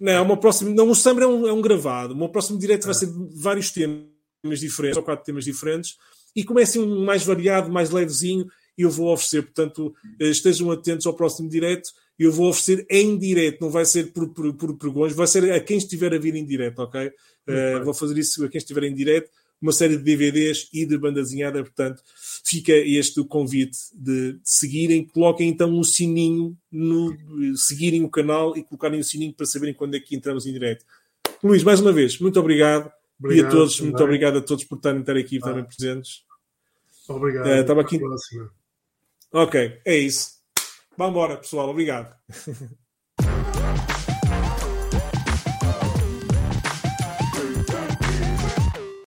Não, o meu próximo. Não, o Summer é um, é um gravado. O meu próximo direto é. vai ser vários temas diferentes, ou quatro temas diferentes, e comece um mais variado, mais levezinho, eu vou oferecer. Portanto, eh, estejam atentos ao próximo direto. Eu vou oferecer em direto, não vai ser por, por, por pregões, vai ser a quem estiver a vir em direto, ok? Uh, vou fazer isso a quem estiver em direto uma série de DVDs e de banda desenhada, portanto, fica este o convite de seguirem, coloquem então um sininho, no, seguirem o canal e colocarem o sininho para saberem quando é que entramos em direto. Luís, mais uma vez, muito obrigado, obrigado e a todos, também. muito obrigado a todos por estarem, estar aqui ah. também presentes. Obrigado. Uh, estava aqui. Ok, é isso. Vamos embora, pessoal. Obrigado.